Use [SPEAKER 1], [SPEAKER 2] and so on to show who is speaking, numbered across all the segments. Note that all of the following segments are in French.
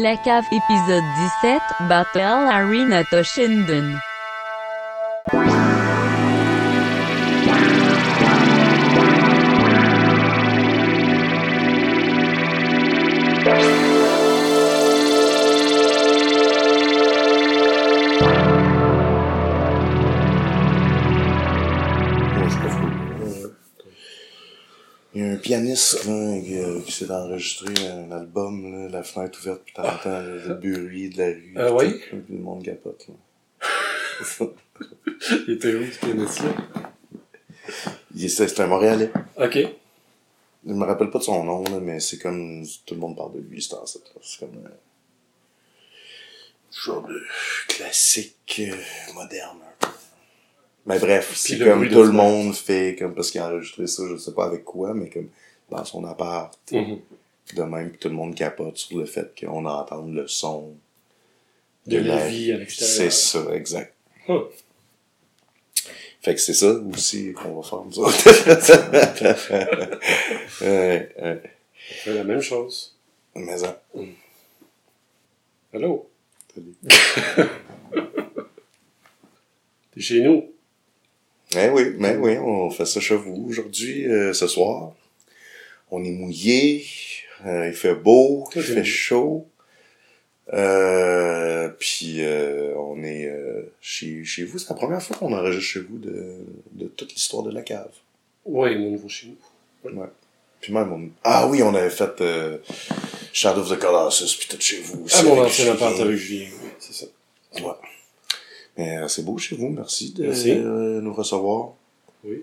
[SPEAKER 1] La cave épisode 17, Battle Arena Toshinden.
[SPEAKER 2] Pianiste qui, euh, qui s'est enregistré un album, là, la fenêtre ouverte, puis t'entends le, le bruit de la rue.
[SPEAKER 3] Ah oui?
[SPEAKER 2] Tout, Le monde capote. Là.
[SPEAKER 3] Il était où, ce pianiste-là?
[SPEAKER 2] C'est un Montréalais.
[SPEAKER 3] Ok.
[SPEAKER 2] Je me rappelle pas de son nom, là, mais c'est comme tout le monde parle de lui, c'est en là. C'est comme un genre de classique euh, moderne. un peu. Mais bref, c'est comme tout le monde fait, comme parce qu'il a enregistré ça, je sais pas avec quoi, mais comme dans son appart.
[SPEAKER 3] Mhm.
[SPEAKER 2] De même, tout le monde capote sur le fait qu'on entend le son
[SPEAKER 3] De la vie à l'extérieur.
[SPEAKER 2] C'est ça, exact.
[SPEAKER 3] Huh.
[SPEAKER 2] Fait que c'est ça aussi qu'on va faire nous autres. ouais, ouais.
[SPEAKER 3] On fait la même chose.
[SPEAKER 2] Mais ça.
[SPEAKER 3] Allô?
[SPEAKER 2] Salut.
[SPEAKER 3] T'es chez nous?
[SPEAKER 2] Eh oui, mais oui, on fait ça chez vous aujourd'hui, euh, ce soir. On est mouillé, euh, il fait beau, il fait chaud. Euh, puis euh, on est euh, chez, chez vous. C'est la première fois qu'on enregistre chez vous de, de toute l'histoire de la cave.
[SPEAKER 3] Oui, mon nouveau chez nous.
[SPEAKER 2] Ouais. Puis même, on... ah oui, on avait fait euh, Shadow of the Colossus, puis tout chez vous. aussi,
[SPEAKER 3] Ah, mon ancien appart avec Julien, oui, c'est ça.
[SPEAKER 2] Ouais. Euh, c'est beau chez vous, merci de
[SPEAKER 3] Merci.
[SPEAKER 2] euh, nous recevoir.
[SPEAKER 3] Oui.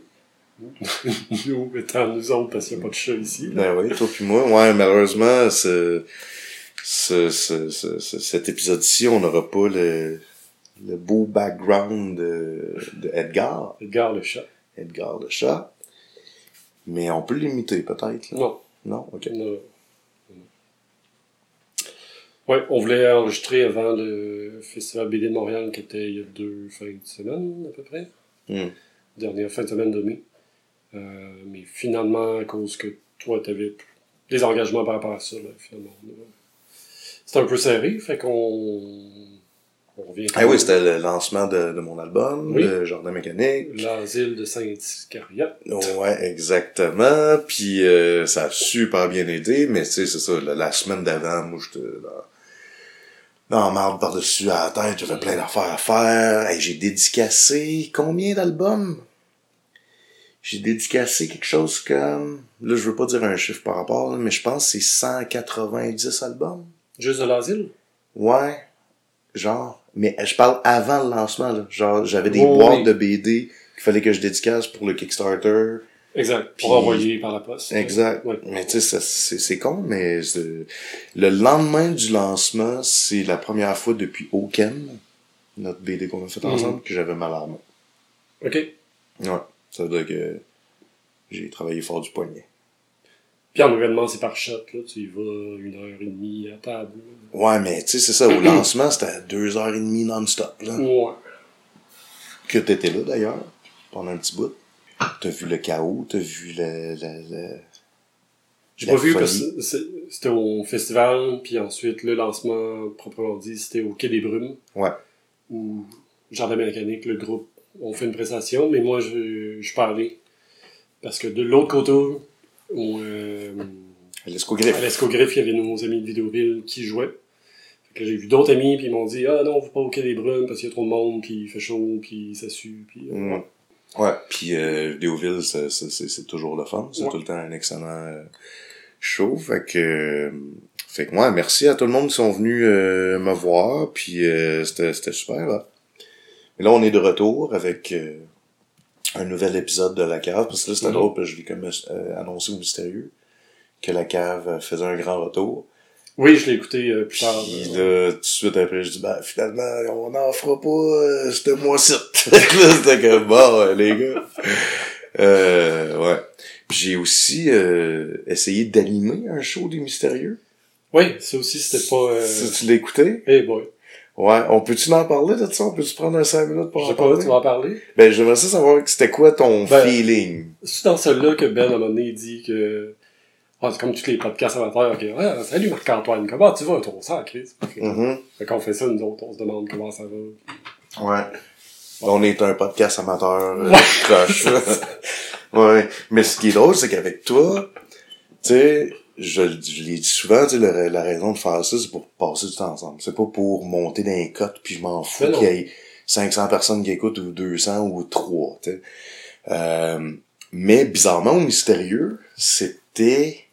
[SPEAKER 3] nous, étant nous autres, parce qu'il n'y a pas de chat ici. Là.
[SPEAKER 2] Ben oui, toi puis moi. Ouais, malheureusement, ce, ce, ce, ce- ce- cet épisode-ci, on n'aura pas le, le beau background de, de Edgar,
[SPEAKER 3] Edgar le chat.
[SPEAKER 2] Edgar le chat. Mais on peut l'imiter peut-être.
[SPEAKER 3] Non.
[SPEAKER 2] Non? Ok.
[SPEAKER 3] Non. Ouais, on voulait enregistrer avant le Festival BD de Montréal qui était il y a deux fins de semaine à peu près.
[SPEAKER 2] Hmm.
[SPEAKER 3] Dernière fin de semaine de mai. Euh, mais finalement, à cause que toi, tu avais des engagements par rapport à ça, là, finalement. C'était un peu serré, fait qu'on on revient.
[SPEAKER 2] Ah oui, c'était le lancement de, de mon album,
[SPEAKER 3] Oui.
[SPEAKER 2] le Jardin mécanique.
[SPEAKER 3] L'asile de Saint-Iscariot.
[SPEAKER 2] Ouais, exactement. Puis euh, ça a super bien aidé, mais tu sais, c'est ça, la, la semaine d'avant, moi, j'étais dans marde par-dessus à la tête, j'avais plein d'affaires à faire. Hey, j'ai dédicacé combien d'albums? J'ai dédicacé quelque chose comme... Là, je veux pas dire un chiffre par rapport, mais je pense que c'est 190 albums.
[SPEAKER 3] Juste de l'asile?
[SPEAKER 2] Ouais, genre. Mais je parle avant le lancement, là. Genre, j'avais des boîtes
[SPEAKER 3] oui.
[SPEAKER 2] de BD qu'il fallait que je dédicace pour le Kickstarter.
[SPEAKER 3] Exact.
[SPEAKER 2] Puis-
[SPEAKER 3] Pour envoyer par la poste.
[SPEAKER 2] Exact.
[SPEAKER 3] Ouais.
[SPEAKER 2] Mais tu sais, c'est con, mais le lendemain du lancement, c'est la première fois depuis Oken, notre BD qu'on a fait
[SPEAKER 3] Mhm.
[SPEAKER 2] ensemble, que j'avais mal à la main.
[SPEAKER 3] OK.
[SPEAKER 2] Ouais. Ça veut dire que j'ai travaillé fort du poignet.
[SPEAKER 3] Puis en événement, c'est par shot, là. Tu y vas une heure et demie à table.
[SPEAKER 2] Ouais, mais tu sais, c'est ça, au lancement, c'était deux heures et demie non-stop, là.
[SPEAKER 3] Ouais.
[SPEAKER 2] Que t'étais là, d'ailleurs, pendant un petit bout. T'as vu le chaos, t'as vu le... le, le-
[SPEAKER 3] J'ai pas vu parce que c'était au festival, puis ensuite le lancement, proprement dit, c'était au Quai des Brumes,
[SPEAKER 2] Ouais.
[SPEAKER 3] où Jardin Mécanique, le groupe, ont fait une prestation, mais moi, je, je parlais. Parce que de l'autre côté, au, euh, à l'Escogriffe, il y avait nos amis de Vidéoville qui jouaient. Fait que là, j'ai vu d'autres amis, puis ils m'ont dit « Ah non, on va pas au Quai des Brumes parce qu'il y a trop de monde, puis il fait chaud, puis ça sue, puis... euh,
[SPEAKER 2] Mm. Ouais, puis euh, Vidéoville, c'est- c'est c'est- c'est toujours le fun. C'est
[SPEAKER 3] Ouais.
[SPEAKER 2] tout le temps un excellent euh, show. Fait que, euh, fait que moi, merci à tout le monde qui sont venus euh, me voir. Puis euh, c'était c'était super. Là. Et là, on est de retour avec euh, un nouvel épisode de La Cave. Parce que là, c'était drôle, parce que je l'ai comme euh, annoncé au mystérieux que La Cave faisait un grand retour.
[SPEAKER 3] Oui, je l'ai écouté euh, plus tard.
[SPEAKER 2] Puis
[SPEAKER 3] euh,
[SPEAKER 2] là, tout de suite après, je dis, ben, finalement, on n'en fera pas euh, ce mois-ci. c'était comme, bon, les gars. Euh, ouais. Puis j'ai aussi euh, essayé d'animer un show des mystérieux.
[SPEAKER 3] Oui, ça aussi, c'était pas... Euh...
[SPEAKER 2] Si tu l'as écouté?
[SPEAKER 3] Eh boy.
[SPEAKER 2] Ouais. On peut-tu en parler de ça? On peut-tu prendre un 5 minutes pour
[SPEAKER 3] Je
[SPEAKER 2] en
[SPEAKER 3] sais pas,
[SPEAKER 2] parler?
[SPEAKER 3] tu vas en parler?
[SPEAKER 2] Ben, j'aimerais ça savoir c'était quoi ton
[SPEAKER 3] Ben,
[SPEAKER 2] feeling.
[SPEAKER 3] C'est dans celle-là que Ben, à un moment donné, dit que Ah, c'est comme tous les podcasts amateurs. ok. Ouais, salut Marc-Antoine, comment tu vas, ton sang, Chris?
[SPEAKER 2] Mhm.
[SPEAKER 3] Fait qu'on fait ça, nous autres, on se demande comment ça va.
[SPEAKER 2] Ouais. On est un podcast amateur, euh, croche. ouais. Mais ce qui est drôle, c'est qu'avec toi, tu sais, je, je l'ai dit souvent, tu sais, la, la raison de faire ça, c'est pour passer du temps ensemble. C'est pas pour monter dans les cotes, puis je m'en fous qu'il y ait 500 personnes qui écoutent, ou 200, ou 3, tu sais. Euh, mais bizarrement, au mystérieux, c'était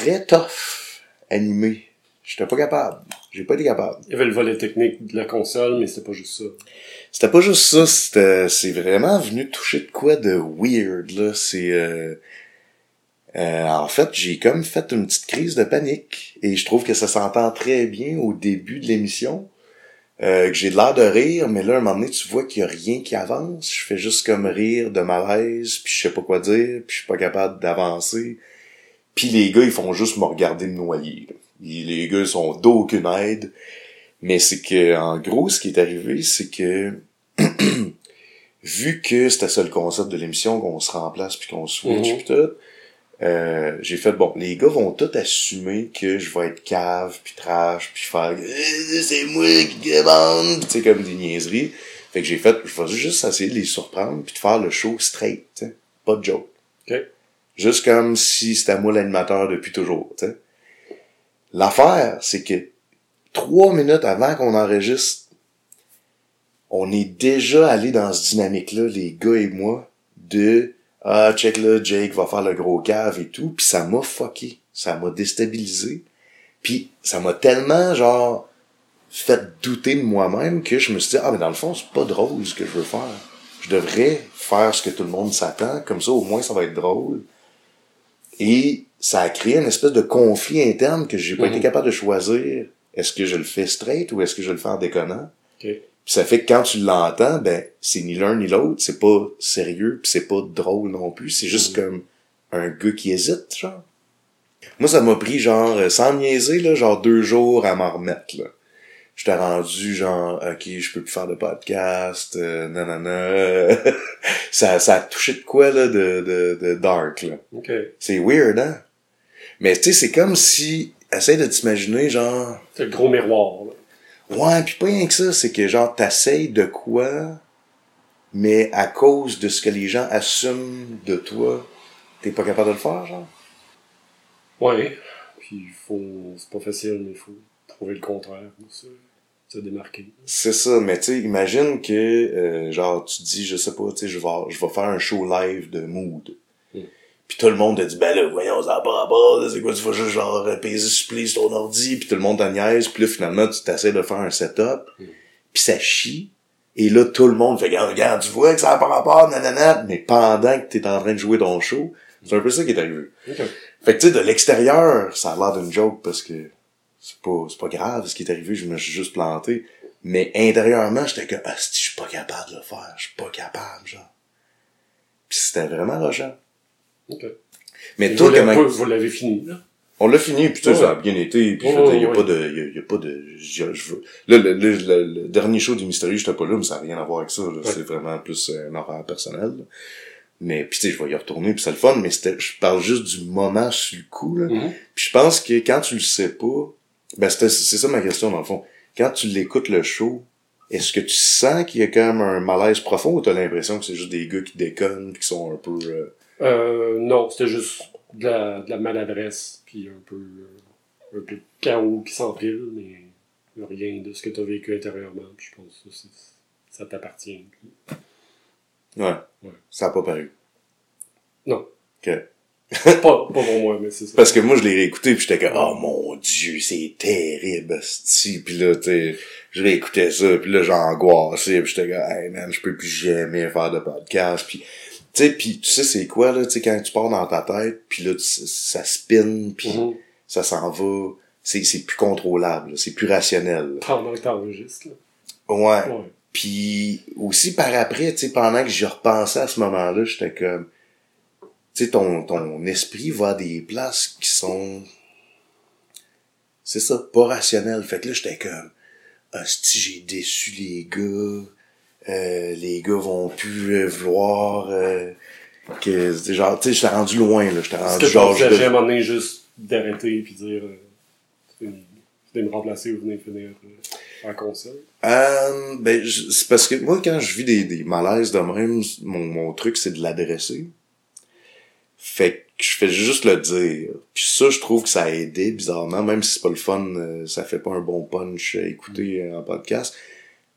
[SPEAKER 2] très tough, animé. J'étais pas capable. J'ai pas été capable.
[SPEAKER 3] Il y avait le volet technique de la console, mais c'était pas juste ça.
[SPEAKER 2] C'était pas juste ça, c'était, c'est vraiment venu toucher de quoi de weird, là. C'est, euh, euh, en fait, j'ai comme fait une petite crise de panique. Et je trouve que ça s'entend très bien au début de l'émission. Euh, que j'ai de l'air de rire, mais là, à un moment donné, tu vois qu'il y a rien qui avance. Je fais juste comme rire de malaise, puis je sais pas quoi dire, puis je suis pas capable d'avancer. Puis les gars, ils font juste me regarder me noyer. les gars ils sont d'aucune aide. Mais c'est que, en gros, ce qui est arrivé, c'est que, vu que c'était ça le concept de l'émission, qu'on se remplace puis qu'on switch
[SPEAKER 3] Mhm.
[SPEAKER 2] pis tout, euh, j'ai fait, bon, les gars vont tout assumer que je vais être cave puis trash puis faire, Euh, c'est moi qui demande, tu sais, comme des niaiseries. Fait que j'ai fait, je vais juste essayer de les surprendre puis de faire le show straight. Pas de joke.
[SPEAKER 3] OK.
[SPEAKER 2] Juste comme si c'était moi l'animateur depuis toujours, tu sais. L'affaire, c'est que trois minutes avant qu'on enregistre, on est déjà allé dans ce dynamique-là, les gars et moi, de Ah, check là, Jake va faire le gros cave et tout, puis ça m'a fucké. Ça m'a déstabilisé. Puis ça m'a tellement, genre, fait douter de moi-même que je me suis dit, ah, mais dans le fond, c'est pas drôle ce que je veux faire. Je devrais faire ce que tout le monde s'attend, comme ça, au moins, ça va être drôle. Et ça a créé une espèce de conflit interne que j'ai pas
[SPEAKER 3] Mhm.
[SPEAKER 2] été capable de choisir. Est-ce que je le fais straight ou est-ce que je le fais en déconnant? Puis ça fait que quand tu l'entends, ben, c'est ni l'un ni l'autre, c'est pas sérieux, puis c'est pas drôle non plus, c'est juste comme un gars qui hésite, genre. Moi, ça m'a pris, genre, euh, sans niaiser, là, genre deux jours à m'en remettre, là. J'étais rendu, genre, ok, je peux plus faire de podcast, euh, nanana. ça, ça a touché de quoi, là, de, de, de dark, là. C'est weird, hein? Mais, tu sais, c'est comme si, essaye de t'imaginer, genre,
[SPEAKER 3] C'est le gros miroir, là.
[SPEAKER 2] Ouais, puis pas rien que ça, c'est que genre t'essayes de quoi, mais à cause de ce que les gens assument de toi, t'es pas capable de le faire, genre?
[SPEAKER 3] Ouais. Puis faut. C'est pas facile, mais faut trouver le contraire se, se démarquer.
[SPEAKER 2] C'est ça, mais tu sais, imagine que euh, genre tu dis, je sais pas, tu sais, je vais je vais faire un show live de mood.
[SPEAKER 3] Mm.
[SPEAKER 2] Puis tout le monde te dit, ben là, voyons, ça va pas rapport, c'est quoi, tu vas juste genre play sur ton ordi, puis tout le monde t'en niaise, puis là finalement tu t'essaies de faire un setup,
[SPEAKER 3] Mm.
[SPEAKER 2] puis ça chie. Et là, tout le monde fait, regarde, regarde, tu vois que ça a pas rapport, nanana, mais pendant que t'es en train de jouer ton show, c'est un peu ça qui est arrivé. Fait que tu sais, de l'extérieur, ça a l'air d'une joke parce que c'est pas, c'est pas grave ce qui est arrivé, je me suis juste planté. Mais intérieurement, j'étais que, ah, je suis pas capable de le faire, je suis pas capable, genre. Pis c'était vraiment rochant.
[SPEAKER 3] OK.
[SPEAKER 2] Mais toi, comment,
[SPEAKER 3] vous- vous l'avez fini, là?
[SPEAKER 2] on l'a fini, puis tu sais,
[SPEAKER 3] Ouais.
[SPEAKER 2] ça a bien été, puis
[SPEAKER 3] Ouais,
[SPEAKER 2] y a
[SPEAKER 3] ouais,
[SPEAKER 2] pas de, y a, y a pas de, je, je veux, là, le, le, le- le dernier show du Mystérieux, j'étais pas là, mais ça a rien à voir avec ça. C'est vraiment plus euh, un horaire personnel, là. Mais, puis tu sais, je vais y retourner, puis c'est le fun, mais c'était, je parle juste du moment sur le coup, là.
[SPEAKER 3] Mhm.
[SPEAKER 2] Puis je pense que quand tu le sais pas, ben c'était- c'est ça ma question dans le fond. Quand tu l'écoutes le show, est-ce que tu sens qu'il y a quand même un malaise profond ou t'as l'impression que c'est juste des gars qui déconnent pis qui sont un peu euh,
[SPEAKER 3] Euh, non, c'était juste de la, de la maladresse, puis un peu, euh, un peu de chaos qui s'empile, mais rien de ce que tu as vécu intérieurement. Je pense que ça, ça t'appartient.
[SPEAKER 2] ouais,
[SPEAKER 3] Ouais.
[SPEAKER 2] ça a pas paru.
[SPEAKER 3] Non.
[SPEAKER 2] Ok.
[SPEAKER 3] pas, pas pour moi, mais c'est ça.
[SPEAKER 2] Parce que moi je l'ai réécouté puis j'étais comme oh mon dieu c'est terrible asti puis là tu sais je réécoutais ça puis là j'angoissais puis j'étais comme hey man je peux plus jamais faire de podcast puis tu sais puis tu sais c'est quoi là tu sais quand tu pars dans ta tête puis là ça spin puis
[SPEAKER 3] Mhm.
[SPEAKER 2] ça s'en va c'est c'est plus contrôlable c'est plus rationnel là.
[SPEAKER 3] Pendant que t'enregistres, là.
[SPEAKER 2] ouais
[SPEAKER 3] Ouais.
[SPEAKER 2] puis aussi par après, tu sais, pendant que je repensais à ce moment-là, j'étais comme, tu sais, ton, ton esprit va à des places qui sont, c'est ça, pas rationnelles. Fait que là, j'étais comme, si j'ai déçu les gars, euh, les gars vont plus euh, vouloir, euh, que, genre, tu sais, j'étais rendu loin, là. J'étais
[SPEAKER 3] Est-ce
[SPEAKER 2] rendu
[SPEAKER 3] que tu
[SPEAKER 2] genre, devais-
[SPEAKER 3] moment donné juste d'arrêter puis dire euh, venez me remplacer ou venez finir euh, en console?
[SPEAKER 2] Euh, ben, c'est parce que moi, quand je vis des, des malaises de même, mon, mon truc, c'est de l'adresser. Fait que je fais juste le dire. Puis ça, je trouve que ça a aidé, bizarrement, même si c'est pas le fun, euh, ça fait pas un bon punch à écouter euh, en podcast.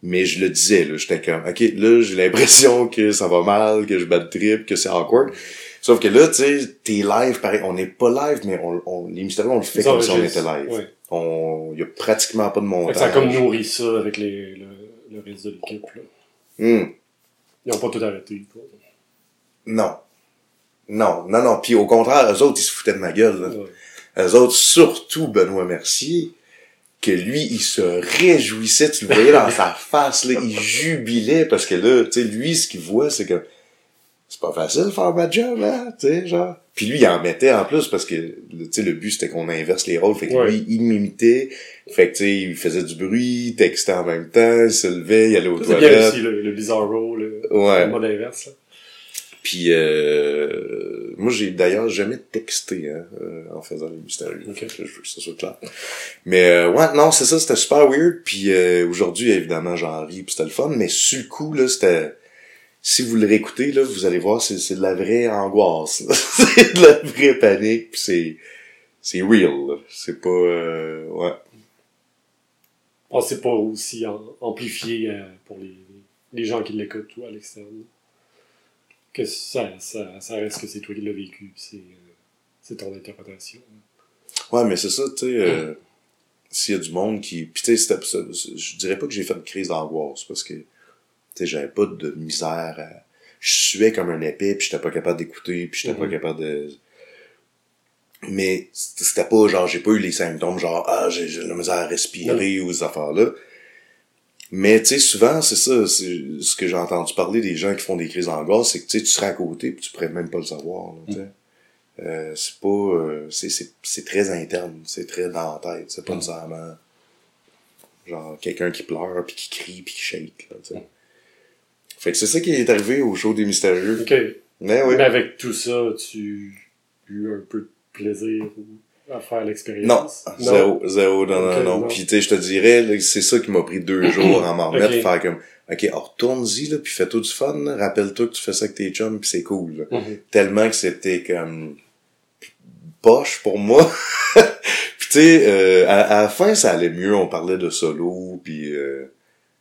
[SPEAKER 2] Mais je le disais, là, j'étais comme, ok, là, j'ai l'impression que ça va mal, que je bats de trip, que c'est awkward. Sauf que là, tu sais, t'es live, pareil, on n'est pas live, mais on, on, les mystérieux, on le fait
[SPEAKER 3] Ça
[SPEAKER 2] comme si on était live.
[SPEAKER 3] Ouais.
[SPEAKER 2] On, y a pratiquement pas de montage.
[SPEAKER 3] ça a comme nourri ça avec les, le, le reste de l'équipe. là.
[SPEAKER 2] Hmm.
[SPEAKER 3] Ils ont pas tout arrêté. Quoi.
[SPEAKER 2] Non. Non, non, non. Puis au contraire, eux autres, ils se foutaient de ma gueule. Là.
[SPEAKER 3] Ouais.
[SPEAKER 2] Eux autres, surtout Benoît Mercier, que lui, il se réjouissait, tu le voyais dans sa face, là, il jubilait, parce que là, tu sais, lui, ce qu'il voit, c'est que c'est pas facile de faire ma job, hein, tu sais, genre. Puis lui, il en mettait en plus, parce que, tu sais, le but, c'était qu'on inverse les rôles, fait que
[SPEAKER 3] Ouais.
[SPEAKER 2] lui, il m'imitait, fait que, tu sais, il faisait du bruit, il textait en même temps, il se levait, il allait aux
[SPEAKER 3] Ça, C'est bien
[SPEAKER 2] toilettes.
[SPEAKER 3] aussi le, le Bizarro, le,
[SPEAKER 2] Ouais.
[SPEAKER 3] le mode inverse. Là.
[SPEAKER 2] Puis euh, moi j'ai d'ailleurs jamais texté hein, euh, en faisant les mystérieux.
[SPEAKER 3] Ok.
[SPEAKER 2] Fait que Je veux que ça soit clair. Mais euh, ouais, non, c'est ça, c'était super weird. Puis euh, aujourd'hui, évidemment, j'en ris, puis c'était le fun. Mais sur le coup, là, c'était. Si vous le réécoutez, là, vous allez voir, c'est, c'est de la vraie angoisse. c'est de la vraie panique, puis c'est. C'est real, là. C'est pas. Euh, ouais.
[SPEAKER 3] On sait pas aussi amplifié euh, pour les, les gens qui l'écoutent ou à l'externe. Que ça, ça, ça reste que c'est toi qui l'as vécu, c'est, euh, ton interprétation.
[SPEAKER 2] Ouais, mais c'est ça, tu sais, euh, s'il y a du monde qui... Puis tu sais, je dirais pas que j'ai fait une crise d'angoisse, parce que, tu sais, j'avais pas de misère à... Je suais comme un épée, puis j'étais pas capable d'écouter, puis j'étais pas
[SPEAKER 3] Mhm.
[SPEAKER 2] capable de... Mais c'était pas genre, j'ai pas eu les symptômes genre, ah, j'ai j'ai de la misère à respirer ou ces affaires-là. Mais tu sais, souvent, c'est ça, c'est ce que j'ai entendu parler des gens qui font des crises d'angoisse, c'est que tu sais, tu serais à côté, puis tu pourrais même pas le savoir, là, sais. Euh, c'est pas euh, c'est très interne c'est très dans la tête c'est pas
[SPEAKER 3] Mm.
[SPEAKER 2] nécessairement genre quelqu'un qui pleure puis qui crie puis qui shake là, sais. fait que c'est ça qui est arrivé au show des mystérieux
[SPEAKER 3] Ok.
[SPEAKER 2] mais
[SPEAKER 3] Mais avec tout ça, tu as eu un peu de plaisir à faire
[SPEAKER 2] non
[SPEAKER 3] l'expérience?
[SPEAKER 2] zéro zéro non non non
[SPEAKER 3] non.
[SPEAKER 2] puis tu sais je te dirais c'est ça qui m'a pris deux jours à m'en remettre faire comme ok retourne-y là puis fais-toi du fun rappelle-toi que tu fais ça avec tes chums puis c'est cool là.
[SPEAKER 3] Mhm.
[SPEAKER 2] tellement que c'était comme poche pour moi. puis tu sais, euh, à, à la fin, ça allait mieux, on parlait de solo, puis euh,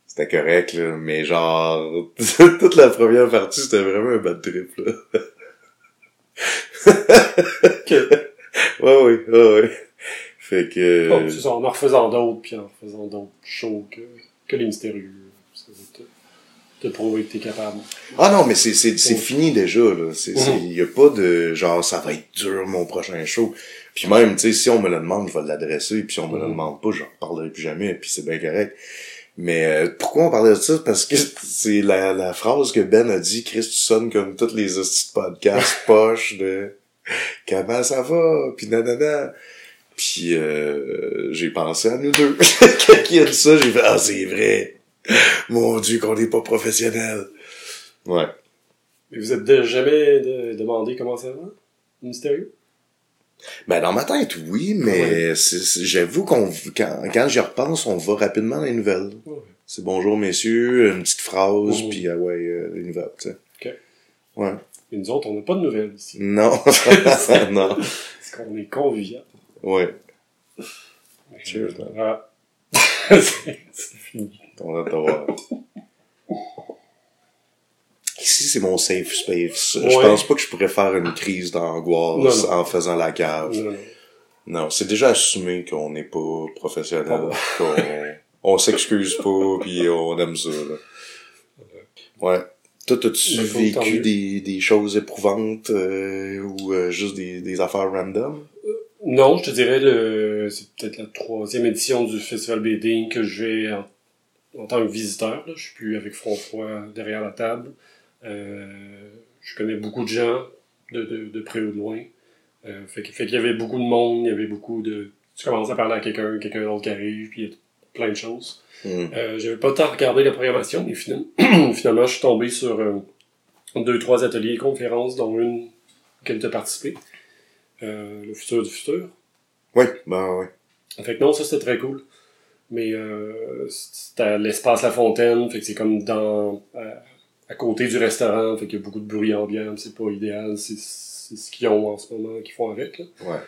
[SPEAKER 2] c'était correct, là, mais genre, toute la première partie, c'était vraiment un bad trip, là. ouais, ouais, ouais. Fait que...
[SPEAKER 3] Bon, c'est ça, en en refaisant d'autres, puis en refaisant d'autres shows que, que les mystérieux. Ça va te, te prouver que t'es capable.
[SPEAKER 2] Ah non, mais c'est, c'est, c'est fini déjà, là. C'est, c'est,
[SPEAKER 3] Mhm.
[SPEAKER 2] y a pas de, genre, ça va être dur, mon prochain show. Puis même, tu sais, si on me le demande, je vais l'adresser, puis si on me le
[SPEAKER 3] Mhm.
[SPEAKER 2] demande pas, j'en reparlerai plus jamais, puis c'est bien correct. Mais euh, pourquoi on parlait de ça? Parce que c'est la, la phrase que Ben a dit, Chris, tu sonnes comme toutes les hosties de podcasts poches de « Comment ça va? » Puis nanana. Puis euh, j'ai pensé à nous deux. Quand il a dit ça, j'ai fait « Ah, c'est vrai! Mon Dieu, qu'on n'est pas professionnel! » Ouais.
[SPEAKER 3] Mais vous êtes de- jamais de- demandé comment ça va? Mystérieux?
[SPEAKER 2] Ben dans ma tête, oui, mais c'est- j'avoue qu'on quand, quand j'y repense, on va rapidement dans les nouvelles.
[SPEAKER 3] Ouais.
[SPEAKER 2] C'est bonjour messieurs, une petite phrase,
[SPEAKER 3] Mhm.
[SPEAKER 2] puis ah ouais, euh, les nouvelles, tu sais.
[SPEAKER 3] Ok.
[SPEAKER 2] Ouais.
[SPEAKER 3] Et nous autres, on n'a pas de nouvelles ici.
[SPEAKER 2] Non. non.
[SPEAKER 3] Parce qu'on est convivial.
[SPEAKER 2] Ouais. Cheers, man.
[SPEAKER 3] Ah. c'est fini.
[SPEAKER 2] On voir. Ici, c'est mon safe space. Je pense pas que je pourrais faire une crise d'angoisse en faisant la cave.
[SPEAKER 3] Non, non.
[SPEAKER 2] Non, c'est déjà assumé qu'on n'est pas professionnel,
[SPEAKER 3] bon.
[SPEAKER 2] qu'on on s'excuse pas, puis on aime ça. Là. Ouais. Toi,
[SPEAKER 3] tant
[SPEAKER 2] vécu des, des choses éprouvantes euh, ou euh, juste des, des affaires random?
[SPEAKER 3] Non, je te dirais, le, c'est peut-être la troisième édition du Festival BD que je vais en, en tant que visiteur. Là. Je suis plus avec Front Froid derrière la table. Euh, je connais beaucoup de gens de, de, de près ou de loin. Euh, fait, qu'il y avait beaucoup de monde, il y avait beaucoup de... Tu commences à parler à quelqu'un, quelqu'un d'autre qui arrive, puis il y a plein de choses.
[SPEAKER 2] Hmm.
[SPEAKER 3] Euh, j'avais pas tant regardé la programmation, mais finalement, finalement je suis tombé sur euh, deux, trois ateliers et conférences, dont une auquel tu as participé. Euh, le futur du futur.
[SPEAKER 2] Oui, ben ouais.
[SPEAKER 3] Fait que non, ça c'était très cool. Mais euh, c'était à l'espace La Fontaine, fait que c'est comme dans à, à côté du restaurant, fait qu'il y a beaucoup de bruit ambiant, c'est pas idéal, c'est c'est ce qu'ils ont en ce moment, qu'ils font avec. Là.
[SPEAKER 2] Ouais.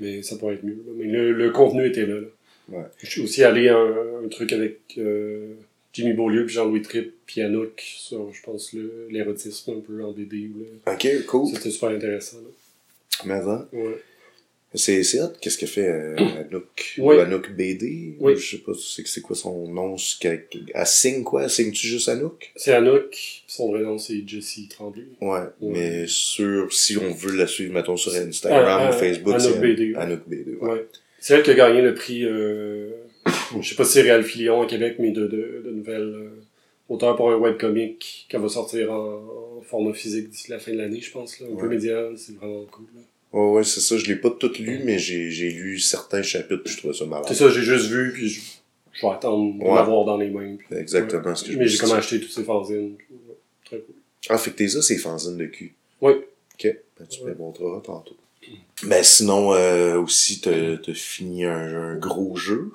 [SPEAKER 3] Mais ça pourrait être mieux. là. Mais le, le contenu était là. là.
[SPEAKER 2] Ouais.
[SPEAKER 3] Je suis aussi allé à un, un truc avec euh, Jimmy Beaulieu puis Jean-Louis Tripp puis Anouk sur, je pense, le- l'érotisme un peu en BD. ou le-
[SPEAKER 2] Ok, cool.
[SPEAKER 3] C'était super intéressant. Là.
[SPEAKER 2] Mais hein,
[SPEAKER 3] Ouais.
[SPEAKER 2] c'est c'est hot, qu'est-ce que fait euh, Anouk?
[SPEAKER 3] Oui.
[SPEAKER 2] Ou Anouk BD?
[SPEAKER 3] Oui.
[SPEAKER 2] Je sais pas, c'est c'est quoi son nom? Elle signe quoi? Signe-tu juste Anouk?
[SPEAKER 3] C'est Anouk, son vrai nom c'est Jessie Tremblay.
[SPEAKER 2] Ouais,
[SPEAKER 3] Ouais.
[SPEAKER 2] mais sur, si on veut la suivre, mettons sur Instagram
[SPEAKER 3] Ah,
[SPEAKER 2] ou Facebook,
[SPEAKER 3] Anouk
[SPEAKER 2] c'est
[SPEAKER 3] BD.
[SPEAKER 2] Anouk BD. Ouais.
[SPEAKER 3] Ouais. C'est elle qui a gagné le prix, euh, je sais pas si c'est Réal Filion à Québec, mais de, de, de nouvelles euh, auteurs pour un webcomic qu'elle va sortir en, en format physique d'ici la fin de l'année, je pense. Là. Un peu médial, c'est vraiment cool. Là.
[SPEAKER 2] Ouais, ouais, c'est ça. Je l'ai pas tout lu, mais j'ai j'ai lu certains chapitres puis je trouvais ça malade.
[SPEAKER 3] C'est ça, j'ai juste vu, puis je, je vais attendre de
[SPEAKER 2] Ouais.
[SPEAKER 3] l'avoir dans les mains. puis-
[SPEAKER 2] Exactement
[SPEAKER 3] ouais.
[SPEAKER 2] ce que je
[SPEAKER 3] Mais j'ai comme acheté toutes ces fanzines. puis, Très cool.
[SPEAKER 2] Ah, fait que t'es ça, c'est fanzine de cul.
[SPEAKER 3] Oui.
[SPEAKER 2] Ok. Ben, tu me montreras tantôt. Ben, sinon, euh, aussi, t'as fini un, un gros jeu.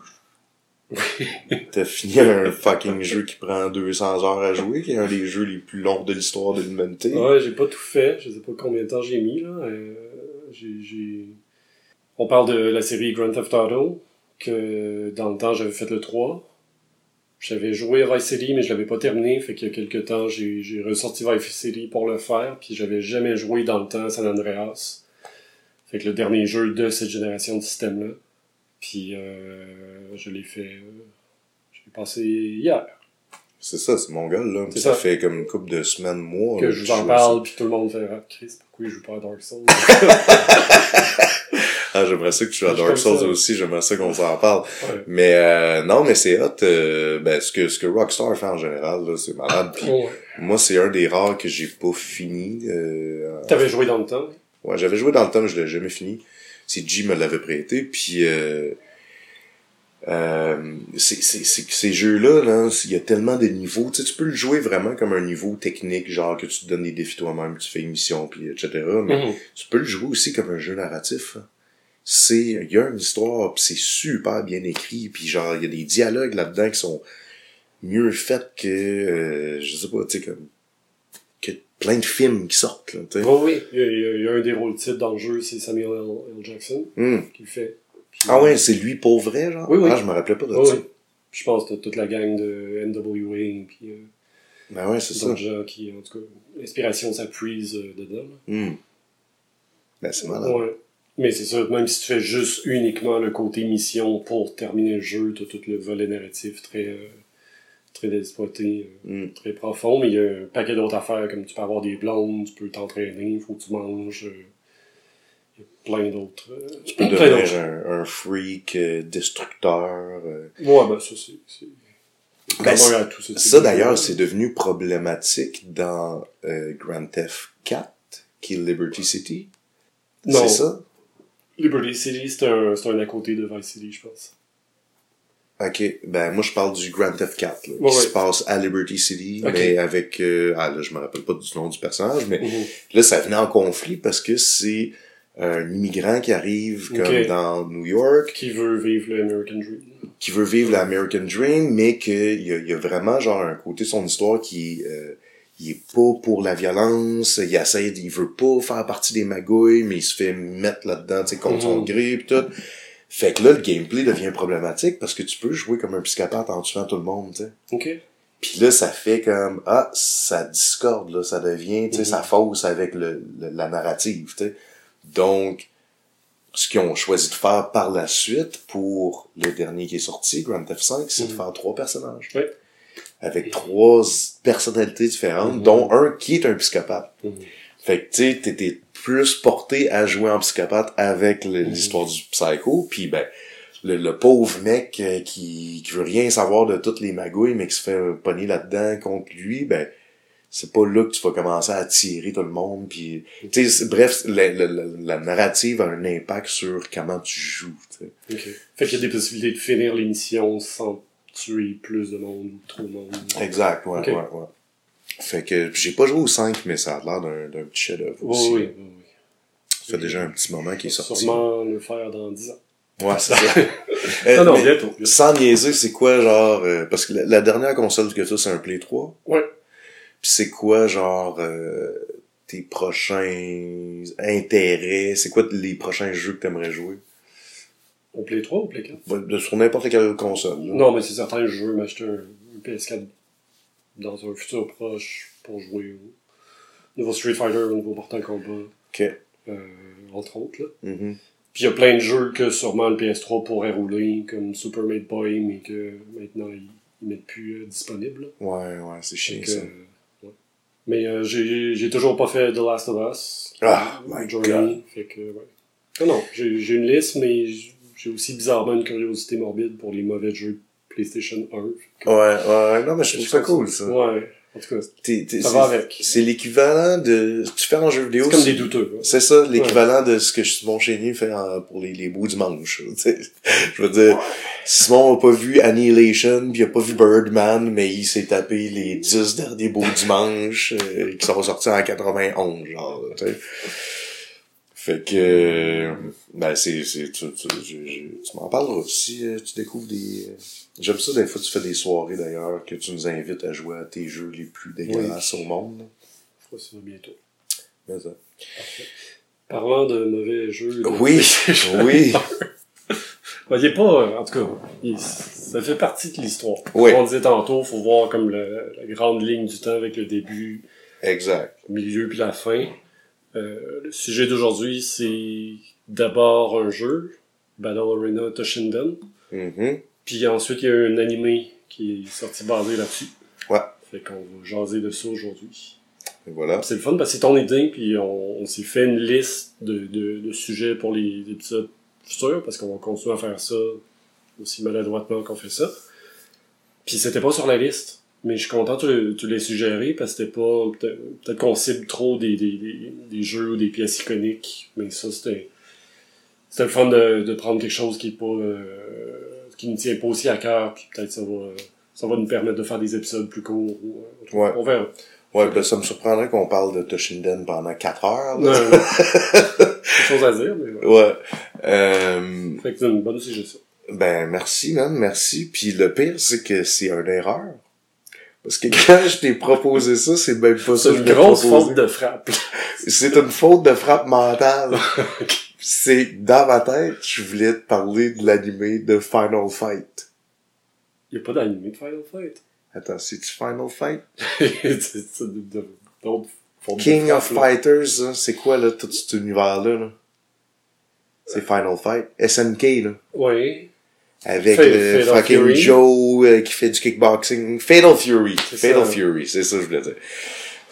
[SPEAKER 2] t'as fini un fucking jeu qui prend 200 heures à jouer, qui est un des jeux les plus longs de l'histoire de l'humanité.
[SPEAKER 3] Ouais, j'ai pas tout fait. Je sais pas combien de temps j'ai mis, là. Euh, j'ai. On parle de la série Grand Theft Auto, que dans le temps, j'avais fait le 3. J'avais joué Vice City, mais je l'avais pas terminé. Fait qu'il y a quelques temps, j'ai, j'ai ressorti Vice City pour le faire, puis j'avais jamais joué dans le temps à San Andreas. Fait que le dernier jeu de cette génération de système-là. Puis euh, je l'ai fait... euh, je l'ai passé hier.
[SPEAKER 2] C'est ça, c'est mon gars, là. Ça,
[SPEAKER 3] ça.
[SPEAKER 2] fait comme une couple de semaines, mois.
[SPEAKER 3] que je vous en parle, puis tout le monde fait « Ah, Chris, pourquoi il joue pas à Dark Souls? »
[SPEAKER 2] Ah, j'aimerais ça que tu joues à Dark Souls
[SPEAKER 3] ça.
[SPEAKER 2] aussi, j'aimerais ça qu'on s'en parle.
[SPEAKER 3] Ouais.
[SPEAKER 2] Mais euh, non, mais c'est hot. euh, ben, ce que, ce que Rockstar fait en général, là, c'est malade. Puis
[SPEAKER 3] Ouais.
[SPEAKER 2] moi, c'est un des rares que j'ai pas fini. Euh,
[SPEAKER 3] T'avais joué dans le temps?
[SPEAKER 2] Ouais, j'avais joué dans le temps, mais je l'ai jamais fini. C'est G me l'avait prêté, puis euh, euh, c'est, c'est, c'est que ces jeux-là, là, il y a tellement de niveaux. Tu sais, tu peux le jouer vraiment comme un niveau technique, genre que tu te donnes des défis toi-même, tu fais une mission, puis etc. Mais
[SPEAKER 3] Mhm.
[SPEAKER 2] tu peux le jouer aussi comme un jeu narratif. hein. C'est, il y a une histoire, puis c'est super bien écrit, puis genre il y a des dialogues là-dedans qui sont mieux faits que, euh, je sais pas, tu sais comme plein de films qui sortent. Là, tu sais.
[SPEAKER 3] Oh oui, il y, a, il y a- un des rôles titres dans le jeu, c'est Samuel L. L. Jackson
[SPEAKER 2] Hmm.
[SPEAKER 3] qui le fait. Puis-
[SPEAKER 2] Ah ouais, c'est lui pour vrai, genre?
[SPEAKER 3] Oui, oui.
[SPEAKER 2] Ah, je me rappelais pas de
[SPEAKER 3] Oh
[SPEAKER 2] ça.
[SPEAKER 3] oui. Je pense que t'as toute la gang de NWA, puis euh,
[SPEAKER 2] Ben ouais, c'est ça.
[SPEAKER 3] gens qui, en tout cas, l'inspiration s'appuie euh, dedans.
[SPEAKER 2] Hmm. Ben c'est malade.
[SPEAKER 3] Ouais. Mais c'est ça, même si tu fais juste uniquement le côté mission pour terminer le jeu, t'as tout le volet narratif très, euh, très exploité, euh,
[SPEAKER 2] Hmm.
[SPEAKER 3] très profond, mais il y a un paquet d'autres affaires, comme tu peux avoir des blondes, tu peux t'entraîner, il faut que tu manges, euh, il y a plein d'autres... euh,
[SPEAKER 2] Tu peux devenir un, un freak destructeur.
[SPEAKER 3] Ouais, ben ça, c'est...
[SPEAKER 2] Ben, Ça d'ailleurs, c'est devenu problématique dans Grand Theft 4, qui est Liberty City.
[SPEAKER 3] Non.
[SPEAKER 2] C'est ça?
[SPEAKER 3] Liberty City, c'est un, c'est un à côté de Vice City, je pense.
[SPEAKER 2] Ok, ben moi je parle du Grand Theft 4, là,
[SPEAKER 3] Ouais,
[SPEAKER 2] qui
[SPEAKER 3] ouais.
[SPEAKER 2] se passe à Liberty City,
[SPEAKER 3] Ok.
[SPEAKER 2] mais avec... euh, ah là, je me rappelle pas du nom du personnage, mais
[SPEAKER 3] Mhm.
[SPEAKER 2] là ça venait en conflit parce que c'est un immigrant qui arrive comme dans New York,
[SPEAKER 3] Qui veut vivre le American Dream.
[SPEAKER 2] qui veut vivre l'American Dream, mais qu'il y a, il y a vraiment genre un côté de son histoire qui euh, il est pas pour la violence, il essaie, il veut pas faire partie des magouilles, mais il se fait mettre là-dedans, tu sais, contre son
[SPEAKER 3] Mhm.
[SPEAKER 2] gré pis tout. Fait que là, le gameplay devient problématique parce que tu peux jouer comme un psychopathe en tuant tout le monde, tu sais.
[SPEAKER 3] Ok.
[SPEAKER 2] Puis là, ça fait comme, ah, ça discorde, là, ça devient, tu sais,
[SPEAKER 3] Mhm.
[SPEAKER 2] ça fausse avec le, le- la narrative, tu sais. Donc, ce qu'ils ont choisi de faire par la suite pour le dernier qui est sorti, Grand Theft 5, c'est de
[SPEAKER 3] Mhm.
[SPEAKER 2] faire trois personnages.
[SPEAKER 3] Ouais.
[SPEAKER 2] Avec trois personnalités différentes,
[SPEAKER 3] Mhm.
[SPEAKER 2] dont un qui est un psychopathe. Fait que, tu sais, t'étais plus porté à jouer en psychopathe avec
[SPEAKER 3] Mhm.
[SPEAKER 2] l'histoire du psycho, puis ben, le, le pauvre mec euh, qui, qui veut rien savoir de toutes les magouilles, mais qui se fait pogner là-dedans contre lui, ben, c'est pas là que tu vas commencer à attirer tout le monde, puis, bref, la, la, narrative a un impact sur comment tu joues, tu sais.
[SPEAKER 3] Ok. Fait qu'il y a des possibilités de finir l'émission sans tuer plus de monde ou trop de monde.
[SPEAKER 2] Exact, ouais, ouais, ouais. Fait que j'ai pas joué au 5, mais ça a l'air d'un d'un petit chef-d'œuvre
[SPEAKER 3] Oui,
[SPEAKER 2] aussi.
[SPEAKER 3] oui, oui, oui.
[SPEAKER 2] Ça fait déjà un petit moment qu'il est sorti.
[SPEAKER 3] Sûrement le faire dans 10 ans.
[SPEAKER 2] Ouais, c'est ça. Euh,
[SPEAKER 3] non, non,
[SPEAKER 2] mais
[SPEAKER 3] bientôt.
[SPEAKER 2] sans niaiser, c'est quoi, genre... euh, parce que la, la dernière console que tu as, c'est un Play 3.
[SPEAKER 3] Ouais.
[SPEAKER 2] Puis c'est quoi, genre, euh, tes prochains intérêts? C'est quoi les prochains jeux que t'aimerais jouer?
[SPEAKER 3] Au Play 3 ou Play 4?
[SPEAKER 2] Ouais, de- Sur n'importe quelle console. là.
[SPEAKER 3] Non, mais c'est certain, je veux m'acheter un PS4 dans un futur proche pour jouer au nouveau Street Fighter, au nouveau Mortal Kombat, euh, entre autres. Là.
[SPEAKER 2] Mhm.
[SPEAKER 3] Puis il y a plein de jeux que sûrement le PS3 pourrait rouler, comme Super Meat Boy, mais que maintenant ils, ils mettent plus euh, disponible. là.
[SPEAKER 2] Ouais, ouais, c'est chiant, ça.
[SPEAKER 3] euh, ouais. Mais euh, j'ai toujours pas fait The Last of Us.
[SPEAKER 2] Ah, my
[SPEAKER 3] Journey,
[SPEAKER 2] God.
[SPEAKER 3] Fait que, ouais. Non, non, j'ai une liste, mais j'ai aussi bizarrement une curiosité morbide pour les mauvais jeux PlayStation 1. Fait que-
[SPEAKER 2] Ouais, ouais, non, mais je trouve ça cool, ça.
[SPEAKER 3] Ouais, en tout cas, ça
[SPEAKER 2] c'est-
[SPEAKER 3] va avec.
[SPEAKER 2] C'est l'équivalent de... Tu fais en jeu vidéo...
[SPEAKER 3] C'est comme des douteux. hein.
[SPEAKER 2] C'est ça, l'équivalent de ce que Simon Chénier fait en- pour les, les bouts du manche. Je veux dire, Simon a pas vu Annihilation, puis il a pas vu Birdman, mais il s'est tapé les 10 derniers bouts du manche euh, qui sont sortis en 91, genre. Fait que, ben c'est, c'est, tu, tu, je- tu m'en parleras si euh, tu découvres des. euh, J'aime ça des fois tu fais des soirées d'ailleurs que tu nous invites à jouer à tes jeux les plus dégueulasses au monde.
[SPEAKER 3] Je ferai ça bientôt.
[SPEAKER 2] Mais ça.
[SPEAKER 3] Parlant de mauvais jeux. de
[SPEAKER 2] Oui, oui.
[SPEAKER 3] Est pas, euh, en tout cas, ça fait partie de l'histoire.
[SPEAKER 2] Oui.
[SPEAKER 3] Comme on disait tantôt, faut voir comme le- la grande ligne du temps avec le début,
[SPEAKER 2] Exact.
[SPEAKER 3] le milieu puis la fin. Euh, le sujet d'aujourd'hui, c'est d'abord un jeu, Battle Arena Toshinden.
[SPEAKER 2] Mhm.
[SPEAKER 3] Puis ensuite, il y a un animé qui est sorti basé là-dessus.
[SPEAKER 2] Ouais.
[SPEAKER 3] Fait qu'on va jaser de ça aujourd'hui.
[SPEAKER 2] Voilà.
[SPEAKER 3] C'est le fun parce que c'est ton idée, puis on, on s'est fait une liste de, de, de sujets pour les épisodes futurs, parce qu'on va continuer à faire ça aussi maladroitement qu'on fait ça. Puis c'était pas sur la liste, mais je suis content que tu, tu l'aies suggéré, parce que c'était pas... Peut-être peut-être qu'on cible trop des, des, des, des jeux ou des pièces iconiques, mais ça, c'était... C'était le fun de, de prendre quelque chose qui est pas... euh, qui ne tient pas aussi à cœur, puis peut-être ça va... Ça va nous permettre de faire des épisodes plus courts. ou, euh,
[SPEAKER 2] Ouais.
[SPEAKER 3] On verra.
[SPEAKER 2] Ouais, ben ça me surprendrait qu'on parle de Toshinden pendant 4 heures. Là.
[SPEAKER 3] ouais. Chose à dire, mais ouais.
[SPEAKER 2] Ouais. Euh,
[SPEAKER 3] Fait que c'est une bonne suggestion.
[SPEAKER 2] ben merci, man, merci. Puis le pire, c'est que c'est une erreur. Parce que quand je t'ai proposé ça, c'est même pas ça
[SPEAKER 3] C'est une grosse
[SPEAKER 2] proposé.
[SPEAKER 3] faute de frappe.
[SPEAKER 2] C'est une faute de frappe mentale. c'est dans ma tête, je voulais te parler de l'animé de Final Fight.
[SPEAKER 3] Il n'y a pas d'animé de Final Fight.
[SPEAKER 2] Attends, c'est-tu Final Fight?
[SPEAKER 3] c'est de- de
[SPEAKER 2] King of
[SPEAKER 3] là.
[SPEAKER 2] Fighters, c'est quoi là, tout cet univers-là? Là? C'est Final Fight. SNK, là.
[SPEAKER 3] Oui.
[SPEAKER 2] Avec
[SPEAKER 3] Fatal
[SPEAKER 2] fucking
[SPEAKER 3] Fury.
[SPEAKER 2] Joe euh, qui fait du kickboxing. Fatal Fury. Fatal
[SPEAKER 3] ça.
[SPEAKER 2] Fury, c'est ça que je voulais dire.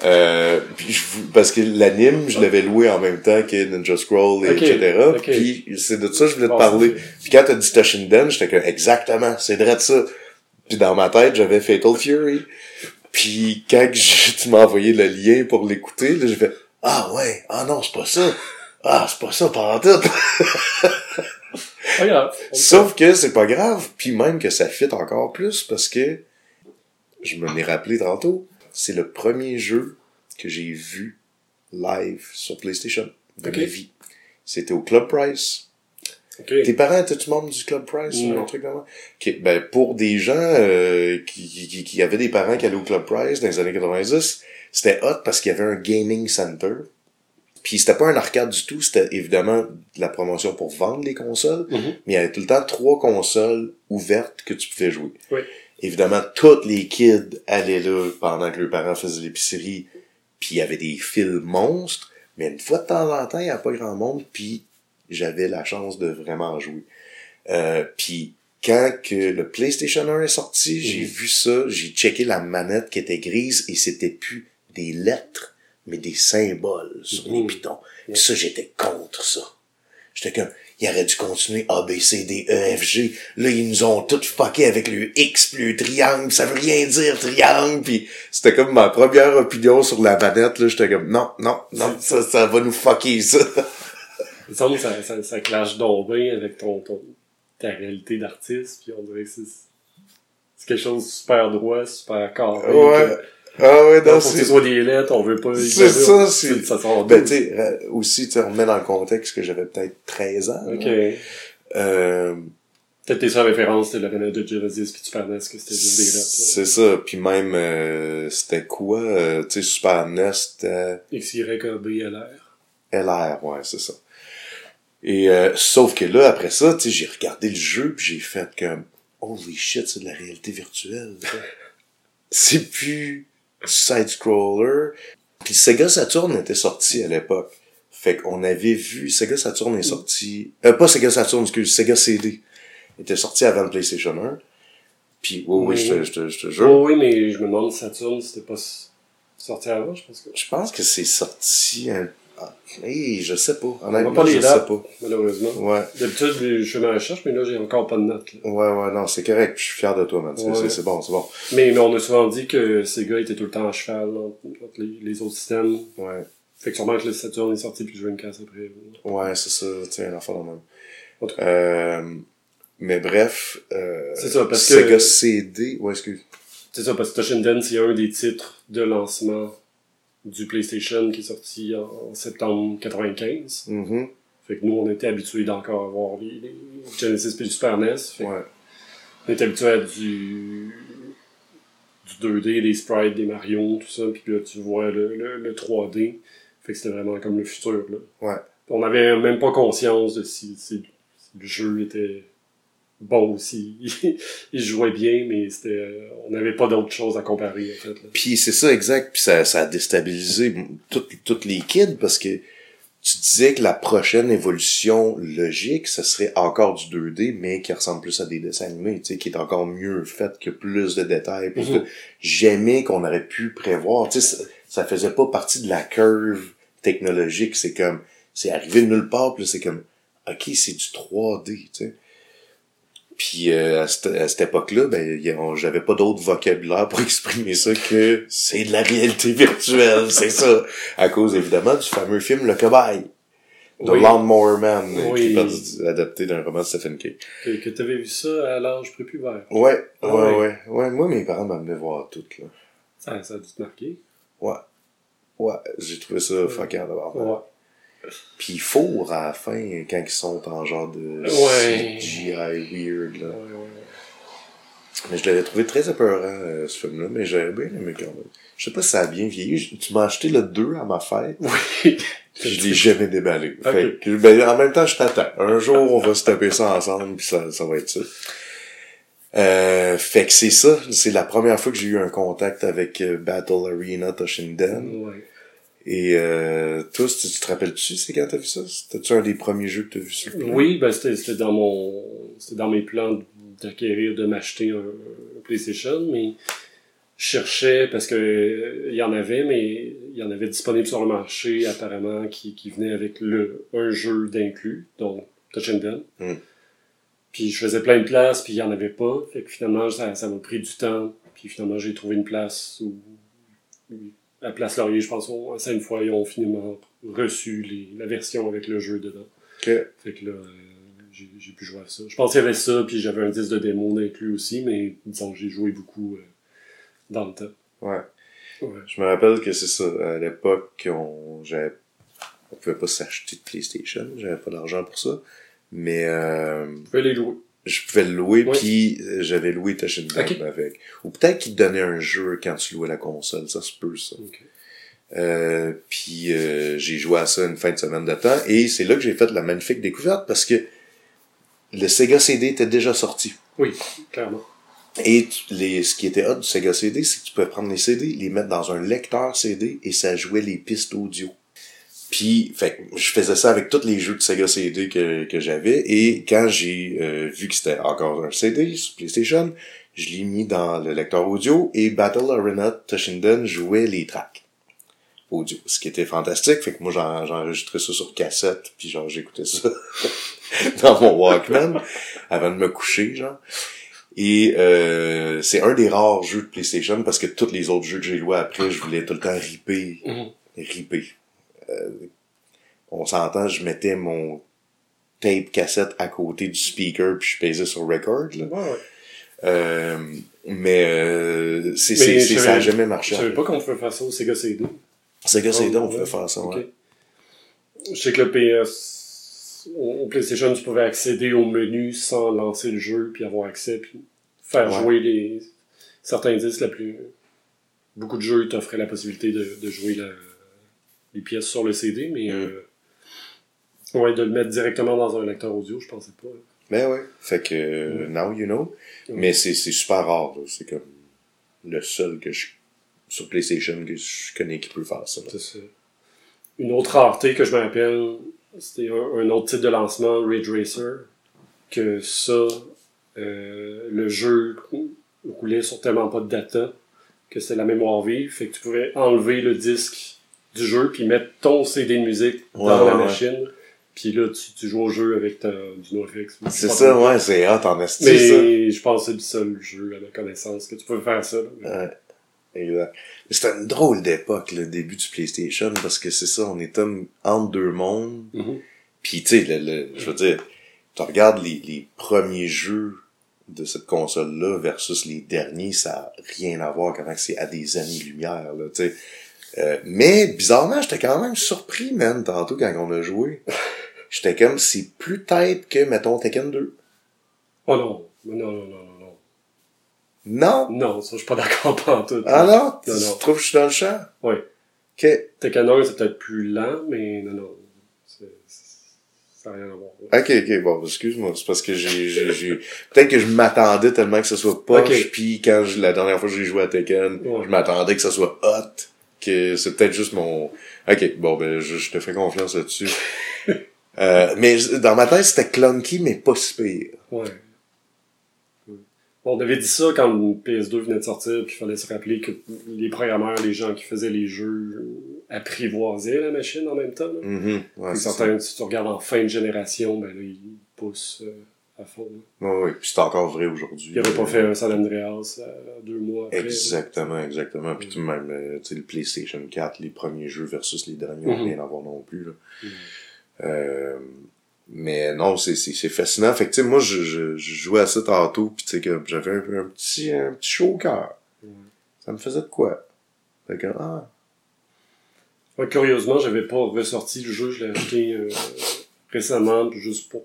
[SPEAKER 2] Euh, puis je parce que l'anime, je l'avais loué en même temps que Ninja Scroll, et etc.
[SPEAKER 3] ok.
[SPEAKER 2] Puis c'est de ça que je voulais te
[SPEAKER 3] Bon,
[SPEAKER 2] parler. Puis quand t'as dit Toshinden, j'étais comme exactement, c'est vrai de ça. Puis dans ma tête, j'avais Fatal Fury. Puis quand que je- tu m'as envoyé le lien pour l'écouter, là, j'ai fait Ah ouais, ah non, c'est pas ça. Ah, c'est pas ça par tout.
[SPEAKER 3] Pas grave.
[SPEAKER 2] Sauf que c'est pas grave, puis même que ça fit encore plus parce que je me l'ai rappelé tantôt, c'est le premier jeu que j'ai vu live sur PlayStation de ma vie. C'était au Club Price. Tes parents étaient-tu membres du Club Price ou un truc comme ça? Ok, ben pour des gens euh, qui, qui, qui- qui avaient des parents qui allaient au Club Price dans les années 90, c'était hot parce qu'il y avait un gaming center. Puis c'était pas un arcade du tout, c'était évidemment de la promotion pour vendre les consoles,
[SPEAKER 3] Mhm.
[SPEAKER 2] mais il y avait tout le temps trois consoles ouvertes que tu pouvais jouer.
[SPEAKER 3] Oui.
[SPEAKER 2] Évidemment, tous les kids allaient là pendant que leurs parents faisaient l'épicerie, puis il y avait des fils monstres, mais une fois de temps en temps, il n'y a pas grand monde, puis j'avais la chance de vraiment jouer. Euh, puis quand que le PlayStation 1 est sorti, j'ai
[SPEAKER 3] Mhm.
[SPEAKER 2] vu ça, j'ai checké la manette qui était grise et c'était plus des lettres, mais des symboles sur les pitons. Puis ça, j'étais contre ça. J'étais comme, il aurait dû continuer A, B, C, D, E, F, G. Là, ils nous ont tout fucké avec le X puis le triangle. Ça veut rien dire, triangle. Puis c'était comme ma première opinion sur la manette. Là, j'étais comme, non, non, non, ça, ça va nous fucker, ça.
[SPEAKER 3] Il semble ça, ça, ça clash donc bien avec ton, ton, ta réalité d'artiste, puis on dirait que c'est c'est quelque chose de super droit, super carré.
[SPEAKER 2] Ouais.
[SPEAKER 3] que
[SPEAKER 2] Ah ouais, non,
[SPEAKER 3] Donc, faut que
[SPEAKER 2] c'est...
[SPEAKER 3] des lettres, on veut pas...
[SPEAKER 2] C'est ça, c'est-
[SPEAKER 3] Ça sort
[SPEAKER 2] Ben, tu sais, euh, aussi, tu sais, on dans le contexte que j'avais peut-être 13 ans.
[SPEAKER 3] Ok.
[SPEAKER 2] Euh,
[SPEAKER 3] Peut-être tes seules références, c'était l'arena de Genesis puis Super NES, que c'était juste des lettres.
[SPEAKER 2] c'est ça. Puis même, euh, c'était quoi? euh, tu sais, Super NES, c'était
[SPEAKER 3] X, Y, A, B, L, R.
[SPEAKER 2] LR, ouais, c'est ça. Et euh, sauf que là, après ça, tu sais, j'ai regardé le jeu puis j'ai fait comme Holy shit, c'est de la réalité virtuelle. c'est plus side-scroller. Puis Sega Saturn était sorti à l'époque. Fait qu'on avait vu, Sega Saturn est sorti, euh, pas Sega Saturn, excuse, Sega CD était sorti avant le PlayStation 1. Puis, oui, oui,
[SPEAKER 3] Oui.
[SPEAKER 2] je te, je te, je te jure.
[SPEAKER 3] Oui, mais je me demande Saturn, c'était pas sorti avant, je pense que...
[SPEAKER 2] Je pense que c'est sorti un... Ah, hey, je sais pas. Honnêtement,
[SPEAKER 3] pas les
[SPEAKER 2] je sais
[SPEAKER 3] dates,
[SPEAKER 2] pas.
[SPEAKER 3] malheureusement.
[SPEAKER 2] Ouais.
[SPEAKER 3] D'habitude, je fais ma recherche, mais là, j'ai encore pas de notes. là.
[SPEAKER 2] Ouais, ouais, non, c'est correct. Je suis fier de toi, man. C'est
[SPEAKER 3] Ouais.
[SPEAKER 2] bon, c'est bon.
[SPEAKER 3] Mais, mais on a souvent dit que Sega était tout le temps à cheval entre, entre les, les autres systèmes.
[SPEAKER 2] Ouais.
[SPEAKER 3] Fait que sûrement que le Saturn est sorti le Dreamcast après.
[SPEAKER 2] Ouais, c'est ça. Tu sais, un enfant dans le même.
[SPEAKER 3] En tout cas.
[SPEAKER 2] Euh, mais bref, euh,
[SPEAKER 3] C'est ça, parce que-
[SPEAKER 2] Sega CD, ouais, excuse.
[SPEAKER 3] C'est ça, parce que Toshinden, c'est un des titres de lancement du PlayStation qui est sorti en, en septembre 95.
[SPEAKER 2] Mhm.
[SPEAKER 3] Fait que nous, on était habitués d'encore avoir les, les Genesis puis le Super NES. Fait que
[SPEAKER 2] Ouais.
[SPEAKER 3] On était habitués à du, du 2D, des sprites, des Mario, tout ça. Puis là, tu vois le, le, le 3D. Fait que c'était vraiment comme le futur, là.
[SPEAKER 2] Ouais.
[SPEAKER 3] On n'avait même pas conscience de si, si- si le jeu était bon aussi. Il jouait bien, mais c'était, on n'avait pas d'autre chose à comparer, en fait. là.
[SPEAKER 2] Puis c'est ça, exact. Puis ça, ça a déstabilisé toutes toutes les kids parce que tu disais que la prochaine évolution logique, ce serait encore du 2D, mais qui ressemble plus à des dessins animés, tu sais, qui est encore mieux fait, que plus de détails, plus de...
[SPEAKER 3] Mhm.
[SPEAKER 2] Jamais qu'on aurait pu prévoir, tu sais, ça, ça faisait pas partie de la curve technologique, c'est comme, c'est arrivé de nulle part, puis là, c'est comme, ok, c'est du 3D, tu sais. Puis euh, à cette, à cette époque-là, ben, j'avais pas d'autre vocabulaire pour exprimer ça que c'est de la réalité virtuelle, c'est ça. À cause évidemment du fameux film Le Cobaye de
[SPEAKER 3] Oui.
[SPEAKER 2] Lawnmower Man, euh,
[SPEAKER 3] Oui.
[SPEAKER 2] qui est adapté d'un roman de Stephen King.
[SPEAKER 3] Que, que t'avais vu ça à l'âge prépubère.
[SPEAKER 2] Ouais,
[SPEAKER 3] Ah
[SPEAKER 2] ouais,
[SPEAKER 3] oui.
[SPEAKER 2] ouais, ouais. Moi, mes parents m'amenaient voir tout, là.
[SPEAKER 3] Ça, ça a dû te marquer.
[SPEAKER 2] Ouais. Ouais, j'ai trouvé ça fucking d'abord.
[SPEAKER 3] Ouais.
[SPEAKER 2] Puis il fourre à la fin, quand ils sont en genre de
[SPEAKER 3] Ouais.
[SPEAKER 2] CGI weird, là.
[SPEAKER 3] Ouais, ouais,
[SPEAKER 2] Mais je l'avais trouvé très apeurant, euh, ce film-là, mais j'avais bien aimé quand même. Je sais pas si ça a bien vieilli. Je- Tu m'as acheté le 2 à ma fête.
[SPEAKER 3] Oui.
[SPEAKER 2] je l'ai jamais déballé. Fait que, ben, en même temps, je t'attends. Un jour, on va se taper ça ensemble, puis ça, ça va être ça. Euh, fait que c'est ça. C'est la première fois que j'ai eu un contact avec euh, Battle Arena Toshinden.
[SPEAKER 3] Ouais.
[SPEAKER 2] Et euh, toi, si tu, tu te rappelles-tu, c'est quand t'as vu ça? C'était-tu un des premiers jeux que t'as vu sur le plan?
[SPEAKER 3] Oui, ben c'était c'était dans mon c'était dans mes plans d'acquérir, de m'acheter un, un PlayStation, mais je cherchais parce que euh, il y en avait, mais il y en avait disponible sur le marché apparemment qui, qui venait avec le un jeu d'inclus, donc Toshinden.
[SPEAKER 2] Mm.
[SPEAKER 3] Puis je faisais plein de places, puis il y en avait pas. Fait que finalement, ça ça m'a pris du temps. Puis finalement, j'ai trouvé une place où à Place Laurier, je pense, on- une fois, ils ont finalement reçu les, la version avec le jeu dedans. Fait que là, euh, j'ai j'ai pu jouer à ça. Je pense qu'il y avait ça, puis j'avais un disque de démo d'inclus aussi, mais disons que j'ai joué beaucoup euh, dans le temps.
[SPEAKER 2] Ouais.
[SPEAKER 3] Ouais.
[SPEAKER 2] Je me rappelle que c'est ça. À l'époque, on, j'avais, on pouvait pas s'acheter de PlayStation. J'avais pas d'argent pour ça. Mais, euh,
[SPEAKER 3] Je pouvais les louer.
[SPEAKER 2] Je pouvais le louer,
[SPEAKER 3] Ouais.
[SPEAKER 2] puis euh, j'avais loué Toshinden
[SPEAKER 3] Ok.
[SPEAKER 2] avec. Ou peut-être qu'il te donnait un jeu quand tu louais la console. Ça se peut, ça. Euh, puis euh, j'ai joué à ça une fin de semaine de temps et c'est là que j'ai fait la magnifique découverte parce que le Sega CD était déjà sorti.
[SPEAKER 3] Oui, clairement.
[SPEAKER 2] Et les, ce qui était hot du Sega CD, c'est que tu pouvais prendre les CD, les mettre dans un lecteur CD et ça jouait les pistes audio. Puis, fait je faisais ça avec tous les jeux de Sega CD que, que j'avais et quand j'ai euh, vu que c'était encore un CD sur PlayStation, je l'ai mis dans le lecteur audio et Battle Arena Toshinden jouait les tracks audio, ce qui était fantastique. Fait que moi, j'en- j'enregistrais ça sur cassette, puis genre, j'écoutais ça dans mon Walkman avant de me coucher, genre. Et euh, c'est un des rares jeux de PlayStation parce que tous les autres jeux que j'ai loués après, je voulais tout le temps ripper,
[SPEAKER 3] Mhm.
[SPEAKER 2] ripper. Euh, on s'entend, je mettais mon tape cassette à côté du speaker puis je pesais sur record. Là.
[SPEAKER 3] Ouais, ouais.
[SPEAKER 2] Euh, mais euh, c'est,
[SPEAKER 3] Mais
[SPEAKER 2] c'est,
[SPEAKER 3] je
[SPEAKER 2] c'est- ça a
[SPEAKER 3] savais-
[SPEAKER 2] jamais
[SPEAKER 3] Je
[SPEAKER 2] marché.
[SPEAKER 3] savais pas qu'on pouvait faire ça au Sega CD.
[SPEAKER 2] Que c'est
[SPEAKER 3] Oh,
[SPEAKER 2] on pouvait faire ça, ouais.
[SPEAKER 3] Je sais que le PS, au au PlayStation, tu pouvais accéder au menu sans lancer le jeu, puis avoir accès, puis faire
[SPEAKER 2] Ouais.
[SPEAKER 3] jouer les certains disques la plus. Beaucoup de jeux ils t'offraient la possibilité de, de jouer la- les pièces sur le CD, mais
[SPEAKER 2] Mm.
[SPEAKER 3] euh, ouais, de le mettre directement dans un lecteur audio, je pensais pas.
[SPEAKER 2] Ben ouais. Fait que, euh, now you know. Mais c'est, super rare, là. C'est comme le seul que je, sur PlayStation que je connais qui peut faire ça. là.
[SPEAKER 3] C'est ça. Une autre rareté que je me rappelle, c'était un, un autre titre de lancement, Ridge Racer, que ça, euh, le jeu roulait sur tellement pas de data que c'était la mémoire vive, fait que tu pouvais enlever le disque du jeu puis mettre ton CD de musique dans
[SPEAKER 2] Ouais,
[SPEAKER 3] la machine, puis là tu, tu joues au jeu avec ta, du NoFX.
[SPEAKER 2] C'est ça, ouais, c'est hot en esti, ça.
[SPEAKER 3] Mais je pense que c'est le seul jeu à ma connaissance que tu peux faire ça. là.
[SPEAKER 2] Ouais, exact. C'était une drôle d'époque, le début du PlayStation, parce que c'est ça, on est comme entre deux mondes.
[SPEAKER 3] Mhm.
[SPEAKER 2] Puis tu sais, le, le- je veux dire, tu regardes les, les premiers jeux de cette console-là versus les derniers, ça a rien à voir quand c'est à des années-lumière, tu sais. Euh, mais, bizarrement, j'étais quand même surpris, man, tantôt, quand on a joué. J'étais comme, c'est plus tête que, mettons, Tekken 2.
[SPEAKER 3] Oh non, non, non, non, non, non.
[SPEAKER 2] Non?
[SPEAKER 3] Non, ça je suis pas d'accord pantoute.
[SPEAKER 2] Ah non? Tu,
[SPEAKER 3] Non,
[SPEAKER 2] trouves que je suis dans le champ?
[SPEAKER 3] Oui.
[SPEAKER 2] Ok.
[SPEAKER 3] Tekken 1, c'est peut-être plus lent, mais non, non. Ça n'a rien à voir.
[SPEAKER 2] Ok, ok, bon, excuse-moi, c'est parce que j'ai, j'ai, j'ai- peut-être que je m'attendais tellement que ce soit poche,
[SPEAKER 3] Ok.
[SPEAKER 2] puis quand je- la dernière fois que j'ai joué à Tekken,
[SPEAKER 3] Ouais.
[SPEAKER 2] je m'attendais que ça soit hot, que c'est peut-être juste mon, ok, bon, ben, je, je te fais confiance là-dessus. euh, mais dans ma tête, c'était clunky, mais pas si pire.
[SPEAKER 3] Ouais. On avait dit ça quand le PS2 venait de sortir, puis il fallait se rappeler que les programmeurs, les gens qui faisaient les jeux, apprivoisaient la machine en même temps. là.
[SPEAKER 2] Mhm, ouais, ça.
[SPEAKER 3] certains, si tu regardes en fin de génération, ben là, ils poussent euh, à fond. là.
[SPEAKER 2] Ouais, ouais, puis c'est encore vrai aujourd'hui.
[SPEAKER 3] Ils n'avaient pas fait un San Andreas euh, deux mois après.
[SPEAKER 2] Exactement, exactement. Puis tout de même, euh, tu sais, le PlayStation 4, les premiers jeux versus les derniers, ont
[SPEAKER 3] Mhm.
[SPEAKER 2] rien à voir non plus. Là.
[SPEAKER 3] Mhm.
[SPEAKER 2] Euh, mais non, c'est, c'est, c'est fascinant. Fait que, tu sais, moi, je, je, je jouais à ça tantôt, puis tu sais, que j'avais un, un petit, un petit chaud au cœur.
[SPEAKER 3] Ouais.
[SPEAKER 2] Ça me faisait de quoi? Fait que, ah,
[SPEAKER 3] Ouais, curieusement, j'avais pas ressorti le jeu, je l'ai acheté euh, récemment, juste pour,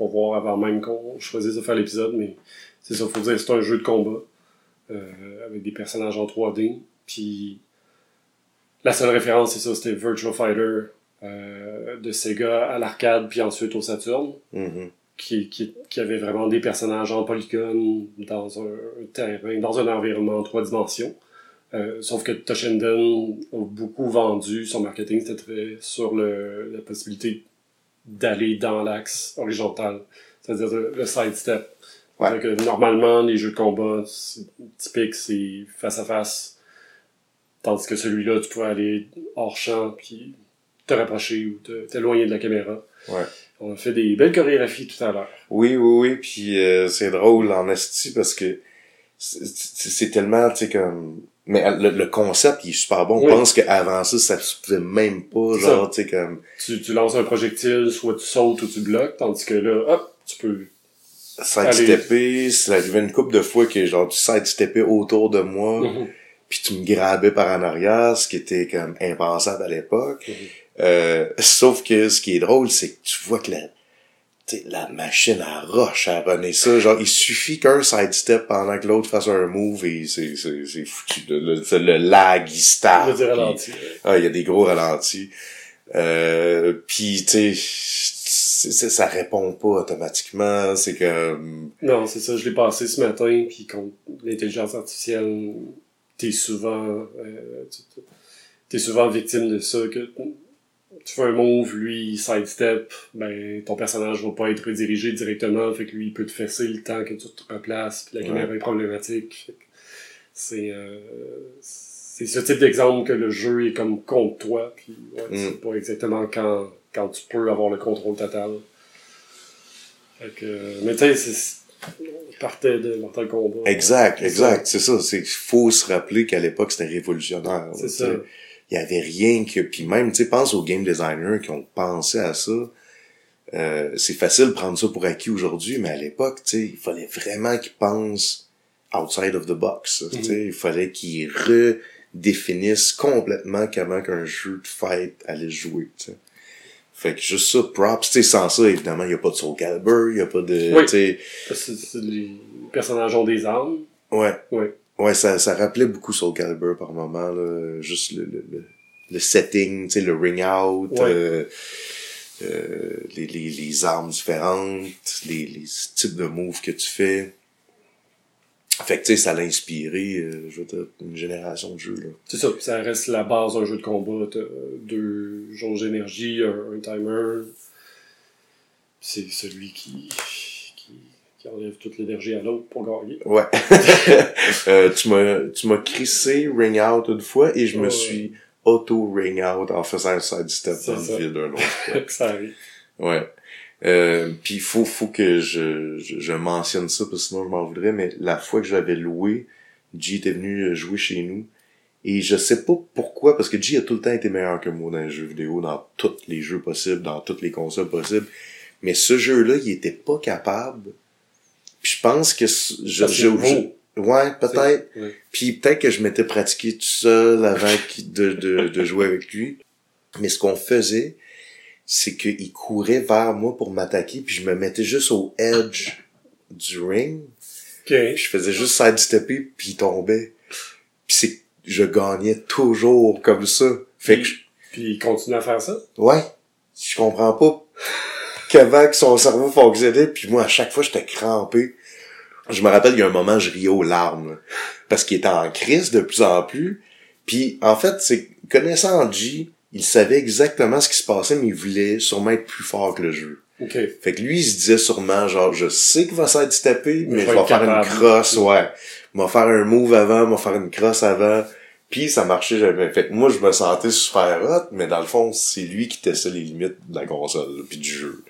[SPEAKER 3] pour voir avant même qu'on choisisse de faire l'épisode, mais c'est ça, faut dire, c'est un jeu de combat, euh, avec des personnages en 3D, puis la seule référence, c'est ça, c'était Virtual Fighter euh, de Sega à l'arcade, puis ensuite au Saturn,
[SPEAKER 2] mhm.
[SPEAKER 3] qui, qui, qui avait vraiment des personnages en polygone dans un terrain, dans un environnement en trois dimensions. Euh, sauf que Toshinden a beaucoup vendu son marketing, c'était très sur le, la possibilité d'aller dans l'axe horizontal, c'est-à-dire le, sidestep.
[SPEAKER 2] Ouais.
[SPEAKER 3] C'est-à-dire que normalement, les jeux de combat c'est typique, c'est face à face, tandis que celui-là, tu pouvais aller hors champ puis te rapprocher ou t'éloigner de la caméra.
[SPEAKER 2] Ouais.
[SPEAKER 3] On a fait des belles chorégraphies tout à l'heure.
[SPEAKER 2] Oui, oui, oui, puis euh, c'est drôle en esti parce que c'est, tellement, tu sais, comme... Mais le, le concept, il est super bon.
[SPEAKER 3] Oui.
[SPEAKER 2] On pense qu'avant ça, ça se pouvait même pas, genre, tu sais, comme...
[SPEAKER 3] Tu, tu lances un projectile, soit tu sautes ou tu bloques, tandis que là, hop, tu peux.
[SPEAKER 2] sidestepper, c'est arrivé une couple de fois que genre tu sidesteppais autour de moi,
[SPEAKER 3] Mhm.
[SPEAKER 2] puis tu me grabais par en arrière, ce qui était comme impensable à l'époque.
[SPEAKER 3] Mhm.
[SPEAKER 2] Euh, sauf que ce qui est drôle, c'est que tu vois que la, tu sais, la machine à roche à runner ça. Genre, il suffit qu'un sidestep pendant que l'autre fasse un move et c'est, c'est, c'est foutu. Le, le, lag, il.
[SPEAKER 3] Je veux dire
[SPEAKER 2] puis-
[SPEAKER 3] ralenti.
[SPEAKER 2] ah, il y a des gros ralentis. Euh, puis, tu sais, ça répond pas automatiquement. C'est comme...
[SPEAKER 3] Non, c'est ça, je l'ai passé ce matin, puis contre l'intelligence artificielle, t'es souvent, euh, t'es souvent victime de ça, que tu fais un move, lui, il sidestep, ben, ton personnage va pas être redirigé directement, fait que lui, il peut te fesser le temps que tu te replaces, puis la
[SPEAKER 2] Ouais.
[SPEAKER 3] caméra est problématique. C'est, euh, c'est ce type d'exemple que le jeu est comme contre toi, puis ouais,
[SPEAKER 2] Mm.
[SPEAKER 3] c'est pas exactement quand, quand tu peux avoir le contrôle total. Fait que, mais tu sais, c'est- partait de Mortal Kombat.
[SPEAKER 2] Exact, exact. C'est ça. C'est faut se rappeler qu'à l'époque, c'était révolutionnaire.
[SPEAKER 3] C'est ça.
[SPEAKER 2] tu sais. Il y avait rien que... Puis même, tu pense aux game designers qui ont pensé à ça. Euh, c'est facile de prendre ça pour acquis aujourd'hui, mais à l'époque, tu sais, il fallait vraiment qu'ils pensent outside of the box. tu sais. Il fallait qu'ils redéfinissent complètement comment qu'un jeu de fight allait jouer. Fait que juste ça, props, tu sais, sans ça, évidemment, il y a pas de Soul Calibur, il y a pas de,
[SPEAKER 3] Oui.
[SPEAKER 2] tu sais,
[SPEAKER 3] Parce que c'est- les personnages ont des armes.
[SPEAKER 2] ouais.
[SPEAKER 3] Ouais.
[SPEAKER 2] Ouais, ça, ça rappelait beaucoup Soul Calibur par moment, là. Juste le, le, le, le setting, tu sais, le ring out,
[SPEAKER 3] Ouais.
[SPEAKER 2] euh, euh, les, les, les armes différentes, les, les types de moves que tu fais. Fait que, tu sais, ça l'a inspiré, euh, je veux dire, une génération de jeux, là.
[SPEAKER 3] C'est ça, ça reste la base d'un jeu de combat. T'as deux jauges d'énergie, un, un timer. C'est celui qui, qui, enlève toute l'énergie à l'autre pour gagner.
[SPEAKER 2] Ouais. euh, tu m'as, tu m'as crissé ring out une fois et je me suis auto ring out en faisant un side step dans le vide un autre fois.
[SPEAKER 3] ça arrive.
[SPEAKER 2] Ouais. Euh, puis faut faut que je, je, je mentionne ça parce que sinon je m'en voudrais mais la fois que je l'avais loué G était venu jouer chez nous et je sais pas pourquoi parce que G a tout le temps été meilleur que moi dans les jeux vidéo dans tous les jeux possibles dans toutes les consoles possibles mais ce jeu là il était pas capable puis je pense que je,
[SPEAKER 3] Parce
[SPEAKER 2] je, ouais peut-être puis peut-être que je m'étais pratiqué tout seul avant de, de, de jouer avec lui. Mais ce qu'on faisait, c'est qu'il courait vers moi pour m'attaquer, puis je me mettais juste au edge du ring.
[SPEAKER 3] Ok.
[SPEAKER 2] Je faisais juste sidestepper, puis il tombait. Puis c'est je gagnais toujours comme ça. Fait que, je-
[SPEAKER 3] Puis il continue à faire ça?
[SPEAKER 2] ouais, je comprends pas qu'avant que son cerveau fonctionnait, puis moi, à chaque fois, j'étais crampé. Je me rappelle, il y a un moment, je riais aux larmes, là, parce qu'il était en crise de plus en plus. Puis, en fait, c'est connaissant G, il savait exactement ce qui se passait, mais il voulait sûrement être plus fort que le jeu.
[SPEAKER 3] Ok.
[SPEAKER 2] Fait que lui, il se disait sûrement, genre, je sais qu'il va sidestepper, mais
[SPEAKER 3] je vais
[SPEAKER 2] faire une crosse, ouais. Il va faire un move avant, il va faire une crosse avant. Puis ça marchait jamais. Fait que moi, je me sentais super hot, mais dans le fond, c'est lui qui testait les limites de la console, puis du jeu.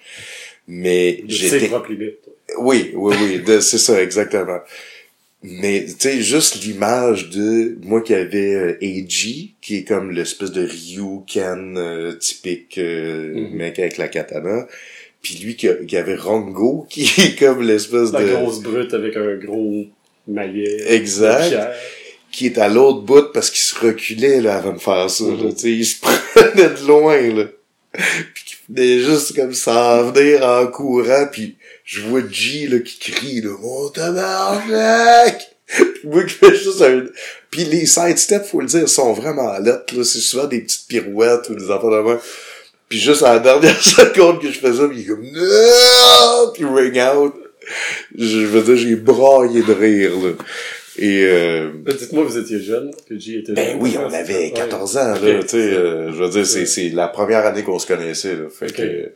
[SPEAKER 2] Mais
[SPEAKER 3] De ses
[SPEAKER 2] j'étais...
[SPEAKER 3] propres limites.
[SPEAKER 2] Oui, oui, oui, c'est ça, exactement. Mais, tu sais, juste l'image de moi qui avait euh, Eiji, qui est comme l'espèce de Ryu Ken euh, typique euh,
[SPEAKER 3] Mhm.
[SPEAKER 2] mec avec la katana, puis lui qui, a- qui avait Rongo, qui est comme l'espèce
[SPEAKER 3] La
[SPEAKER 2] de...
[SPEAKER 3] grosse brute avec un gros maillet.
[SPEAKER 2] Exact. Qui est à l'autre bout parce qu'il se reculait là avant de faire ça. là,
[SPEAKER 3] Mhm.
[SPEAKER 2] tu sais, il se prenait de loin là. Puis qu'il venait juste comme ça en venir en courant puis je vois G là qui crie là mon tabarnak puis moi qui fais juste un puis les side steps faut le dire sont vraiment lettres là c'est souvent des petites pirouettes ou des affaires de même puis juste à la dernière seconde que je fais ça puis il est comme non puis ring out je veux dire j'ai braillé de rire là et euh,
[SPEAKER 3] Euh, Dites-moi, vous étiez jeune, que J était
[SPEAKER 2] ben
[SPEAKER 3] jeune.
[SPEAKER 2] oui, on
[SPEAKER 3] Ouais,
[SPEAKER 2] avait
[SPEAKER 3] c'est-
[SPEAKER 2] 14 ans, là, tu sais, euh, je veux dire, c'est,
[SPEAKER 3] Ouais.
[SPEAKER 2] c'est la première année qu'on se connaissait, là, fait que, euh,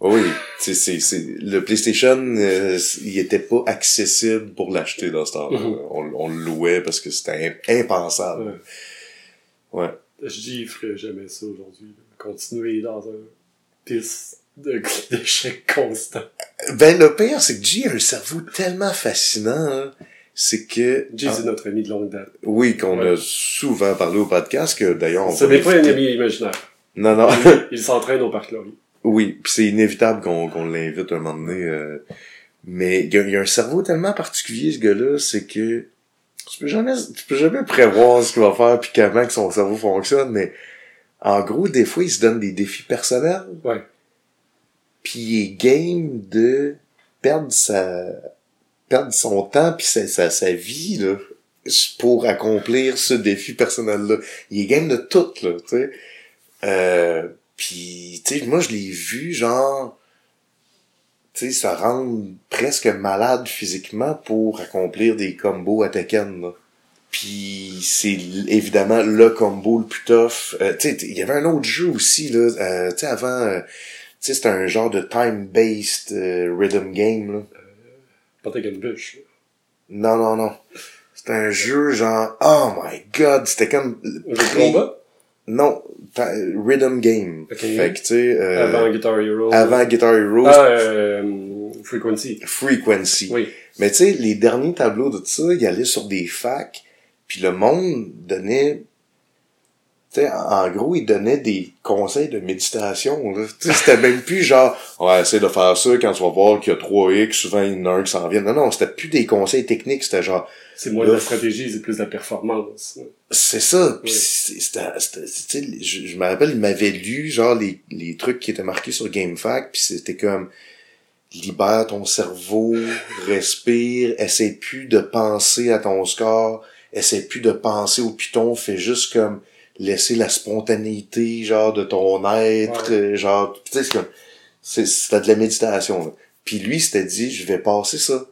[SPEAKER 2] oui, c'est, c'est, le PlayStation, euh, il était pas accessible pour l'acheter dans ce temps-là,
[SPEAKER 3] Mhm.
[SPEAKER 2] on, on le louait parce que c'était im- impensable, ouais.
[SPEAKER 3] Je dis, il ferait jamais ça aujourd'hui. Continuer dans un piste d'échec constant.
[SPEAKER 2] Ben, le pire, c'est que G a un cerveau tellement fascinant, hein, c'est que, Ah,
[SPEAKER 3] c'est notre ami de longue date.
[SPEAKER 2] oui, qu'on
[SPEAKER 3] Ouais.
[SPEAKER 2] a souvent parlé au podcast, que d'ailleurs, on
[SPEAKER 3] Ce n'est pas un ami imaginaire.
[SPEAKER 2] Non, non.
[SPEAKER 3] Il s'entraîne au parc Laurier.
[SPEAKER 2] Oui, puis c'est inévitable qu'on qu'on l'invite un moment donné. euh, mais il y, a- il y a un cerveau tellement particulier, ce gars-là, c'est que tu peux jamais tu peux jamais prévoir ce qu'il va faire puis comment que son cerveau fonctionne, mais en gros, des fois, il se donne des défis personnels.
[SPEAKER 3] Ouais.
[SPEAKER 2] Puis il est game de perdre sa perdre son temps puis sa, sa, vie là pour accomplir ce défi personnel là. Il est game de tout là, tu sais. Euh, puis tu sais moi je l'ai vu genre tu sais se rendre presque malade physiquement pour accomplir des combos à Tekken. Puis c'est évidemment le combo le plus tough. Euh, tu sais, il y avait un autre jeu aussi là, euh, tu sais avant euh, tu sais c'était un genre de time-based rhythm game là.
[SPEAKER 3] Pas.
[SPEAKER 2] Non non non. C'était un jeu genre oh my god, c'était comme
[SPEAKER 3] Un jeu de combat?
[SPEAKER 2] non, rhythm game.
[SPEAKER 3] Ok.
[SPEAKER 2] Fait que tu sais euh,
[SPEAKER 3] Avant Guitar Hero.
[SPEAKER 2] avant Guitar Hero,
[SPEAKER 3] Ah, euh, Frequency.
[SPEAKER 2] Frequency.
[SPEAKER 3] Oui.
[SPEAKER 2] Mais tu sais, les derniers tableaux de ça, ils allaient sur des facs, puis le monde donnait, En gros, il donnait des conseils de méditation. C'était même plus genre, ouais, essaie de faire ça quand tu vas voir qu'il y a 3X, souvent il y en a un qui s'en vient. Non, non, c'était plus des conseils techniques, c'était genre,
[SPEAKER 3] C'est moins de la stratégie, c'est plus de la performance.
[SPEAKER 2] c'est ça.
[SPEAKER 3] Ouais.
[SPEAKER 2] c'était, je, je me rappelle, il m'avait lu genre les, les trucs qui étaient marqués sur GameFAQ, puis c'était comme libère ton cerveau, respire, essaie plus de penser à ton score, essaie plus de penser au piton, fais juste comme laisser la spontanéité genre de ton être,
[SPEAKER 3] Ouais.
[SPEAKER 2] euh, genre tu sais c'est comme c'est c'était de la méditation. Là. Puis lui s'était dit je vais passer ça.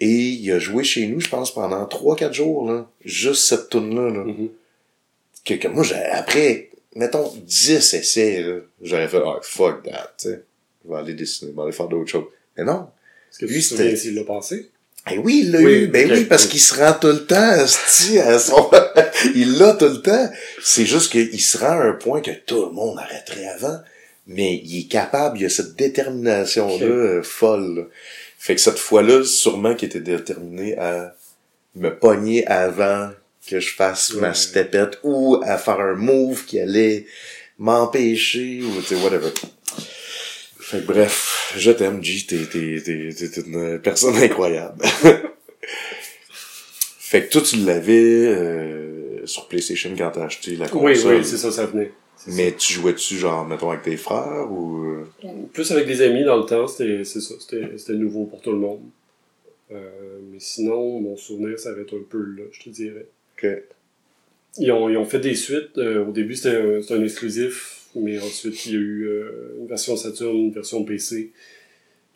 [SPEAKER 2] Et il a joué chez nous, je pense, pendant 3-4 jours, là. Juste cette tune-là, là.
[SPEAKER 3] Mhm.
[SPEAKER 2] Que, que moi, j'ai, après, mettons, 10 essais, là, j'aurais fait, ah, fuck that, tu sais. Je vais aller dessiner, je vais aller faire d'autres choses. Mais non.
[SPEAKER 3] Est-ce que tu
[SPEAKER 2] Lui, c'était-
[SPEAKER 3] s'il l'a passé?
[SPEAKER 2] Eh oui, il l'a
[SPEAKER 3] Oui,
[SPEAKER 2] eu. Ben oui, parce qu'il se rend tout le temps, asti, à son... il l'a tout le temps. C'est juste qu'il se rend à un point que tout le monde arrêterait avant. Mais il est capable, il a cette détermination-là euh, folle. là. Fait que cette fois-là, sûrement qu'il était déterminé à me pogner avant que je fasse ma stepette ou à faire un move qui allait m'empêcher ou tu sais, whatever. Fait que bref, je t'aime, G, t'es, t'es, t'es, t'es une personne incroyable. fait que toi, tu l'avais euh, sur PlayStation quand t'as acheté la console.
[SPEAKER 3] Oui, oui, c'est ça, ça venait.
[SPEAKER 2] Mais tu jouais-tu, genre, mettons, avec tes frères ou... euh?
[SPEAKER 3] ça. Plus avec des amis dans le temps, c'était c'est ça, c'était c'était nouveau pour tout le monde. Euh, mais sinon, mon souvenir s'arrête un peu là, je te dirais.
[SPEAKER 2] que
[SPEAKER 3] Ils ont, ils ont fait des suites. euh, au début, c'était un, c'était un exclusif, mais ensuite, il y a eu euh, une version Saturn, une version PC.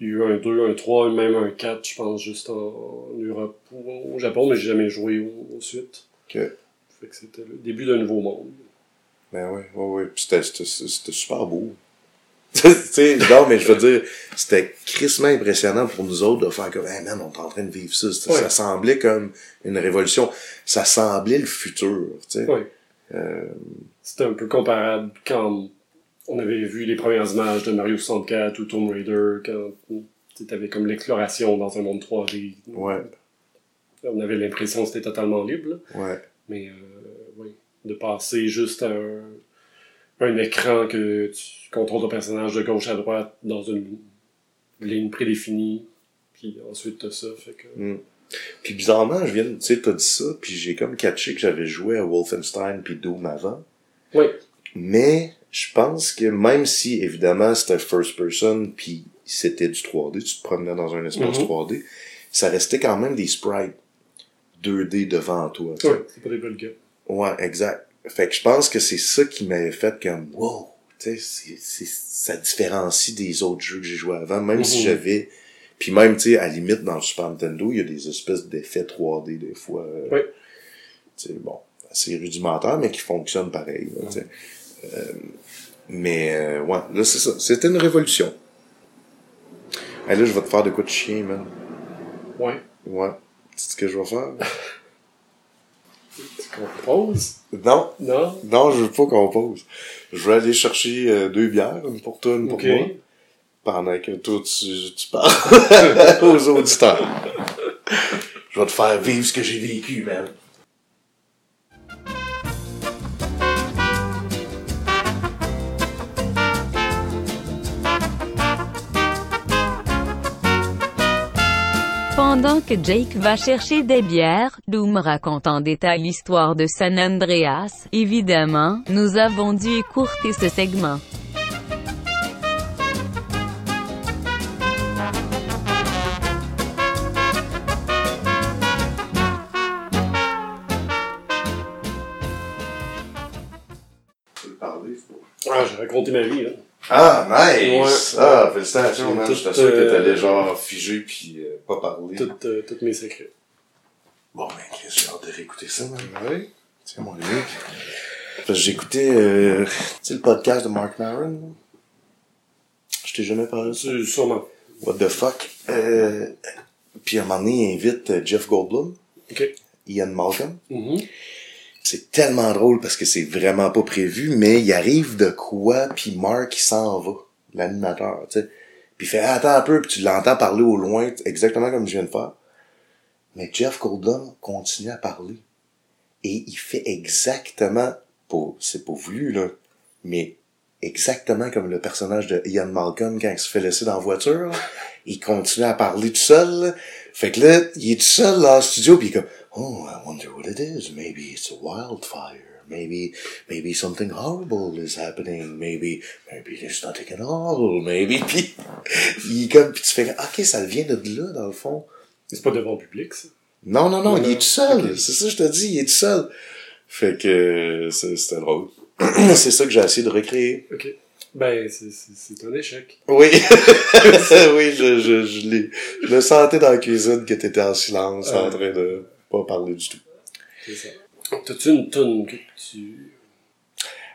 [SPEAKER 3] Il y a eu un 2, un 3, même un 4, je pense, juste en, en Europe ou au Japon, mais j'ai jamais joué aux suites.
[SPEAKER 2] que
[SPEAKER 3] Fait que c'était le début d'un nouveau monde.
[SPEAKER 2] Ben ouais, ouais. Puis c'était, super beau. tu sais, non, mais je veux dire, c'était crissement impressionnant pour nous autres de faire comme, hey man, on est en train de vivre ça.
[SPEAKER 3] Ouais.
[SPEAKER 2] Ça semblait comme une révolution. Ça semblait le futur, tu sais.
[SPEAKER 3] Ouais.
[SPEAKER 2] Euh,
[SPEAKER 3] C'était un peu comparable quand on avait vu les premières images de Mario 64 ou Tomb Raider, quand tu avais comme l'exploration dans un monde 3D.
[SPEAKER 2] ouais,
[SPEAKER 3] On avait l'impression que c'était totalement libre, là.
[SPEAKER 2] ouais.
[SPEAKER 3] mais euh, oui, de passer juste à un, un écran que tu contrôles ton personnage de gauche à droite dans une ligne prédéfinie, puis ensuite t'as ça, fait que...
[SPEAKER 2] Mm. Puis bizarrement, je viens, de- tu sais, t'as dit ça, puis j'ai comme catché que j'avais joué à Wolfenstein puis Doom avant.
[SPEAKER 3] Oui,
[SPEAKER 2] Mais je pense que même si, évidemment, c'était first person, puis c'était du 3D, tu te promenais dans un espace
[SPEAKER 3] Mhm.
[SPEAKER 2] 3D, ça restait quand même des sprites 2D devant toi.
[SPEAKER 3] ouais, c'est pas des bulles.
[SPEAKER 2] Ouais, exact. Fait que je pense que c'est ça qui m'avait fait comme wow, tu sais, ça différencie des autres jeux que j'ai joué avant, même si
[SPEAKER 3] Mhm.
[SPEAKER 2] j'avais. Puis même, tu sais, à la limite, dans le Super Nintendo, il y a des espèces d'effets 3D des fois. euh,
[SPEAKER 3] Oui.
[SPEAKER 2] Tu sais, bon, assez rudimentaires, mais qui fonctionnent pareil. là. Euh, mais euh, ouais, là c'est ça. C'était une révolution. Hey, là, je vais te faire de quoi de chien, man.
[SPEAKER 3] Ouais.
[SPEAKER 2] Ouais. Tu sais ce que je vais faire?
[SPEAKER 3] Tu composes?
[SPEAKER 2] non,
[SPEAKER 3] Non?
[SPEAKER 2] Non, je veux pas qu'on pose. Je vais aller chercher euh, deux bières, une pour toi, une pour moi, pendant que toi, tu, tu parles aux auditeurs. Je vais te faire vivre ce que j'ai vécu, man.
[SPEAKER 1] Pendant que Jake va chercher des bières, Doom raconte en détail l'histoire de San Andreas. Évidemment, nous avons dû écourter ce segment.
[SPEAKER 3] Ah, j'ai raconté ma vie, là.
[SPEAKER 2] Ah, nice!
[SPEAKER 3] Ouais.
[SPEAKER 2] Ah, félicitations, man. J'étais sûr que
[SPEAKER 3] euh,
[SPEAKER 2] t'allais genre figer pis euh, pas parler.
[SPEAKER 3] Toutes, euh, toutes mes secrets.
[SPEAKER 2] Bon, ben, Chris, j'ai hâte de réécouter ça, man. Oui? Tiens, mon. Parce que j'ai écouté, euh, tu sais, le podcast de Mark Maron? Je t'ai jamais parlé de ça.
[SPEAKER 3] C'est Sûrement.
[SPEAKER 2] What the fuck? Euh, puis à un moment donné, il invite euh, Jeff Goldblum,
[SPEAKER 3] Ok.
[SPEAKER 2] Ian Malcolm.
[SPEAKER 3] Mhm.
[SPEAKER 2] C'est tellement drôle parce que c'est vraiment pas prévu, mais il arrive de quoi, puis Mark, il s'en va, l'animateur, tu sais. Puis il fait attends un peu, puis tu l'entends parler au loin, exactement comme je viens de faire. Mais Jeff Goldblum continue à parler. Et il fait exactement c'est pas voulu, là. Mais exactement comme le personnage de Ian Malcolm quand il se fait laisser dans la voiture, là, il continue à parler tout seul, là. Fait que là, il est tout seul dans le studio, puis il est comme, oh, I wonder what it is. Maybe it's a wildfire. Maybe, maybe something horrible is happening. Maybe, maybe there's nothing at all. Maybe, puis il comme, puis tu fais, ok, ça vient de là, dans le fond.
[SPEAKER 3] C'est pas devant le public, ça?
[SPEAKER 2] Non, non, non,
[SPEAKER 3] Non,
[SPEAKER 2] il est tout seul.
[SPEAKER 3] Ok.
[SPEAKER 2] C'est ça, que je te dis, il est tout seul. Fait que c'est- c'était drôle. c'est ça que j'ai essayé de recréer.
[SPEAKER 3] OK. Ben, c'est- un échec.
[SPEAKER 2] Oui. oui, je, je, je. Je le sentais dans la cuisine que t'étais en silence, en
[SPEAKER 3] Euh.
[SPEAKER 2] train de pas parler du tout.
[SPEAKER 3] C'est ça. T'as-tu une tonne que tu...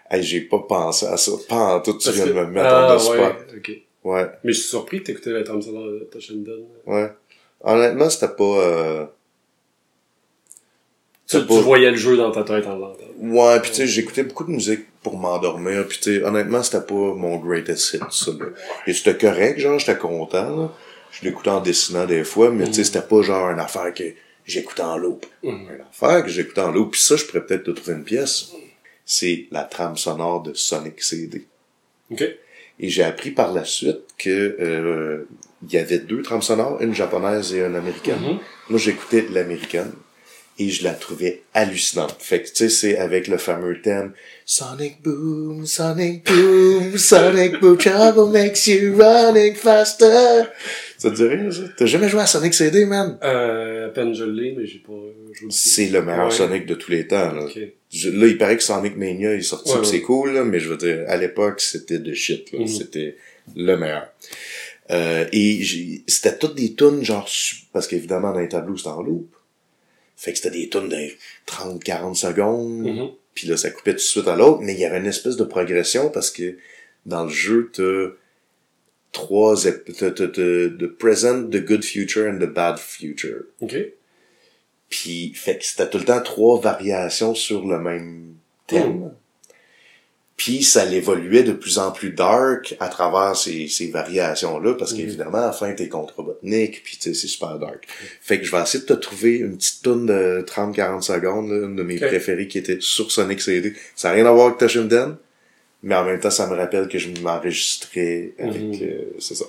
[SPEAKER 2] Hey, j'ai pas pensé à ça. Pas en tout, tu
[SPEAKER 3] Parce
[SPEAKER 2] viens de
[SPEAKER 3] que-
[SPEAKER 2] me mettre
[SPEAKER 3] ah,
[SPEAKER 2] en spot.
[SPEAKER 3] ouais, OK.
[SPEAKER 2] Ouais,
[SPEAKER 3] Mais je suis surpris que t'écoutais la sonore de Toshinden.
[SPEAKER 2] ouais. Honnêtement, c'était pas, euh...
[SPEAKER 3] Tu,
[SPEAKER 2] C'est
[SPEAKER 3] tu
[SPEAKER 2] pas-
[SPEAKER 3] voyais le jeu dans ta tête en l'entendant.
[SPEAKER 2] Ouais, pis tu sais, j'écoutais beaucoup de musique pour m'endormir, pis tu sais, honnêtement, c'était pas mon greatest hit, ça, là. Et c'était correct, genre, j'étais content, là. Je l'écoutais en dessinant des fois, mais tu sais, c'était pas genre une affaire que j'écoutais en loop.
[SPEAKER 3] Mhm.
[SPEAKER 2] Une affaire que j'écoutais en loop, pis ça, je pourrais peut-être te trouver une pièce. C'est la trame sonore de Sonic CD.
[SPEAKER 3] OK.
[SPEAKER 2] Et j'ai appris par la suite que euh, il y avait deux trames sonores, une japonaise et une américaine.
[SPEAKER 3] Mhm.
[SPEAKER 2] Moi, j'écoutais l'américaine et je la trouvais hallucinante. Fait que, tu sais, c'est avec le fameux thème Sonic Boom, Sonic Boom, Sonic Boom, trouble makes you running faster. Ça te dit rien, ça? T'as jamais joué à Sonic CD, man?
[SPEAKER 3] Euh, à peine je l'ai, mais j'ai pas joué.
[SPEAKER 2] C'est le meilleur
[SPEAKER 3] Ouais.
[SPEAKER 2] Sonic de tous les temps, là.
[SPEAKER 3] OK.
[SPEAKER 2] Je- là, il paraît que Sonic Mania est sorti,
[SPEAKER 3] Ouais,
[SPEAKER 2] c'est cool, là, mais je veux dire, à l'époque, c'était de shit, là.
[SPEAKER 3] Mhm.
[SPEAKER 2] C'était le meilleur. Euh, et c'était toutes des tunes, genre, parce qu'évidemment, dans les tableaux, c'était en loop. Fait que c'était des tunes de 30, 40 secondes.
[SPEAKER 3] Mhm.
[SPEAKER 2] Puis là, ça coupait tout de suite à l'autre, mais il y avait une espèce de progression parce que dans le jeu, t'as trois, the present, the good future and the bad future.
[SPEAKER 3] OK.
[SPEAKER 2] Puis, fait que c'était tout le temps trois variations sur le même thème. Puis, ça l'évoluait de plus en plus dark à travers ces, ces variations-là, parce
[SPEAKER 3] Mhm.
[SPEAKER 2] qu'évidemment, à la fin, t'es contre Robotnik, puis c'est super dark. Fait que je vais essayer de te trouver une petite tune de 30-40 secondes, là, une de mes
[SPEAKER 3] Ok.
[SPEAKER 2] préférées qui était sur Sonic CD. Ça n'a rien à voir avec Toshinden, mais en même temps, ça me rappelle que je m'enregistrais avec...
[SPEAKER 3] Mhm.
[SPEAKER 2] euh, c'est ça.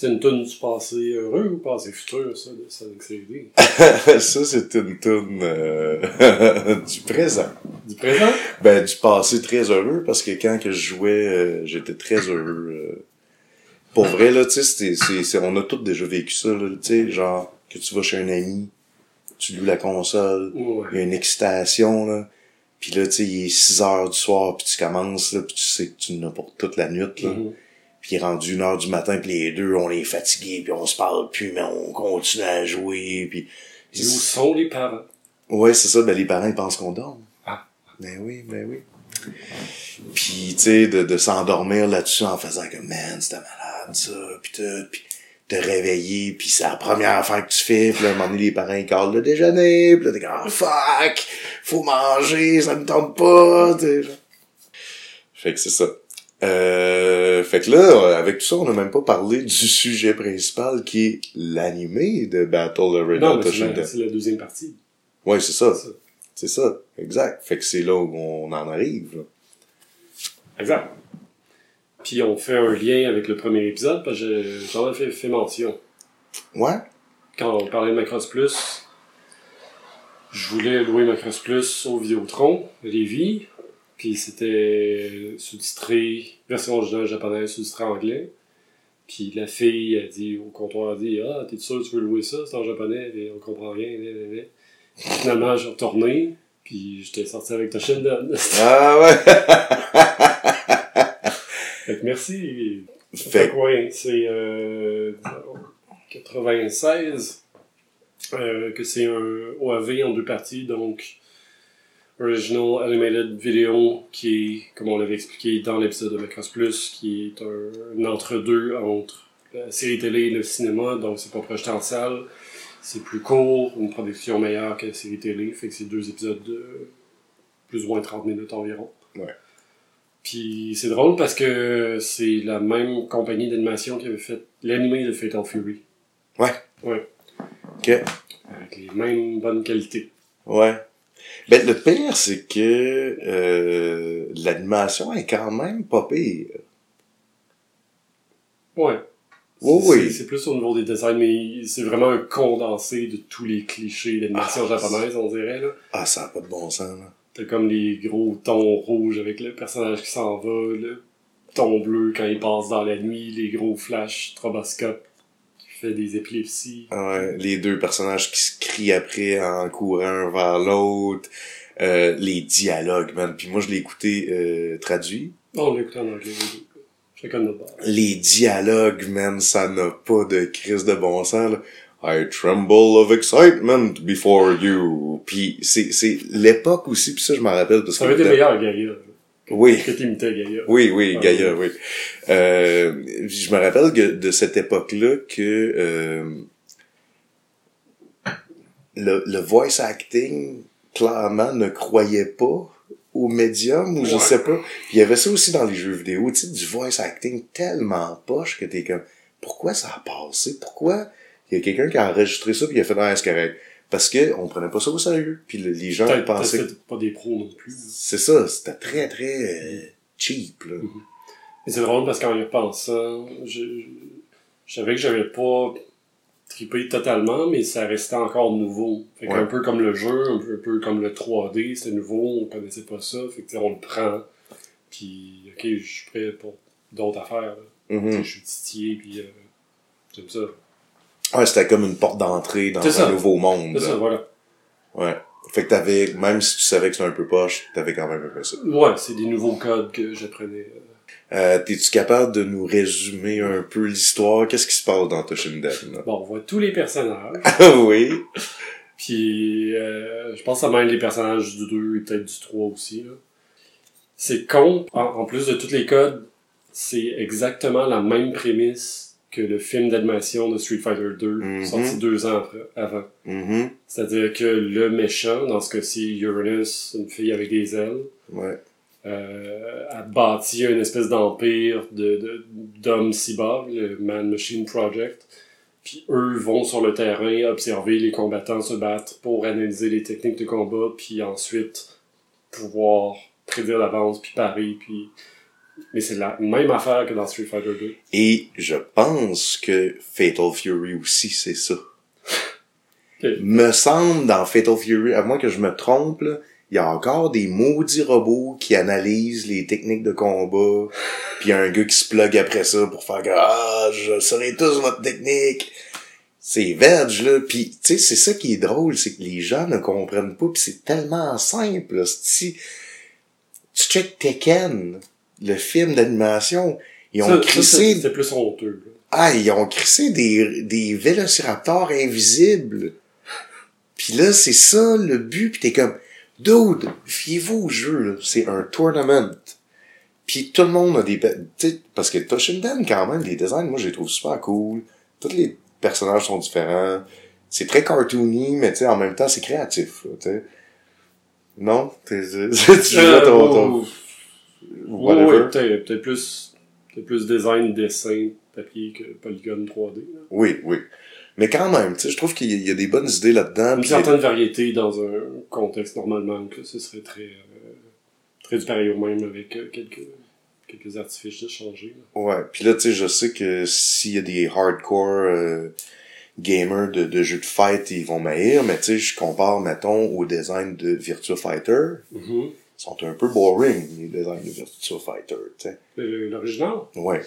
[SPEAKER 3] C'était une toune du passé heureux ou passé futur, ça, de Sonic CD?
[SPEAKER 2] ça, c'est une toune euh, du présent.
[SPEAKER 3] Du présent?
[SPEAKER 2] Ben, du passé très heureux, parce que quand que je jouais, euh, j'étais très heureux. euh. Pour vrai, là, tu sais, c'est- c'est- c'est- on a tous déjà vécu ça, là, tu sais, genre, que tu vas chez un ami, tu loues la console, il y a une excitation, là, puis là, tu sais, il est 6 heures du soir, puis tu commences, là, puis tu sais que tu n'as pour toute la nuit, là.
[SPEAKER 3] Mhm.
[SPEAKER 2] Puis il est rendu une heure du matin, puis les deux, on est fatigués, puis on se parle plus, mais on continue à jouer, puis...
[SPEAKER 3] Et où sont les parents?
[SPEAKER 2] Ouais, c'est ça, ben les parents, ils pensent qu'on dort.
[SPEAKER 3] Ah.
[SPEAKER 2] Ben oui, ben oui. Puis, tu sais, de, de s'endormir là-dessus en faisant que, man, c'était malade, ça, pis tout, pis te réveiller, puis c'est la première affaire que tu fais, puis là, à un moment donné, les parents, ils calent le déjeuner, puis là, t'es comme, Ah, fuck, faut manger, ça me tente pas, tu sais, genre. Fait que c'est ça. Euh, fait que là, avec tout ça, on n'a même pas parlé du sujet principal qui est l'animé de Battle of Red
[SPEAKER 3] Non, c'est la, deuxième partie.
[SPEAKER 2] Ouais, c'est ça.
[SPEAKER 3] C'est ça.
[SPEAKER 2] Exact. Fait que c'est là où on en arrive. là.
[SPEAKER 3] Exact. Puis on fait un lien avec le premier épisode, parce que je- j'en ai fait, fait mention.
[SPEAKER 2] Ouais?
[SPEAKER 3] Quand on parlait de Macross Plus, je voulais louer Macross Plus au Vidéotron, Lévis, puis c'était sous-titré, version originale japonaise, sous-titré anglais. Puis la fille a dit au comptoir, a dit Ah, t'es sûr que tu veux louer ça? C'est en japonais, et on comprend rien. né, né. Puis Finalement, j'ai retourné, puis j'étais sorti avec Toshinden.
[SPEAKER 2] Ah ouais!
[SPEAKER 3] fait que merci.
[SPEAKER 2] fait
[SPEAKER 3] Fait que ouais, c'est euh, 96 euh, que c'est un OAV en deux parties, donc Original Animated Video qui est, comme on l'avait expliqué dans l'épisode de Macross Plus, qui est un, un entre-deux entre la série télé et le cinéma, donc c'est pas projeté en salle, c'est plus court, une production meilleure que la série télé, fait que c'est deux épisodes de plus ou moins 30 minutes environ.
[SPEAKER 2] Ouais.
[SPEAKER 3] Puis c'est drôle parce que c'est la même compagnie d'animation qui avait fait l'animé de Fatal Fury.
[SPEAKER 2] Ouais.
[SPEAKER 3] Ouais.
[SPEAKER 2] Ok.
[SPEAKER 3] Avec les mêmes bonnes qualités.
[SPEAKER 2] Ouais. Ben, le pire, c'est que euh, l'animation est quand même pas pire.
[SPEAKER 3] Ouais.
[SPEAKER 2] Oui,
[SPEAKER 3] C'est-
[SPEAKER 2] oui.
[SPEAKER 3] c'est- C'est plus au niveau des designs, mais c'est vraiment un condensé de tous les clichés d'animation
[SPEAKER 2] Ah,
[SPEAKER 3] japonaise, on dirait. Là.
[SPEAKER 2] Ah, ça n'a pas de bon sens.
[SPEAKER 3] T'as comme les gros tons rouges avec le personnage qui s'en va, le ton bleu quand il passe dans la nuit, les gros flashs stroboscope fait des épilepsies.
[SPEAKER 2] Ah Ouais, les deux personnages qui se crient après en courant un vers l'autre. Euh, les dialogues, man. Puis moi, je l'ai écouté euh, traduit.
[SPEAKER 3] Non, on l'a écouté en anglais. Chacun de
[SPEAKER 2] les dialogues, man, ça n'a pas de crise de bon sens, là. I tremble of excitement before you. Puis c'est, c'est l'époque aussi, puis ça, je m'en rappelle parce
[SPEAKER 3] Ça aurait été meilleur, Gaïa.
[SPEAKER 2] Oui.
[SPEAKER 3] Que t'imitais Gaïa.
[SPEAKER 2] Oui, oui,
[SPEAKER 3] Ah,
[SPEAKER 2] Gaïa,
[SPEAKER 3] oui.
[SPEAKER 2] oui. Euh, je me rappelle que de cette époque-là que euh, le, le voice acting, clairement, ne croyait pas au médium, ou je sais pas. Puis il y avait ça aussi dans les jeux vidéo, tu sais, du voice acting tellement poche que t'es comme, pourquoi ça a passé? Pourquoi? Il y a quelqu'un qui a enregistré ça puis il a fait, c'est correct. Parce que on prenait pas ça au sérieux. Puis le- les gens pensaient...
[SPEAKER 3] peut-être pas des pros non plus.
[SPEAKER 2] C'est ça, c'était très, très euh, cheap, là.
[SPEAKER 3] Mais c'est drôle parce qu'en y repensant, je, savais que j'avais pas trippé totalement, mais ça restait encore nouveau. Fait
[SPEAKER 2] Ouais.
[SPEAKER 3] qu'un peu comme le jeu, un peu, un peu comme le 3D, c'était nouveau, on connaissait pas ça, fait que tu sais, on le prend. Puis, ok, je suis prêt pour d'autres affaires.
[SPEAKER 2] Mhm.
[SPEAKER 3] Je suis titillé, puis euh, j'aime ça.
[SPEAKER 2] Ouais, c'était comme une porte d'entrée dans un
[SPEAKER 3] ça.
[SPEAKER 2] nouveau monde.
[SPEAKER 3] C'est ça,
[SPEAKER 2] là.
[SPEAKER 3] voilà.
[SPEAKER 2] Ouais. Fait que t'avais, même si tu savais que c'était un peu poche, t'avais quand même aimé ça.
[SPEAKER 3] Ouais, c'est des nouveaux codes que j'apprenais. euh.
[SPEAKER 2] Euh, T'es-tu capable de nous résumer un peu l'histoire? Qu'est-ce qui se passe dans Toshinden?
[SPEAKER 3] Bon, on voit tous les personnages.
[SPEAKER 2] oui.
[SPEAKER 3] Puis, euh, je pense à même les personnages du 2 et peut-être du 3 aussi. C'est con. En, en plus de tous les codes, c'est exactement la même prémisse que le film d'animation de Street Fighter 2,
[SPEAKER 2] Mhm.
[SPEAKER 3] sorti deux ans après- avant.
[SPEAKER 2] Mhm.
[SPEAKER 3] C'est-à-dire que le méchant, dans ce cas-ci Uranus, une fille avec des ailes,
[SPEAKER 2] Ouais.
[SPEAKER 3] euh, a bâti une espèce d'empire de, de- d'hommes cyborgs, le Man Machine Project. Puis eux vont sur le terrain observer les combattants se battre pour analyser les techniques de combat, puis ensuite pouvoir prédire l'avance, puis parer, puis Mais c'est la même affaire que dans Street Fighter 2.
[SPEAKER 2] Et je pense que Fatal Fury aussi, c'est ça. Me semble, dans Fatal Fury, à moins que je me trompe, là, il y a encore des maudits robots qui analysent les techniques de combat, puis y a un gars qui se plug après ça pour faire que « Ah, je saurai tous votre technique! » C'est veg, là. Puis, tu sais, c'est ça qui est drôle, c'est que les gens ne comprennent pas, puis c'est tellement simple, là. Si tu check Tekken, le film d'animation, ils ont
[SPEAKER 3] Ça,
[SPEAKER 2] crissé
[SPEAKER 3] C'était plus honteux. là.
[SPEAKER 2] ah, ils ont crissé des, des vélociraptors invisibles. Puis là, c'est ça le but. Puis t'es comme, dude, fiez-vous au jeu, là. C'est un tournament. Puis tout le monde a des... parce que Toshinden, quand même, les designs, moi, je les trouve super cool. Tous les personnages sont différents. C'est très cartoony, mais tu sais, en même temps, c'est créatif, là, tu sais. Non? Tu joues
[SPEAKER 3] Euh,
[SPEAKER 2] ton, ton-
[SPEAKER 3] ouais,
[SPEAKER 2] whatever.
[SPEAKER 3] ouais, peut-être peut-être plus, peut-être plus design, dessin, papier que polygone 3D. là.
[SPEAKER 2] Oui, oui. Mais quand même, tu sais, je trouve qu'il y a- des bonnes idées là-dedans.
[SPEAKER 3] Une certaine variété dans un contexte normalement que ce serait très, euh, très du pareil au même avec euh, quelques, quelques artifices changés. là.
[SPEAKER 2] Ouais, puis là, tu sais, je sais que s'il y a des hardcore euh, gamers de, de jeux de fight, ils vont m'haïr, mais tu sais, je compare, mettons, au design de Virtua Fighter. Ils sont un peu boring, les designs de Virtua Fighter, tu sais.
[SPEAKER 3] Le- L'original?
[SPEAKER 2] Ouais.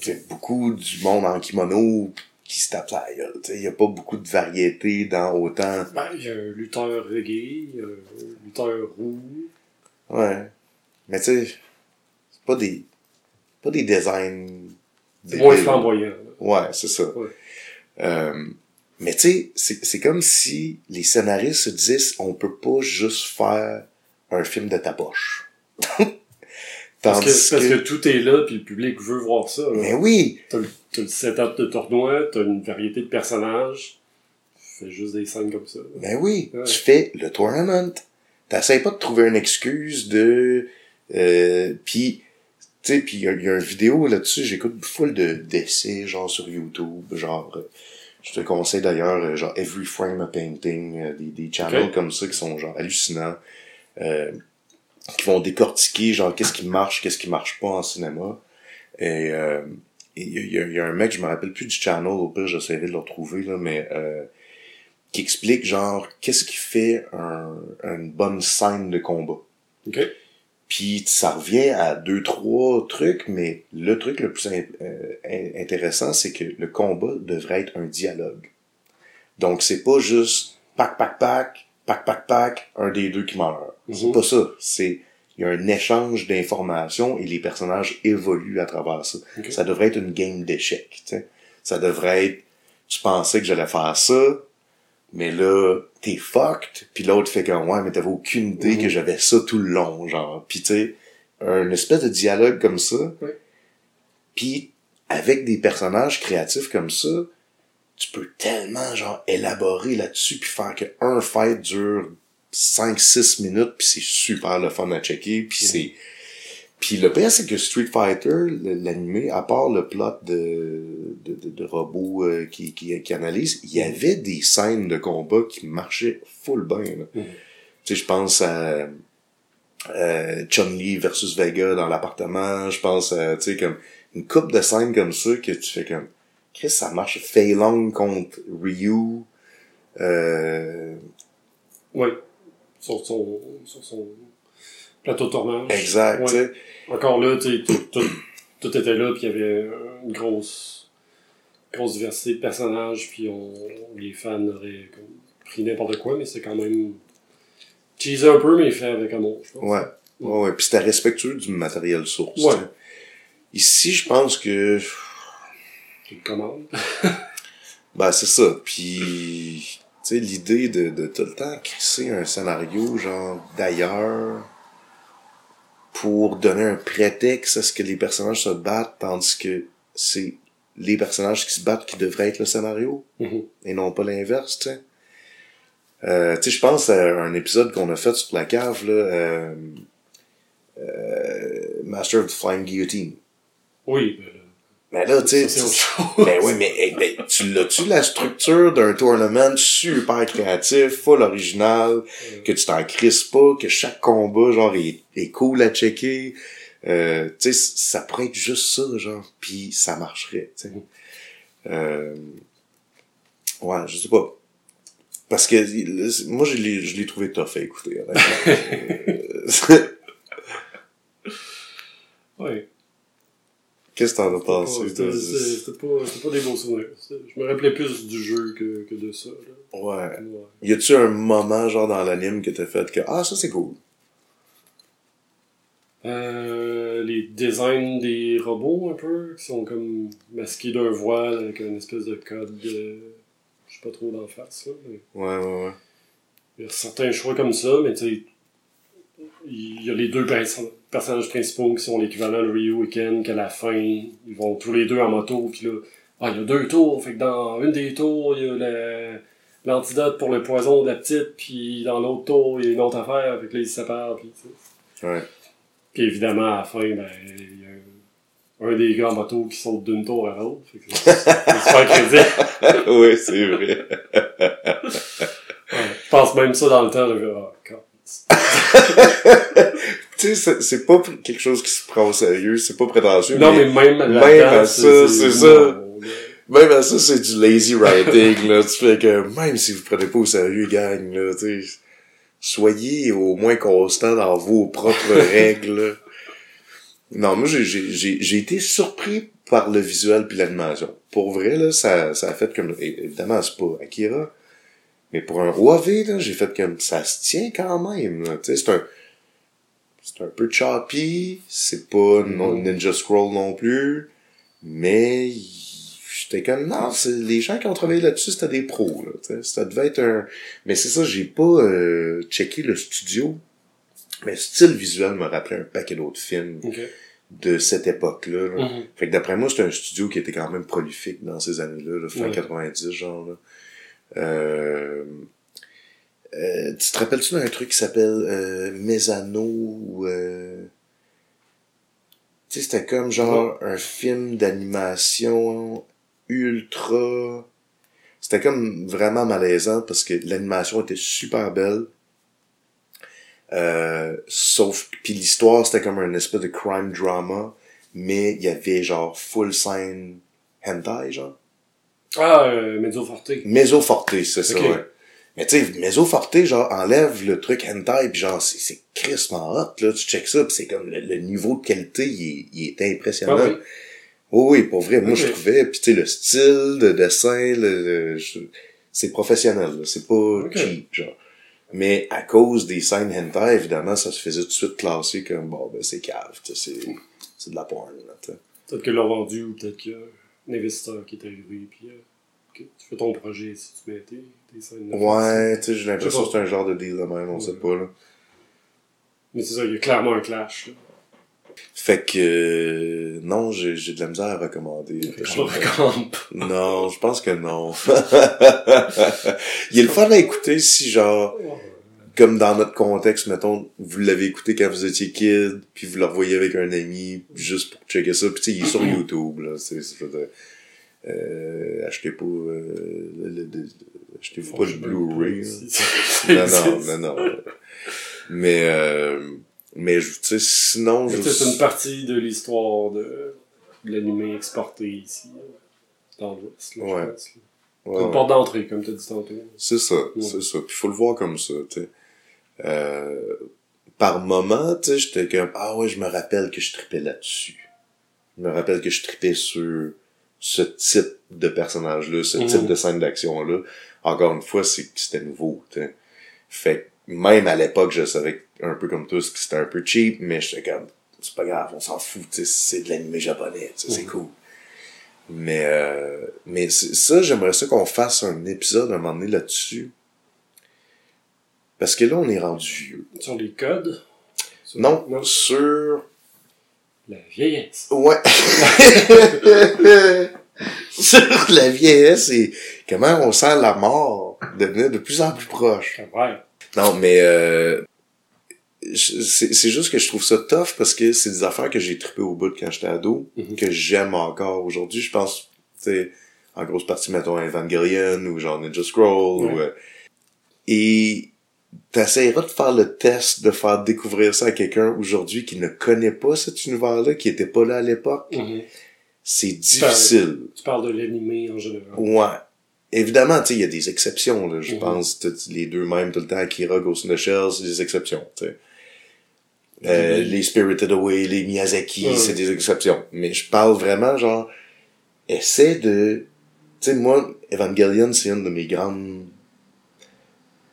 [SPEAKER 2] C'est beaucoup du monde en kimono qui se tape la gueule, tu sais. Il y a pas beaucoup de variété dans autant...
[SPEAKER 3] Ben, il y a un lutteur reggae, un lutteur roux.
[SPEAKER 2] Ouais. Mais tu sais, c'est pas des... pas des designs...
[SPEAKER 3] Moins
[SPEAKER 2] débiles.
[SPEAKER 3] flamboyant. là.
[SPEAKER 2] Ouais, c'est ça.
[SPEAKER 3] Ouais.
[SPEAKER 2] Euh, mais tu sais, c'est c'est comme si les scénaristes se disaient on peut pas juste faire un film de ta poche.
[SPEAKER 3] Parce que, parce
[SPEAKER 2] que-
[SPEAKER 3] tout est là, puis le public veut voir ça. là.
[SPEAKER 2] Mais oui!
[SPEAKER 3] T'as le, t'as le setup de tournoi, t'as une variété de personnages. Fais juste des scènes comme ça. là.
[SPEAKER 2] Mais oui!
[SPEAKER 3] Ouais.
[SPEAKER 2] Tu fais le tournament. T'essayes pas de trouver une excuse de... Euh, puis, tu sais, puis il y, y a une vidéo là-dessus, j'écoute full de d'essais, genre sur YouTube, genre... euh, je te conseille d'ailleurs, euh, genre Every Frame a Painting, euh, des, des channels comme ça qui sont genre hallucinants, euh, qui vont décortiquer genre qu'est-ce qui marche, qu'est-ce qui marche pas en cinéma. Et euh, il y, a- il y a- y a un mec, je me rappelle plus du channel, au pire j'essaierai de le retrouver là, mais euh, qui explique genre qu'est-ce qui fait un, une bonne scène de combat.
[SPEAKER 3] OK?
[SPEAKER 2] Puis ça revient à deux, trois trucs, mais le truc le plus in- euh, in- intéressant, c'est que le combat devrait être un dialogue. Donc c'est pas juste pac, pac, pac, pac, pac, pac, un des deux qui meurt. C'est
[SPEAKER 3] Mhm.
[SPEAKER 2] pas ça. C'est il y a un échange d'informations et les personnages évoluent à travers ça. Ça devrait être une game d'échecs. tu sais. Ça devrait être tu pensais que j'allais faire ça, mais là, t'es fucked, puis l'autre fait comme, ouais, mais t'avais aucune idée
[SPEAKER 3] Mhm.
[SPEAKER 2] que j'avais ça tout le long, genre. Puis tu sais, un espèce de dialogue comme ça, puis avec des personnages créatifs comme ça, tu peux tellement, genre, élaborer là-dessus, puis faire que un fight dure 5-6 minutes, puis c'est super le fun à checker, puis c'est... Puis le pire, c'est que Street Fighter, l'animé, à part le plot de, de, de, de robots euh, qui, qui, qui analysent, il y avait des scènes de combat qui marchaient full bien. Tu sais, je pense à euh, Chun-Li versus Vega dans l'appartement, je pense à, tu sais, comme une coupe de scènes comme ça que tu fais comme, Chris, ça marche. Fei Long contre Ryu, euh.
[SPEAKER 3] Sur son, sur son plateau de tournage.
[SPEAKER 2] exact,
[SPEAKER 3] Ouais. Encore là, tu tout, tout, tout était là, puis il y avait une grosse, grosse diversité de personnages, puis on, les fans auraient comme, pris n'importe quoi, mais c'est quand même cheesé un peu, mais fait avec amour, je pense.
[SPEAKER 2] Ouais. Ouais, ouais. Puis c'était respectueux du matériel source.
[SPEAKER 3] Ouais.
[SPEAKER 2] Ici, je pense que
[SPEAKER 3] une commande.
[SPEAKER 2] Ben, c'est ça. Puis, sais, l'idée de, de tout le temps crisser un scénario, genre, d'ailleurs, pour donner un prétexte à ce que les personnages se battent, tandis que c'est les personnages qui se battent qui devraient être le scénario,
[SPEAKER 3] Mhm.
[SPEAKER 2] et non pas l'inverse, tu sais. Euh, tu sais, je pense à un épisode qu'on a fait sur la cave, là, euh, euh, Master of the Flying Guillotine.
[SPEAKER 3] Oui, ben,
[SPEAKER 2] Mais là, tu sais, ben oui, mais, hey, ben, tu l'as-tu la structure d'un tournament super créatif, full original, que tu t'en crisses pas, que chaque combat, genre, est, est cool à checker, Euh, tu sais, ça pourrait être juste ça, genre, puis ça marcherait, tu sais. Euh, ouais, je sais pas. Parce que moi, je l'ai, je l'ai trouvé tough à écouter. honnêtement. Qu'est-ce que t'en as pensé?
[SPEAKER 3] c'était- pas, pas des beaux souvenirs. Je me rappelais plus du jeu que, que de ça. Là.
[SPEAKER 2] Ouais.
[SPEAKER 3] Ouais.
[SPEAKER 2] Y a-tu un moment, genre, dans l'anime que t'as fait que, ah, ça c'est cool?
[SPEAKER 3] Euh, les designs des robots, un peu, qui sont comme masqués d'un voile avec une espèce de code. de- Je sais pas trop d'en face. Là, mais
[SPEAKER 2] Ouais, ouais, ouais.
[SPEAKER 3] il y a certains choix comme ça, mais tu sais, il y a les deux pers- personnages principaux qui sont l'équivalent de Ryu et Ken, qu'à la fin, ils vont tous les deux en moto, puis là, ah, il y a deux tours, fait que dans une des tours, il y a l'antidote pour le poison de la petite, puis dans l'autre tour, il y a une autre affaire, fait que là, ils se séparent, puis.
[SPEAKER 2] Ouais.
[SPEAKER 3] Puis évidemment, à la fin, ben, il y a un, des gars en moto qui saute d'une tour à l'autre, fait que c'est super crédible.
[SPEAKER 2] ouais, c'est vrai.
[SPEAKER 3] Ouais. Je pense même ça dans le temps, je vais, ah.
[SPEAKER 2] tu sais, c'est- c'est pas quelque chose qui se prend au sérieux, c'est pas prétentieux.
[SPEAKER 3] Non, mais même là-dedans,
[SPEAKER 2] même à ça, c'est ça. Même à ça, c'est du lazy writing, là. Tu fais que, même si vous prenez pas au sérieux, gang, là, tu sais, soyez au moins constant dans vos propres règles. Non, moi, j'ai, j'ai, j'ai, j'ai été surpris par le visuel puis l'animation. Pour vrai, là, ça, ça a fait comme, évidemment, c'est pas Akira, mais pour un OAV, là, j'ai fait comme, ça se tient quand même, là. Tu sais, c'est un, c'est un peu choppy, c'est pas non- Ninja Scroll non plus, mais j'étais comme non, c'est les gens qui ont travaillé là-dessus, c'était des pros là, ça devait être un mais c'est ça, j'ai pas euh, checké le studio. Mais le style visuel me rappelait un paquet d'autres films de cette époque-là. là.
[SPEAKER 3] Mhm.
[SPEAKER 2] Fait que d'après moi, c'était un studio qui était quand même prolifique dans ces années-là, là, fin
[SPEAKER 3] Ouais.
[SPEAKER 2] 90, genre. Là. Euh, euh, tu te rappelles-tu d'un truc qui s'appelle euh, Mesano. Euh... Tu sais, c'était comme genre un film d'animation ultra... C'était comme vraiment malaisant parce que l'animation était super belle. Euh, sauf puis l'histoire c'était comme un espèce de crime drama mais il y avait genre full scène hentai genre
[SPEAKER 3] Ah, euh, Mezzo Forte.
[SPEAKER 2] Mezzo Forte c'est ça
[SPEAKER 3] Ok.
[SPEAKER 2] ouais mais tu sais Mezzo Forte genre enlève le truc hentai puis genre c'est c'est crissement hot là tu check ça puis c'est comme le, le niveau de qualité il est, il est impressionnant
[SPEAKER 3] Ah oui.
[SPEAKER 2] oui oui pour vrai moi
[SPEAKER 3] Ok.
[SPEAKER 2] je trouvais puis tu sais le style de dessin le, le- je- c'est professionnel là. c'est pas
[SPEAKER 3] Ok.
[SPEAKER 2] cheap genre mais à cause des scènes hentai, évidemment, ça se faisait tout de suite classer comme, bon, ben, c'est cave, tu sais, c'est, c'est de la porn, là.
[SPEAKER 3] Peut-être qu'ils l'ont vendu ou peut-être qu'il y a un investisseur qui est arrivé puis euh, que tu fais ton projet si tu mets
[SPEAKER 2] Ouais, tu sais, j'ai l'impression que c'est un genre de deal de même, on sait pas, là.
[SPEAKER 3] Mais c'est ça, il y a clairement un clash. Là.
[SPEAKER 2] Fait que, euh, non, j'ai, j'ai de la misère à recommander.
[SPEAKER 3] Je recommande.
[SPEAKER 2] Non, je pense que non. Il est le fun à écouter si, genre, comme dans notre contexte, mettons, vous l'avez écouté quand vous étiez kid, puis vous le revoyez avec un ami, juste pour checker ça. Puis tu sais, il est sur YouTube, là. C'est, c'est, euh, achetez pas, euh, le, le- le- achetez-vous pas le Blu-ray. Non, non, non, non. Mais, euh, mais, je- tu sais, sinon, je...
[SPEAKER 3] C'est une partie de l'histoire de, de l'animé exporté ici, dans l'Ouest. là, je
[SPEAKER 2] Ouais.
[SPEAKER 3] pense.
[SPEAKER 2] Ouais,
[SPEAKER 3] une
[SPEAKER 2] ouais.
[SPEAKER 3] porte d'entrée, comme tu as dit tantôt.
[SPEAKER 2] C'est ça, c'est ça. Puis faut le voir comme ça, tu sais. Euh, par moment, tu sais, j'étais comme, ah ouais, je me rappelle que je tripais là-dessus. Je me rappelle que je tripais sur ce type de personnage-là, ce
[SPEAKER 3] Mhm.
[SPEAKER 2] type de scène d'action-là. Encore une fois, c'est que c'était nouveau, tu sais. Fait que même à l'époque, je savais un peu comme tous que c'était un peu cheap, mais j'étais comme, c'est pas grave, on s'en fout, tu sais, c'est de l'animé japonais, sais, c'est
[SPEAKER 3] Mhm.
[SPEAKER 2] cool. Mais, euh, mais ça, j'aimerais ça qu'on fasse un épisode un moment donné là-dessus. Parce que là, on est rendu vieux.
[SPEAKER 3] Sur les codes? Sur-
[SPEAKER 2] Non, sur...
[SPEAKER 3] La vieillesse.
[SPEAKER 2] Ouais. sur la vieillesse et comment on sent la mort devenir de plus en plus proche?
[SPEAKER 3] Ouais.
[SPEAKER 2] Non, mais euh, c'est juste que je trouve ça tough parce que c'est des affaires que j'ai trippé au bout de quand j'étais ado,
[SPEAKER 3] Mhm.
[SPEAKER 2] que j'aime encore aujourd'hui. Je pense, tu sais, en grosse partie, mettons, Evangelion ou genre Ninja Scroll.
[SPEAKER 3] Ouais.
[SPEAKER 2] Ou, euh, et t'essaieras de faire le test de faire découvrir ça à quelqu'un aujourd'hui qui ne connaît pas cet univers-là, qui était pas là à l'époque.
[SPEAKER 3] Mhm.
[SPEAKER 2] C'est difficile.
[SPEAKER 3] Tu parles de l'animé en général.
[SPEAKER 2] Ouais. Évidemment, tu sais, il y a des exceptions, là. Je
[SPEAKER 3] Mhm.
[SPEAKER 2] pense, t- les deux mêmes tout le temps, Akira, Ghost in the Shell, c'est des exceptions, tu sais. Euh, les Spirited Away, les Miyazaki, c'est des exceptions. Mais je parle vraiment, genre, essaie de... Tu sais, moi, Evangelion, c'est une de mes grandes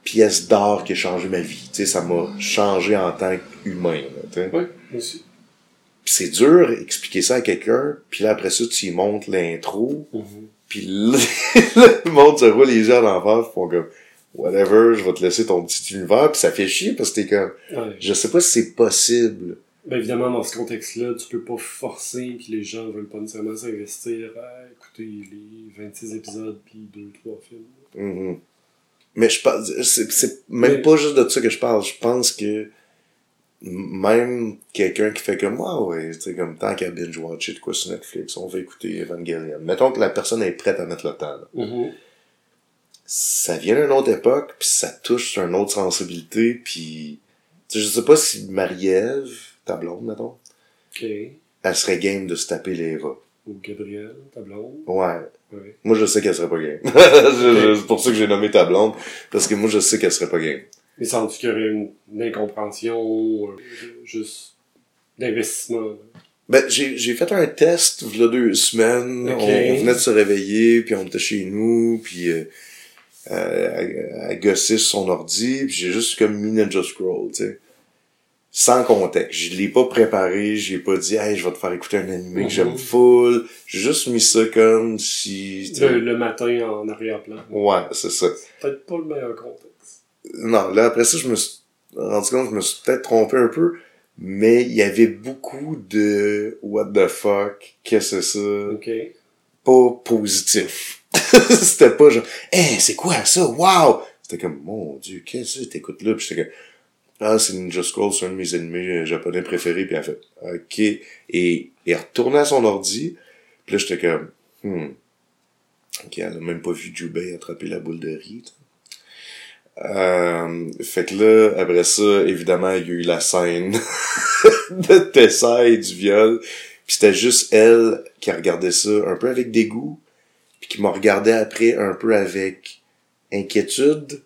[SPEAKER 2] pièces d'art qui a changé ma vie. Tu sais, ça m'a changé en tant qu'humain, là, tu sais.
[SPEAKER 3] Oui, aussi.
[SPEAKER 2] C'est dur expliquer ça à quelqu'un, puis là, après ça, tu y montres l'intro,
[SPEAKER 3] Mhm.
[SPEAKER 2] Puis là, le monde se roule les yeux l'envers, ils font comme whatever, je vais te laisser ton petit univers, puis ça fait chier parce que t'es comme
[SPEAKER 3] Ouais.
[SPEAKER 2] je sais pas si c'est possible.
[SPEAKER 3] Ben évidemment, dans ce contexte-là, tu peux pas forcer, puis les gens veulent pas nécessairement s'investir à écouter les 26 épisodes, puis 2-3 films.
[SPEAKER 2] Mhm. Mais je pense c'est c'est même
[SPEAKER 3] Mais-
[SPEAKER 2] pas juste de ça que je parle, je pense que même quelqu'un qui fait comme moi ouais, tu sais comme tant qu'à binge watcher de quoi sur Netflix, on va écouter Evangelion. Mettons que la personne est prête à mettre le temps. là.
[SPEAKER 3] Mhm.
[SPEAKER 2] ça vient d'une autre époque, puis ça touche sur une autre sensibilité, puis tu sais, je sais pas si Marie-Ève, ta blonde, mettons,
[SPEAKER 3] Ok.
[SPEAKER 2] elle serait game de se taper l'Eva.
[SPEAKER 3] Ou Gabriel, ta blonde.
[SPEAKER 2] Ouais.
[SPEAKER 3] Ouais.
[SPEAKER 2] Moi, je sais qu'elle serait pas game. C'est pour ça que j'ai nommé ta blonde, parce que moi, je sais qu'elle serait pas game.
[SPEAKER 3] Mais sens-tu qu'il y aurait une, une incompréhension, euh, juste d'investissement?
[SPEAKER 2] Ben, j'ai, j'ai fait un test, il y a deux semaines. On, on venait de se réveiller, puis on était chez nous, puis euh, à, à gosser sur son ordi, puis j'ai juste comme mis Ninja Scroll, tu sais. Sans contexte. Je l'ai pas préparé, j'ai pas dit, hey, je vais te faire écouter un animé
[SPEAKER 3] Mhm.
[SPEAKER 2] que j'aime full. J'ai juste mis ça comme si... tu sais.
[SPEAKER 3] Le, le matin en arrière-plan.
[SPEAKER 2] Ouais, c'est ça.
[SPEAKER 3] Peut-être pas le meilleur contexte.
[SPEAKER 2] Non, là, après ça, je me suis rendu compte, je me suis peut-être trompé un peu, mais il y avait beaucoup de what the fuck, qu'est-ce que c'est ça?
[SPEAKER 3] Ok.
[SPEAKER 2] pas positif. c'était pas genre, hey, c'est quoi ça? Wow! C'était comme, mon dieu, qu'est-ce que t'écoutes là? Puis j'étais comme, ah, c'est Ninja Scroll, c'est un de mes animés euh, japonais préférés. Puis elle fait, ok. Et il retourné à son ordi. Puis là, j'étais comme, hmm. Ok, elle a même pas vu Jubei attraper la boule de riz. Euh, fait que là, après ça, évidemment, il y a eu la scène de Tessa et du viol. Puis c'était juste elle qui regardait ça un peu avec dégoût, puis qui m'a regardé après un peu avec inquiétude.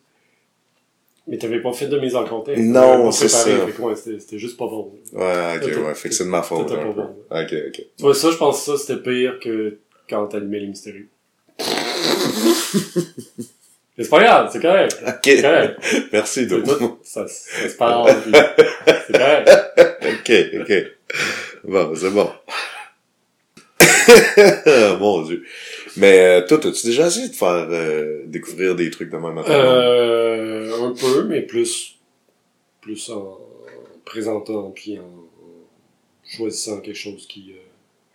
[SPEAKER 3] Mais t'avais pas fait de mise en contexte?
[SPEAKER 2] Non, c'est ça.
[SPEAKER 3] ouais, c'était juste pas bon.
[SPEAKER 2] Ouais, ok, ouais, fait que c'est de ma faute.
[SPEAKER 3] pas bon.
[SPEAKER 2] Ok, ok.
[SPEAKER 3] Tu vois, ça, je pense que ça, c'était pire que quand t'animais les mystérieux. Mais c'est pas grave, c'est correct.
[SPEAKER 2] Ok,
[SPEAKER 3] C'est correct.
[SPEAKER 2] merci,
[SPEAKER 3] tout. Ça, ça se parle, c'est correct.
[SPEAKER 2] ok, ok. Bon, c'est bon. Mon dieu. Mais euh, toi, as-tu déjà essayé de faire euh, découvrir des trucs de même à?
[SPEAKER 3] Euh, un peu, mais plus, plus en présentant, puis en, choisissant quelque chose qui, euh,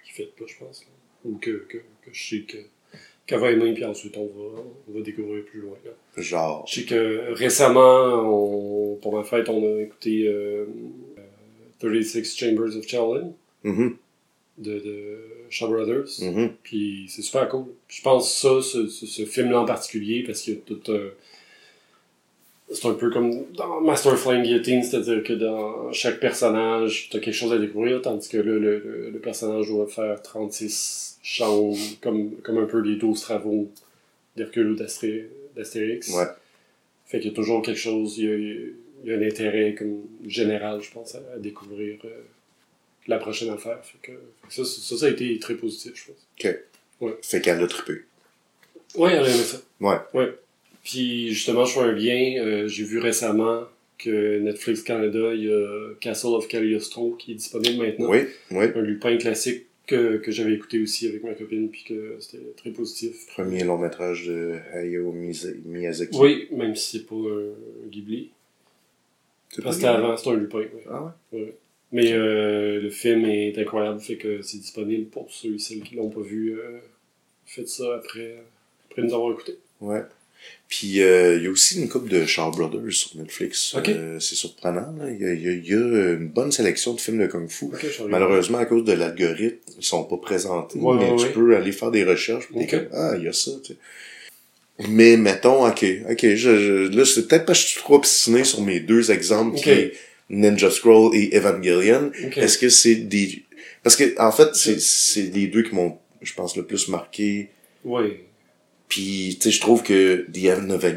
[SPEAKER 3] qui fait pas, je pense. là. Ou que, que, que je sais que, qu'elle va aimer, puis ensuite on va, on va découvrir plus loin. là.
[SPEAKER 2] Genre.
[SPEAKER 3] Je sais que récemment, on, pour ma fête, on a écouté euh, euh, 36 Chambers of Shaolin
[SPEAKER 2] Mhm,
[SPEAKER 3] de, de Shaw Brothers.
[SPEAKER 2] mhm.
[SPEAKER 3] Puis c'est super cool. Puis je pense ça, ce, ce, ce film-là en particulier, parce qu'il y a tout un... C'est un peu comme dans Master of Flying Guillotine, c'est-à-dire que dans chaque personnage, t'as quelque chose à découvrir, tandis que là, le, le, le personnage doit faire 36 chambres, comme, comme un peu les 12 travaux d'Hercule ou d'Astérix.
[SPEAKER 2] Ouais.
[SPEAKER 3] Fait qu'il y a toujours quelque chose, il y a, il y a un intérêt comme général, je pense, à, à découvrir euh, la prochaine affaire. Fait que, fait que ça, ça, ça a été très positif, je pense.
[SPEAKER 2] Fait qu'elle a trippé.
[SPEAKER 3] Ouais, elle a aimé ça.
[SPEAKER 2] Ouais.
[SPEAKER 3] Ouais. Puis justement, je fais un lien. euh, J'ai vu récemment que Netflix Canada, il y a Castle of Cagliostro qui est disponible maintenant.
[SPEAKER 2] Oui, oui.
[SPEAKER 3] Un Lupin classique que, que j'avais écouté aussi avec ma copine, puis que c'était très positif.
[SPEAKER 2] Premier long métrage de Hayao Miyazaki.
[SPEAKER 3] Oui, même si c'est pas un Ghibli. Parce qu'avant, c'était un Lupin. ouais.
[SPEAKER 2] Ah ouais?
[SPEAKER 3] Mais euh, le film est incroyable, fait que c'est disponible pour ceux et celles qui l'ont pas vu. Euh, faites ça après, après nous avoir écouté.
[SPEAKER 2] Ouais. Puis euh, il y a aussi une couple de Shaw Brothers sur Netflix.
[SPEAKER 3] Ok.
[SPEAKER 2] Euh, c'est surprenant. Il, y y y a une bonne sélection de films de Kung Fu.
[SPEAKER 3] Ok, je regarde.
[SPEAKER 2] Malheureusement, à cause de l'algorithme, ils sont pas présentés.
[SPEAKER 3] Ouais,
[SPEAKER 2] mais
[SPEAKER 3] ouais,
[SPEAKER 2] tu
[SPEAKER 3] ouais.
[SPEAKER 2] peux aller faire des recherches. puis t'es
[SPEAKER 3] Ok.
[SPEAKER 2] comme, ah, il y a ça. Tu sais. Mais mettons, ok, ok, je, je- là, c'est peut-être parce que je suis trop obstiné sur mes deux exemples, qui est Ninja Scroll et Evangelion. Est-ce que c'est des... Parce que, en fait, c'est, c'est les deux qui m'ont, je pense, le plus marqué.
[SPEAKER 3] Oui.
[SPEAKER 2] Puis, tu sais, je trouve que The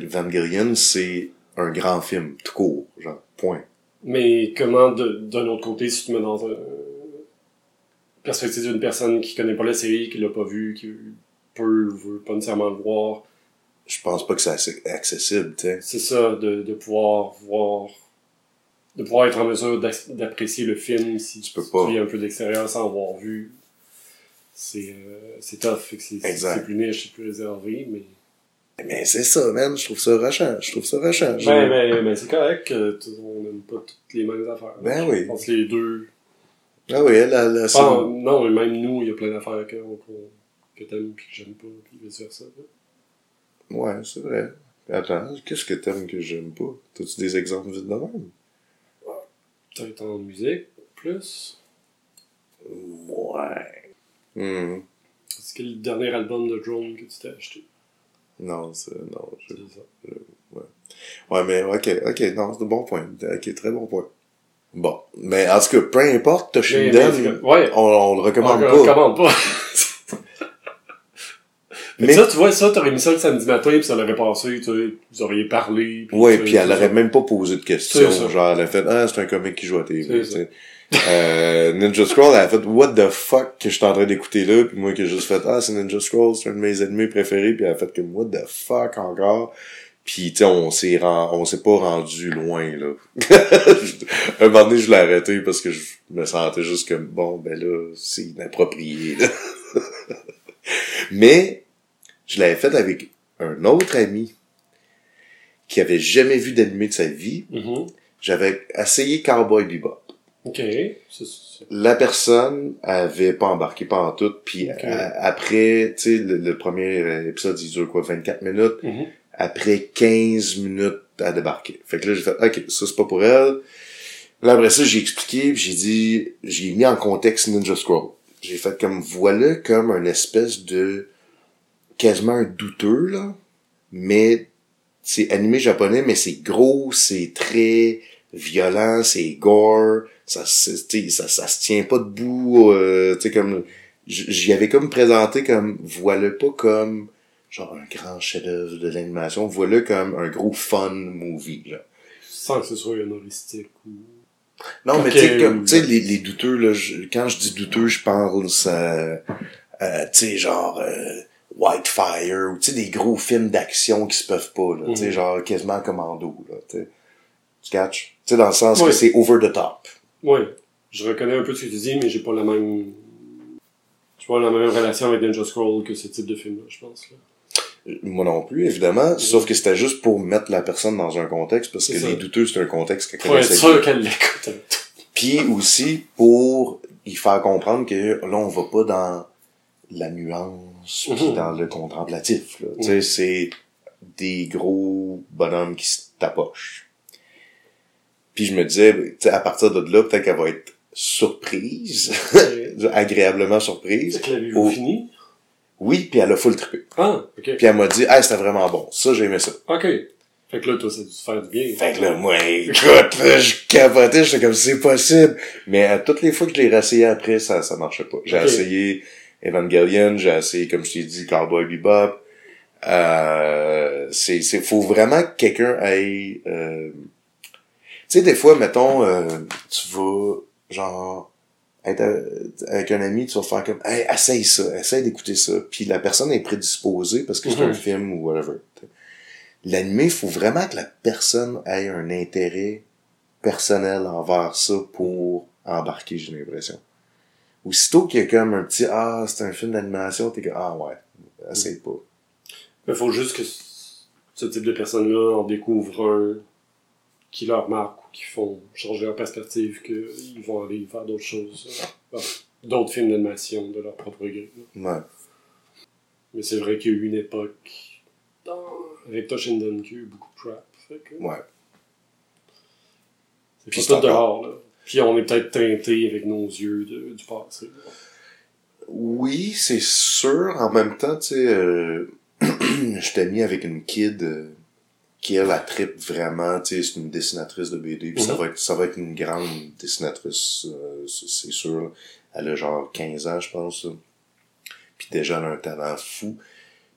[SPEAKER 2] Evangelion, c'est un grand film, tout court, genre, point.
[SPEAKER 3] Mais comment, d'un autre côté, si tu me mets dans une perspective d'une personne qui connaît pas la série, qui l'a pas vu, qui peut, veut pas nécessairement le voir,
[SPEAKER 2] Je pense pas que c'est accessible, tu sais.
[SPEAKER 3] c'est ça, de, de pouvoir voir, de pouvoir être en mesure d'apprécier le film si
[SPEAKER 2] Tu peux pas.
[SPEAKER 3] un peu d'extérieur sans avoir vu. C'est euh, c'est tough, c'est plus niche, c'est plus réservé, mais...
[SPEAKER 2] Mais c'est ça, man, je trouve ça rushant, je trouve ça rushant.
[SPEAKER 3] Ben, ben, ben c'est correct, que t- on n'aime pas toutes les mêmes affaires.
[SPEAKER 2] Ben oui.
[SPEAKER 3] Je pense que les deux...
[SPEAKER 2] Ah oui, elle, elle,
[SPEAKER 3] Ah, non, mais même nous, il y a plein d'affaires que, qu'on- que t'aimes puis que j'aime pas, puis vice versa.
[SPEAKER 2] Ouais, c'est vrai. Attends, qu'est-ce que t'aimes que j'aime pas? T'as-tu des exemples vite de même?
[SPEAKER 3] Peut-être en musique, plus.
[SPEAKER 2] Ouais. Hmm.
[SPEAKER 3] C'est quel le dernier album de Drone que tu t'es acheté?
[SPEAKER 2] Non, c'est, non, je...
[SPEAKER 3] Ça.
[SPEAKER 2] Ouais, mais, ok, ok, non, c'est un bon point. Ok, très bon point. Bon. Mais, en tout cas, peu importe, Toshinden,
[SPEAKER 3] Ouais,
[SPEAKER 2] on, on le recommande
[SPEAKER 3] on
[SPEAKER 2] pas.
[SPEAKER 3] recommande pas. mais
[SPEAKER 2] Mais-
[SPEAKER 3] ça, tu vois, ça, t'aurais mis ça le samedi matin, puis ça l'aurait passé, tu sais, vous auriez parlé. Puis,
[SPEAKER 2] Ouais,
[SPEAKER 3] sais,
[SPEAKER 2] puis elle aurait même pas posé de questions.
[SPEAKER 3] Ça.
[SPEAKER 2] Genre, elle a fait, ah, c'est un comique qui joue à TV. Euh, Ninja Scroll, elle a fait, what the fuck que je suis en train d'écouter là, puis moi qui ai juste fait, ah, c'est Ninja Scroll, c'est un de mes ennemis préférés, puis elle a fait comme, what the fuck encore? Puis, tu sais, on s'est on s'est pas rendu loin, là. un moment donné, je l'ai arrêté parce que je me sentais juste comme, bon, ben là, c'est inapproprié, là. Mais, je l'avais fait avec un autre ami qui avait jamais vu d'animé de sa vie.
[SPEAKER 3] Mhm.
[SPEAKER 2] J'avais essayé Cowboy Bebop.
[SPEAKER 3] Ok.
[SPEAKER 2] La personne avait pas embarqué pas en tout, puis a- après, tu sais, le, le premier euh, épisode, il dure quoi, 24 minutes?
[SPEAKER 3] Mhm.
[SPEAKER 2] Après 15 minutes à débarquer. Fait que là, j'ai fait, ok, ça c'est pas pour elle. Là, après ça, j'ai expliqué, j'ai dit, j'ai mis en contexte Ninja Scroll. J'ai fait comme, voilà comme un espèce de, quasiment un douteux, là, mais c'est animé japonais, mais c'est gros, c'est très violent, c'est gore, ça, ça, ça se tient pas debout, euh, tu sais, comme, j'y avais comme présenté comme, voilà pas comme, genre un grand chef-d'œuvre de l'animation, voilà comme un gros fun movie, genre.
[SPEAKER 3] Sans que ce soit humoristique ou...
[SPEAKER 2] Non, mais tu sais, comme, tu sais, les, les douteux, là, je- quand je dis douteux, je pense, euh, euh, tu sais, genre, euh, Whitefire, ou tu sais, des gros films d'action qui se peuvent pas, là, tu sais,
[SPEAKER 3] Mhm.
[SPEAKER 2] genre, quasiment commando, là, tu sais. Tu catches? Tu sais, dans le sens
[SPEAKER 3] Oui.
[SPEAKER 2] que c'est over the top.
[SPEAKER 3] Ouais. Je reconnais un peu ce que tu dis, mais j'ai pas la même... J'ai pas la même relation avec Ninja Scroll que ce type de film-là, je pense. Là.
[SPEAKER 2] Moi non plus, évidemment, sauf que c'était juste pour mettre la personne dans un contexte, parce que les douteux, c'est un contexte qu'elle
[SPEAKER 3] Pour être
[SPEAKER 2] connaissait
[SPEAKER 3] sûr qu'elle l'écoute.
[SPEAKER 2] Puis aussi pour y faire comprendre que là, on va pas dans la nuance puis
[SPEAKER 3] Mhm.
[SPEAKER 2] dans le contemplatif. Là. Tu sais, c'est des gros bonhommes qui se tapochent. Puis je me disais, à partir de là, peut-être qu'elle va être surprise, agréablement surprise.
[SPEAKER 3] Est-ce que
[SPEAKER 2] Oh.
[SPEAKER 3] fini?
[SPEAKER 2] Oui, puis elle a full trippé.
[SPEAKER 3] Ah, ok.
[SPEAKER 2] Puis elle m'a dit, ah, c'était vraiment bon. Ça, j'ai aimé ça.
[SPEAKER 3] Ok. Fait que là, toi, ça a dû te faire du bien.
[SPEAKER 2] Fait que là, moi, écoute, là, je capotais, j'étais comme, c'est possible. Mais à toutes les fois que je l'ai réessayé après, ça, ça marchait pas. J'ai essayé Evangelion, j'ai essayé, comme je t'ai dit, Cowboy Bebop. Euh, c'est, c'est, faut vraiment que quelqu'un aille, euh... tu sais, des fois, mettons, euh, tu vas, genre, être euh, avec un ami, tu vas faire comme, hey, essaye ça, essaye d'écouter ça. Puis la personne est prédisposée parce que c'est
[SPEAKER 3] Mhm.
[SPEAKER 2] un film ou whatever. L'animé, faut vraiment que la personne ait un intérêt personnel envers ça pour embarquer, j'ai l'impression. Aussitôt qu'il y a comme un petit, ah, c'est un film d'animation, t'es comme, ah ouais, essaye pas.
[SPEAKER 3] Il faut juste que ce type de personnes-là en découvrent un qui leur marque qui font changer leur perspective, qu'ils vont aller faire d'autres choses. euh, D'autres films d'animation de leur propre gré.
[SPEAKER 2] Ouais.
[SPEAKER 3] Mais c'est vrai qu'il y a eu une époque dans... avec Toshinden qui a eu beaucoup de. Fait que
[SPEAKER 2] Ouais.
[SPEAKER 3] c'est pas tout dehors, là. Puis on est peut-être teinté avec nos yeux de- du passé. là.
[SPEAKER 2] Oui, c'est sûr. En même temps, tu sais, euh, je j'étais mis avec une kid euh, qui, elle, la tripe vraiment, tu sais, c'est une dessinatrice de BD, puis ça
[SPEAKER 3] Mhm.
[SPEAKER 2] va être, ça va être une grande dessinatrice, euh, c'est sûr. là. Elle a genre 15 ans, je pense. Puis déjà, elle a un talent fou.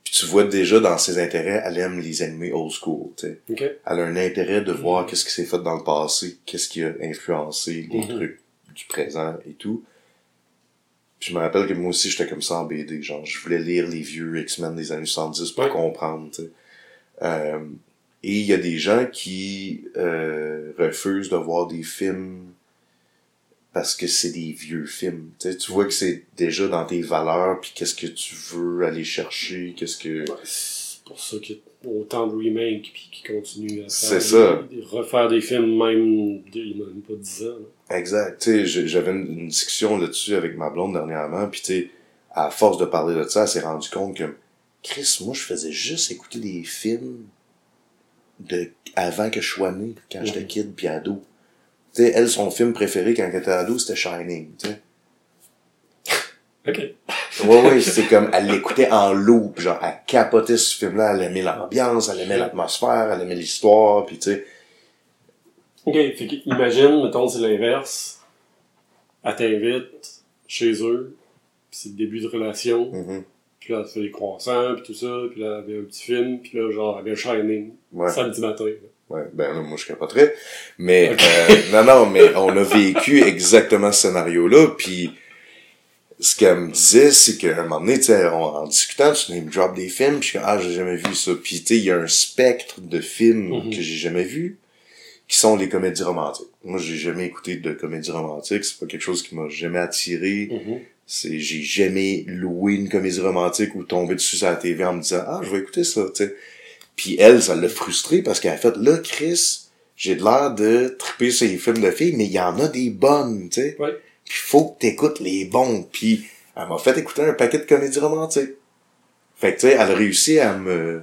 [SPEAKER 2] Puis tu vois déjà dans ses intérêts, elle aime les animés old school, tu sais.
[SPEAKER 3] Ok.
[SPEAKER 2] Elle a un intérêt de voir
[SPEAKER 3] Mhm.
[SPEAKER 2] qu'est-ce qui s'est fait dans le passé, qu'est-ce qui a influencé les
[SPEAKER 3] Mhm.
[SPEAKER 2] trucs du présent et tout. Puis je me rappelle que moi aussi, j'étais comme ça en BD. Genre, je voulais lire les vieux X-Men des années 70 pour
[SPEAKER 3] Ouais.
[SPEAKER 2] comprendre, tu sais. Euh, et il y a des gens qui euh, refusent de voir des films parce que c'est des vieux films. Tu vois que c'est déjà dans tes valeurs, puis qu'est-ce que tu veux aller chercher, qu'est-ce que...
[SPEAKER 3] Ouais, c'est pour ça qu'il y a autant de remakes puis qui continuent à
[SPEAKER 2] C'est
[SPEAKER 3] faire
[SPEAKER 2] ça.
[SPEAKER 3] des- refaire des films même il même pas 10 ans. là.
[SPEAKER 2] Exact. Tu sais, j'ai- j'avais une, une discussion là-dessus avec ma blonde dernièrement, puis tu sais, à force de parler de ça, elle s'est rendue compte que Chris, moi, je faisais juste écouter des films de avant que je sois né, quand j'étais
[SPEAKER 3] Mhm.
[SPEAKER 2] kid puis ado. Tu sais, elle, son film préféré quand elle était ado, c'était Shining, tu sais.
[SPEAKER 3] Ok.
[SPEAKER 2] Ouais, ouais, c'est comme, elle l'écoutait en loop, genre, elle capotait ce film-là, elle aimait l'ambiance, elle aimait l'atmosphère, elle aimait l'histoire, puis tu sais,
[SPEAKER 3] Ok, fait qu'imagine, mettons, c'est l'inverse. Elle t'invite chez eux, c'est le début de relation,
[SPEAKER 2] mhm,
[SPEAKER 3] puis là, elle fait les croissants, puis tout ça, puis là, elle avait un petit film, puis là, genre, elle avait Shining,
[SPEAKER 2] ouais.
[SPEAKER 3] samedi matin. là.
[SPEAKER 2] Ouais, ben là, moi je capoterais. Mais euh, non, non, mais on a vécu exactement ce scénario-là, puis ce qu'elle me disait, c'est qu'à un moment donné, on- en discutant, tu name drop des films, je suis ah, j'ai jamais vu ça. Puis tu sais, il y a un spectre de films
[SPEAKER 3] Mhm.
[SPEAKER 2] que j'ai jamais vu, qui sont les comédies romantiques. Moi, j'ai jamais écouté de comédies romantiques, c'est pas quelque chose qui m'a jamais attiré.
[SPEAKER 3] Mhm.
[SPEAKER 2] C'est, j'ai jamais loué une comédie romantique ou tombé dessus sur la TV en me disant, ah, je vais écouter ça, tu sais. Puis elle, ça l'a frustrée parce qu'elle a fait, là, Chris, j'ai de l'air de triper sur les films de filles, mais il y en a des bonnes, tu sais.
[SPEAKER 3] Ouais.
[SPEAKER 2] Puis faut que t'écoutes les bons. Puis elle m'a fait écouter un paquet de comédies romantiques. Fait que, tu sais, elle a réussi à me...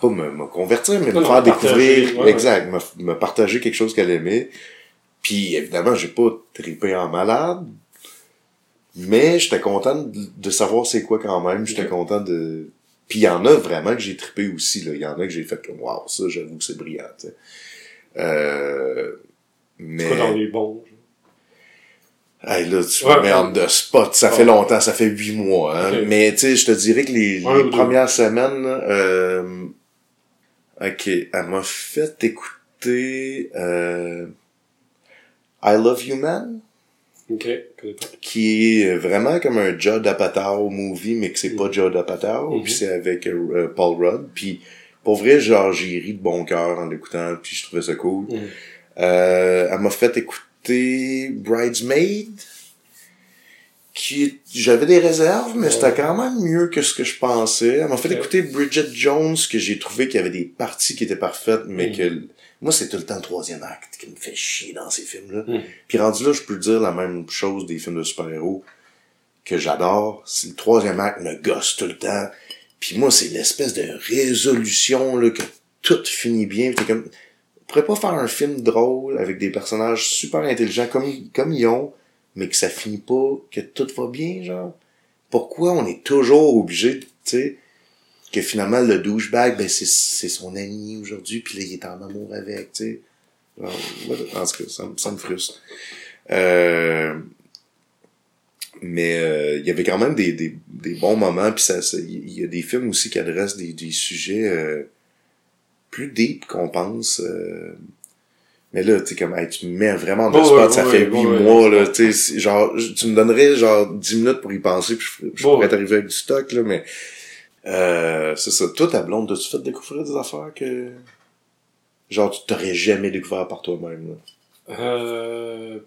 [SPEAKER 2] Pas me, me convertir, mais me faire découvrir...
[SPEAKER 3] ouais, ouais.
[SPEAKER 2] exact, me, me partager quelque chose qu'elle aimait. Puis évidemment, j'ai pas trippé en malade, mais j'étais content de, de savoir c'est quoi quand même. J'étais
[SPEAKER 3] Ok.
[SPEAKER 2] content de... Puis il y en a vraiment que j'ai trippé aussi. là. Il y en a que j'ai fait comme « Wow, ça, j'avoue que c'est brillant. ». Euh... Mais...
[SPEAKER 3] Pas dans les bons.
[SPEAKER 2] Hey, là, tu
[SPEAKER 3] Ouais,
[SPEAKER 2] me mets en de spot. Ça
[SPEAKER 3] Ouais.
[SPEAKER 2] fait longtemps, ça fait huit mois. Hein. Mais, tu sais, je te dirais que les, les premières semaines, euh, ok, elle m'a fait écouter euh, I Love You Man,
[SPEAKER 3] Ok, connais pas.
[SPEAKER 2] qui est vraiment comme un Judd Apatow movie, mais que c'est pas
[SPEAKER 3] Mhm.
[SPEAKER 2] Judd Apatow,
[SPEAKER 3] Mhm.
[SPEAKER 2] puis c'est avec euh, Paul Rudd. Puis, pour vrai, genre, j'ai ri de bon cœur en l'écoutant, puis je trouvais ça cool.
[SPEAKER 3] Mhm.
[SPEAKER 2] Euh, elle m'a fait écouter Bridesmaid, qui j'avais des réserves, mais
[SPEAKER 3] Ouais.
[SPEAKER 2] c'était quand même mieux que ce que je pensais. Elle m'a fait écouter Bridget Jones, que j'ai trouvé qu'il y avait des parties qui étaient parfaites, mais
[SPEAKER 3] Mhm.
[SPEAKER 2] que moi c'est tout le temps le troisième acte qui me fait chier dans ces films-là.
[SPEAKER 3] Mhm.
[SPEAKER 2] Puis rendu là, je peux dire la même chose des films de super-héros que j'adore. C'est le troisième acte me gosse tout le temps. Puis moi, c'est l'espèce de résolution là, que tout finit bien. T'es comme, on pourrait pas faire un film drôle avec des personnages super intelligents comme, comme ils ont, mais que ça finit pas, que tout va bien, genre? Pourquoi on est toujours obligé, tu sais, que finalement le douchebag, ben c'est, c'est son ami aujourd'hui, puis là il est en amour avec, tu sais. En tout cas, ça, me- ça me frustre. Euh, mais euh, il y avait quand même des, des, des bons moments, puis ça, ça- il y a des films aussi qui adressent des, des sujets euh, plus deep qu'on pense. euh. mais là, tu sais, comme, hey, tu me mets vraiment de
[SPEAKER 3] Ouais,
[SPEAKER 2] spot,
[SPEAKER 3] ouais,
[SPEAKER 2] ça
[SPEAKER 3] ouais,
[SPEAKER 2] fait huit
[SPEAKER 3] ouais,
[SPEAKER 2] mois, là, tu genre, tu me donnerais, genre, dix minutes pour y penser, puis je, je pourrais t'arriver avec du stock, là, mais, euh, c'est ça. Toi, ta blonde, as-tu fait découvrir des affaires que, genre, tu t'aurais jamais découvert par toi-même, là?
[SPEAKER 3] Euh...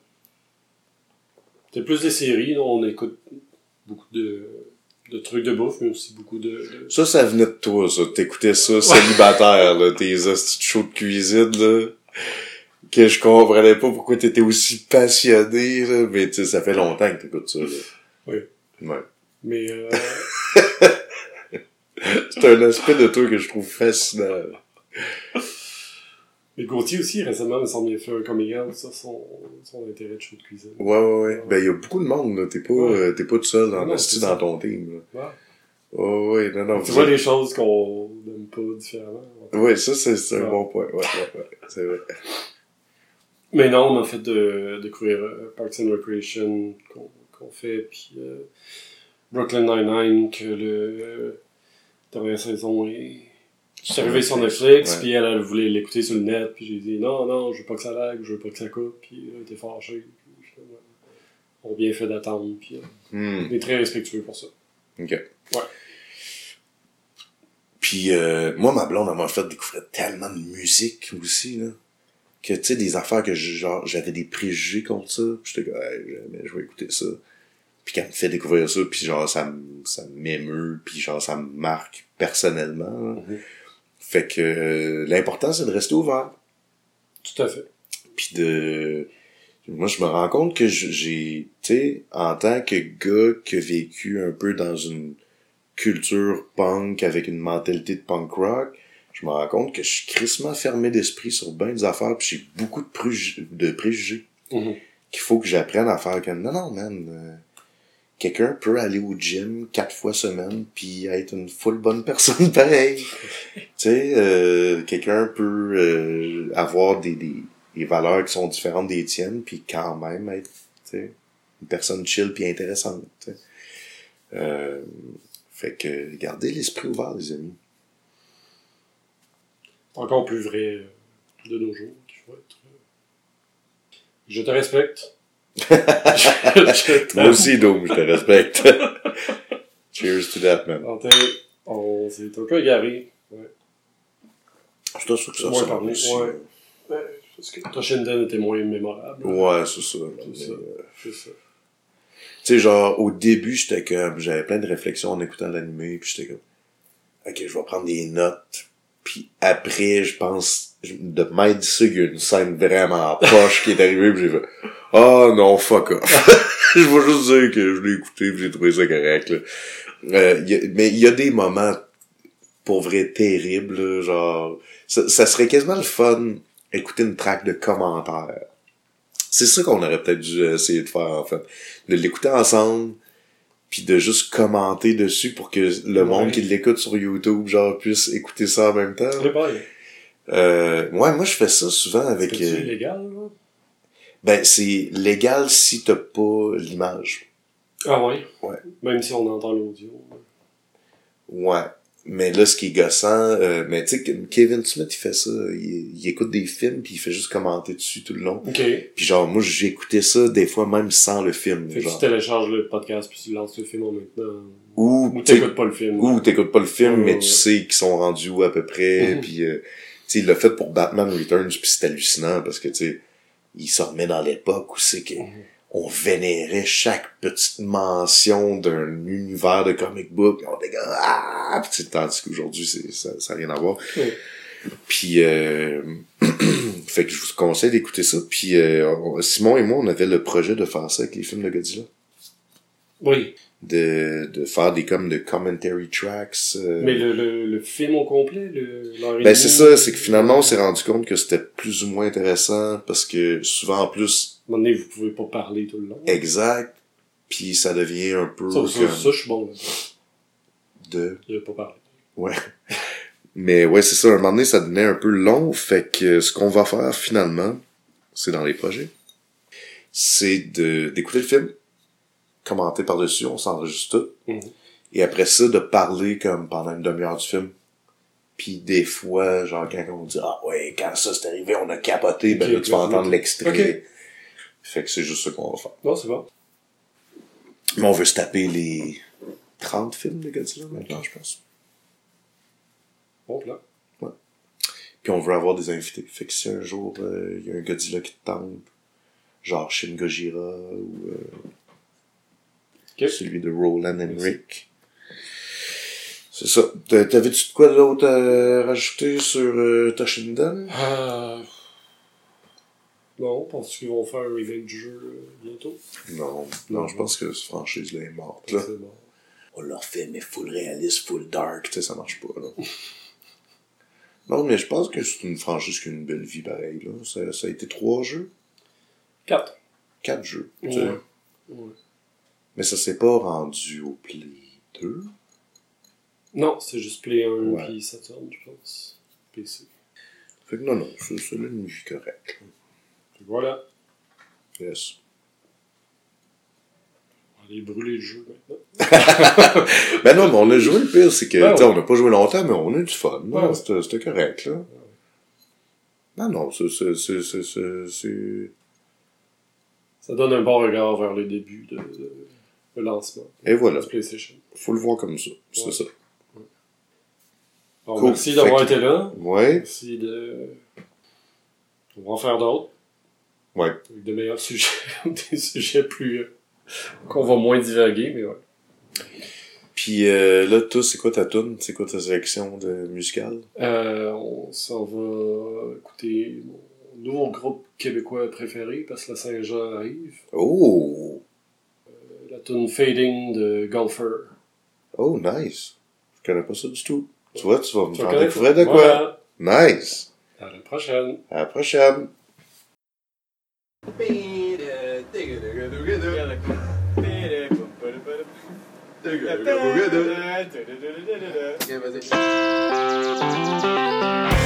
[SPEAKER 3] C'est plus des séries, là, on écoute beaucoup de, de trucs de bouffe, mais aussi beaucoup de... de-
[SPEAKER 2] Ça, ça venait de toi, ça. T'écoutais ça célibataire, là, tes de shows de cuisine, là. Que je comprenais pas pourquoi t'étais aussi passionné, là. Mais, tu sais, ça fait longtemps que t'écoutes ça, là.
[SPEAKER 3] Oui.
[SPEAKER 2] Ouais.
[SPEAKER 3] Mais euh,
[SPEAKER 2] C'est un aspect de toi que je trouve fascinant.
[SPEAKER 3] mais Gauthier aussi, récemment, il me semble, il a fait un coming out sur son, son intérêt de show de cuisine.
[SPEAKER 2] Ouais, ouais, ouais. Ben, y a beaucoup de monde, là. T'es pas,
[SPEAKER 3] Ouais.
[SPEAKER 2] euh, t'es pas tout seul dans,
[SPEAKER 3] Non,
[SPEAKER 2] dans ton team, là.
[SPEAKER 3] Ouais.
[SPEAKER 2] Oh, oui, non, non.
[SPEAKER 3] Tu vois les choses qu'on n'aime pas différemment.
[SPEAKER 2] Oui, ça, c'est un
[SPEAKER 3] Ouais.
[SPEAKER 2] bon point. Ouais, ouais, ouais. C'est vrai.
[SPEAKER 3] Mais non, on a fait de découvrir euh, Parks and Recreation qu'on qu'on fait, puis euh, Brooklyn Nine-Nine, que le dernière saison est... C'est arrivé sur Netflix, puis elle, elle voulait l'écouter sur le net, puis j'ai dit non, non, je veux pas que ça lag, je veux pas que ça coupe, puis elle était fâchée. Puis, on a bien fait d'attendre, puis
[SPEAKER 2] Hmm.
[SPEAKER 3] on est très respectueux pour ça.
[SPEAKER 2] OK.
[SPEAKER 3] Ouais.
[SPEAKER 2] Puis, euh, moi, ma blonde, elle m'a fait découvrir tellement de musique aussi, là. Que, tu sais, des affaires que, je- genre, j'avais des préjugés contre ça. Puis j'étais comme, hey, jamais je vais écouter ça. Puis qu'elle me fait découvrir ça, puis genre, ça, me- ça m'émeut, puis genre, ça me marque personnellement.
[SPEAKER 3] Mhm.
[SPEAKER 2] Fait que euh, l'important, c'est de rester ouvert.
[SPEAKER 3] Tout à fait.
[SPEAKER 2] Puis de... Moi, je me rends compte que j'ai, tu sais, en tant que gars qui a vécu un peu dans une culture punk avec une mentalité de punk rock, je me rends compte que je suis crissement fermé d'esprit sur bien des affaires, puis j'ai beaucoup de, préju- de préjugés
[SPEAKER 3] Mhm.
[SPEAKER 2] qu'il faut que j'apprenne à faire comme, non, non, man, euh, quelqu'un peut aller au gym quatre fois semaine puis être une full bonne personne pareil. tu sais, euh, quelqu'un peut euh, avoir des, des, des valeurs qui sont différentes des tiennes puis quand même être, une personne chill puis intéressante. Euh, fait que gardez l'esprit ouvert, les amis.
[SPEAKER 3] Encore plus vrai de nos jours faut être. euh, Je te respecte. Je.
[SPEAKER 2] Moi aussi, Dom, je te respecte. Cheers to that, man.
[SPEAKER 3] On s'est un peu égaré. Ouais.
[SPEAKER 2] Je suis sûr que ça aussi.
[SPEAKER 3] ouais. Ouais, Parce que Toshinden était moins mémorable.
[SPEAKER 2] Ouais, c'est ça.
[SPEAKER 3] C'est ça. C'est ça.
[SPEAKER 2] Tu sais, genre, au début, j'étais comme, j'avais plein de réflexions en écoutant l'animé, puis j'étais comme, ok, je vais prendre des notes, puis après, je pense, de ça, il y a une scène vraiment poche qui est arrivée, puis j'ai fait, oh non, fuck off. je vais juste dire que je l'ai écouté, puis j'ai trouvé ça correct, là. Euh, y a- mais il y a des moments, pour vrai, terribles, là, genre, ça, ça serait quasiment le fun, écouter une track de commentaires. C'est ça qu'on aurait peut-être dû essayer de faire, en fait. De l'écouter ensemble, puis de juste commenter dessus pour que le
[SPEAKER 3] Ouais.
[SPEAKER 2] monde qui l'écoute sur YouTube, genre, puisse écouter ça en même temps.
[SPEAKER 3] C'est
[SPEAKER 2] Euh, ouais, moi, je fais ça souvent avec...
[SPEAKER 3] C'est
[SPEAKER 2] euh,
[SPEAKER 3] illégal, là?
[SPEAKER 2] ben, c'est légal si t'as pas l'image.
[SPEAKER 3] Ah ouais?
[SPEAKER 2] Ouais.
[SPEAKER 3] Même si on entend l'audio.
[SPEAKER 2] Ouais. Mais là, ce qui est gossant, euh, mais tu sais, Kevin Smith, il fait ça. Il, il écoute des films, puis il fait juste commenter dessus tout le long.
[SPEAKER 3] Ok. Fait
[SPEAKER 2] Puis genre, moi, écouté ça des fois même sans le film.
[SPEAKER 3] que tu
[SPEAKER 2] genre.
[SPEAKER 3] télécharges le podcast puis tu lances le film en même temps.
[SPEAKER 2] Ou,
[SPEAKER 3] Ou t'écoutes pas le film.
[SPEAKER 2] ou t'écoutes pas le film,
[SPEAKER 3] Ouais,
[SPEAKER 2] mais
[SPEAKER 3] ouais,
[SPEAKER 2] tu sais qu'ils sont rendus où à peu près.
[SPEAKER 3] Mhm.
[SPEAKER 2] Puis, euh, sais, il l'a fait pour Batman Returns, puis c'est hallucinant parce que, tu sais, il se remet dans l'époque où c'est que on vénérait chaque petite mention d'un univers de comic book. On était comme, ah! Puis, tu sais, tandis qu'aujourd'hui, c'est, ça, ça a rien à voir. Puis, euh, fait que je vous conseille d'écouter ça. Puis, euh, on- Simon et moi, on avait le projet de faire ça avec les films de Godzilla.
[SPEAKER 3] Oui.
[SPEAKER 2] De, de faire des comme de commentary tracks. euh,
[SPEAKER 3] Mais le, le, le film au complet, le,
[SPEAKER 2] ben c'est ça, c'est que finalement on s'est rendu compte que c'était plus ou moins intéressant parce que souvent en plus
[SPEAKER 3] À un moment donné, vous pouvez pas parler tout le long.
[SPEAKER 2] exact, puis ça devient un peu
[SPEAKER 3] Ça, ça,
[SPEAKER 2] comme
[SPEAKER 3] ça, je suis bon là
[SPEAKER 2] de
[SPEAKER 3] de pas parler.
[SPEAKER 2] ouais. Mais ouais, c'est ça, à un moment donné ça devenait un peu long, fait que ce qu'on va faire finalement, c'est dans les projets, c'est de d'écouter le film, commenter par-dessus, on s'enregistre tout.
[SPEAKER 3] Mhm.
[SPEAKER 2] Et après ça, de parler comme pendant une demi-heure du film. Puis des fois, genre quand on dit Ah ouais, quand ça c'est arrivé, on a capoté, ben là tu vas entendre l'extrait. Fait que c'est juste ça qu'on va faire.
[SPEAKER 3] Non, c'est bon.
[SPEAKER 2] Mais on veut se taper les 30 films de Godzilla maintenant, je pense.
[SPEAKER 3] Bon plan.
[SPEAKER 2] Puis on veut avoir des invités. Fait que si un jour il y a un Godzilla qui te tente, genre Shin Gojira ou euh, Celui de Roland Emmerich. C'est ça. T'a- T'avais-tu de quoi d'autre à rajouter sur euh, Toshinden?
[SPEAKER 3] Euh... Non, pense qu'ils vont faire un remake du jeu euh, bientôt?
[SPEAKER 2] Non, non, je pense que cette franchise-là est morte. Là.
[SPEAKER 3] Bon.
[SPEAKER 2] On l'a refait, mais full réaliste, full dark, tu sais, ça marche pas, là. non, mais je pense que c'est une franchise qui a une belle vie pareil, là. Ça, ça a été trois jeux,
[SPEAKER 3] 4.
[SPEAKER 2] quatre jeux, tu sais.
[SPEAKER 3] Ouais. Ouais.
[SPEAKER 2] Mais ça s'est pas rendu au Play 2.
[SPEAKER 3] Non, c'est juste Play 1
[SPEAKER 2] Ouais.
[SPEAKER 3] puis Saturn, je pense. PC.
[SPEAKER 2] Fait que non, non, c'est c'est une correcte.
[SPEAKER 3] Voilà.
[SPEAKER 2] Yes.
[SPEAKER 3] On va aller brûler le jeu maintenant.
[SPEAKER 2] Ben non, mais on a joué, le pire, c'est que,
[SPEAKER 3] Ben ouais.
[SPEAKER 2] on n'a pas joué longtemps, mais on a eu du fun. Non,
[SPEAKER 3] Ouais.
[SPEAKER 2] c'était correct, là. Non, non, c'est, c'est, c'est, c'est, c'est, c'est-
[SPEAKER 3] Ça donne un bon regard vers le début de, de- le lancement
[SPEAKER 2] Et voilà.
[SPEAKER 3] du PlayStation.
[SPEAKER 2] Faut le voir comme ça. C'est
[SPEAKER 3] Ouais.
[SPEAKER 2] ça.
[SPEAKER 3] Bon,
[SPEAKER 2] Cool.
[SPEAKER 3] merci d'avoir été là.
[SPEAKER 2] Ouais.
[SPEAKER 3] Merci de. On va en faire d'autres.
[SPEAKER 2] Ouais.
[SPEAKER 3] Avec de meilleurs sujets. des sujets plus. euh, qu'on va moins divaguer, mais ouais.
[SPEAKER 2] Puis euh, là, toi, c'est quoi ta tune? C'est quoi ta sélection de musicale?
[SPEAKER 3] Euh, on s'en va écouter mon nouveau groupe québécois préféré parce que la Saint-Jean arrive.
[SPEAKER 2] Oh!
[SPEAKER 3] La tune Fading de Golfer.
[SPEAKER 2] Oh, nice. Je connais pas ça du tout. Tu vois, tu vas me
[SPEAKER 3] Tu
[SPEAKER 2] faire
[SPEAKER 3] reconnais
[SPEAKER 2] découvrir de quoi?
[SPEAKER 3] Voilà.
[SPEAKER 2] Nice!
[SPEAKER 3] À la prochaine.
[SPEAKER 2] À la prochaine!
[SPEAKER 4] Ok, vas-y.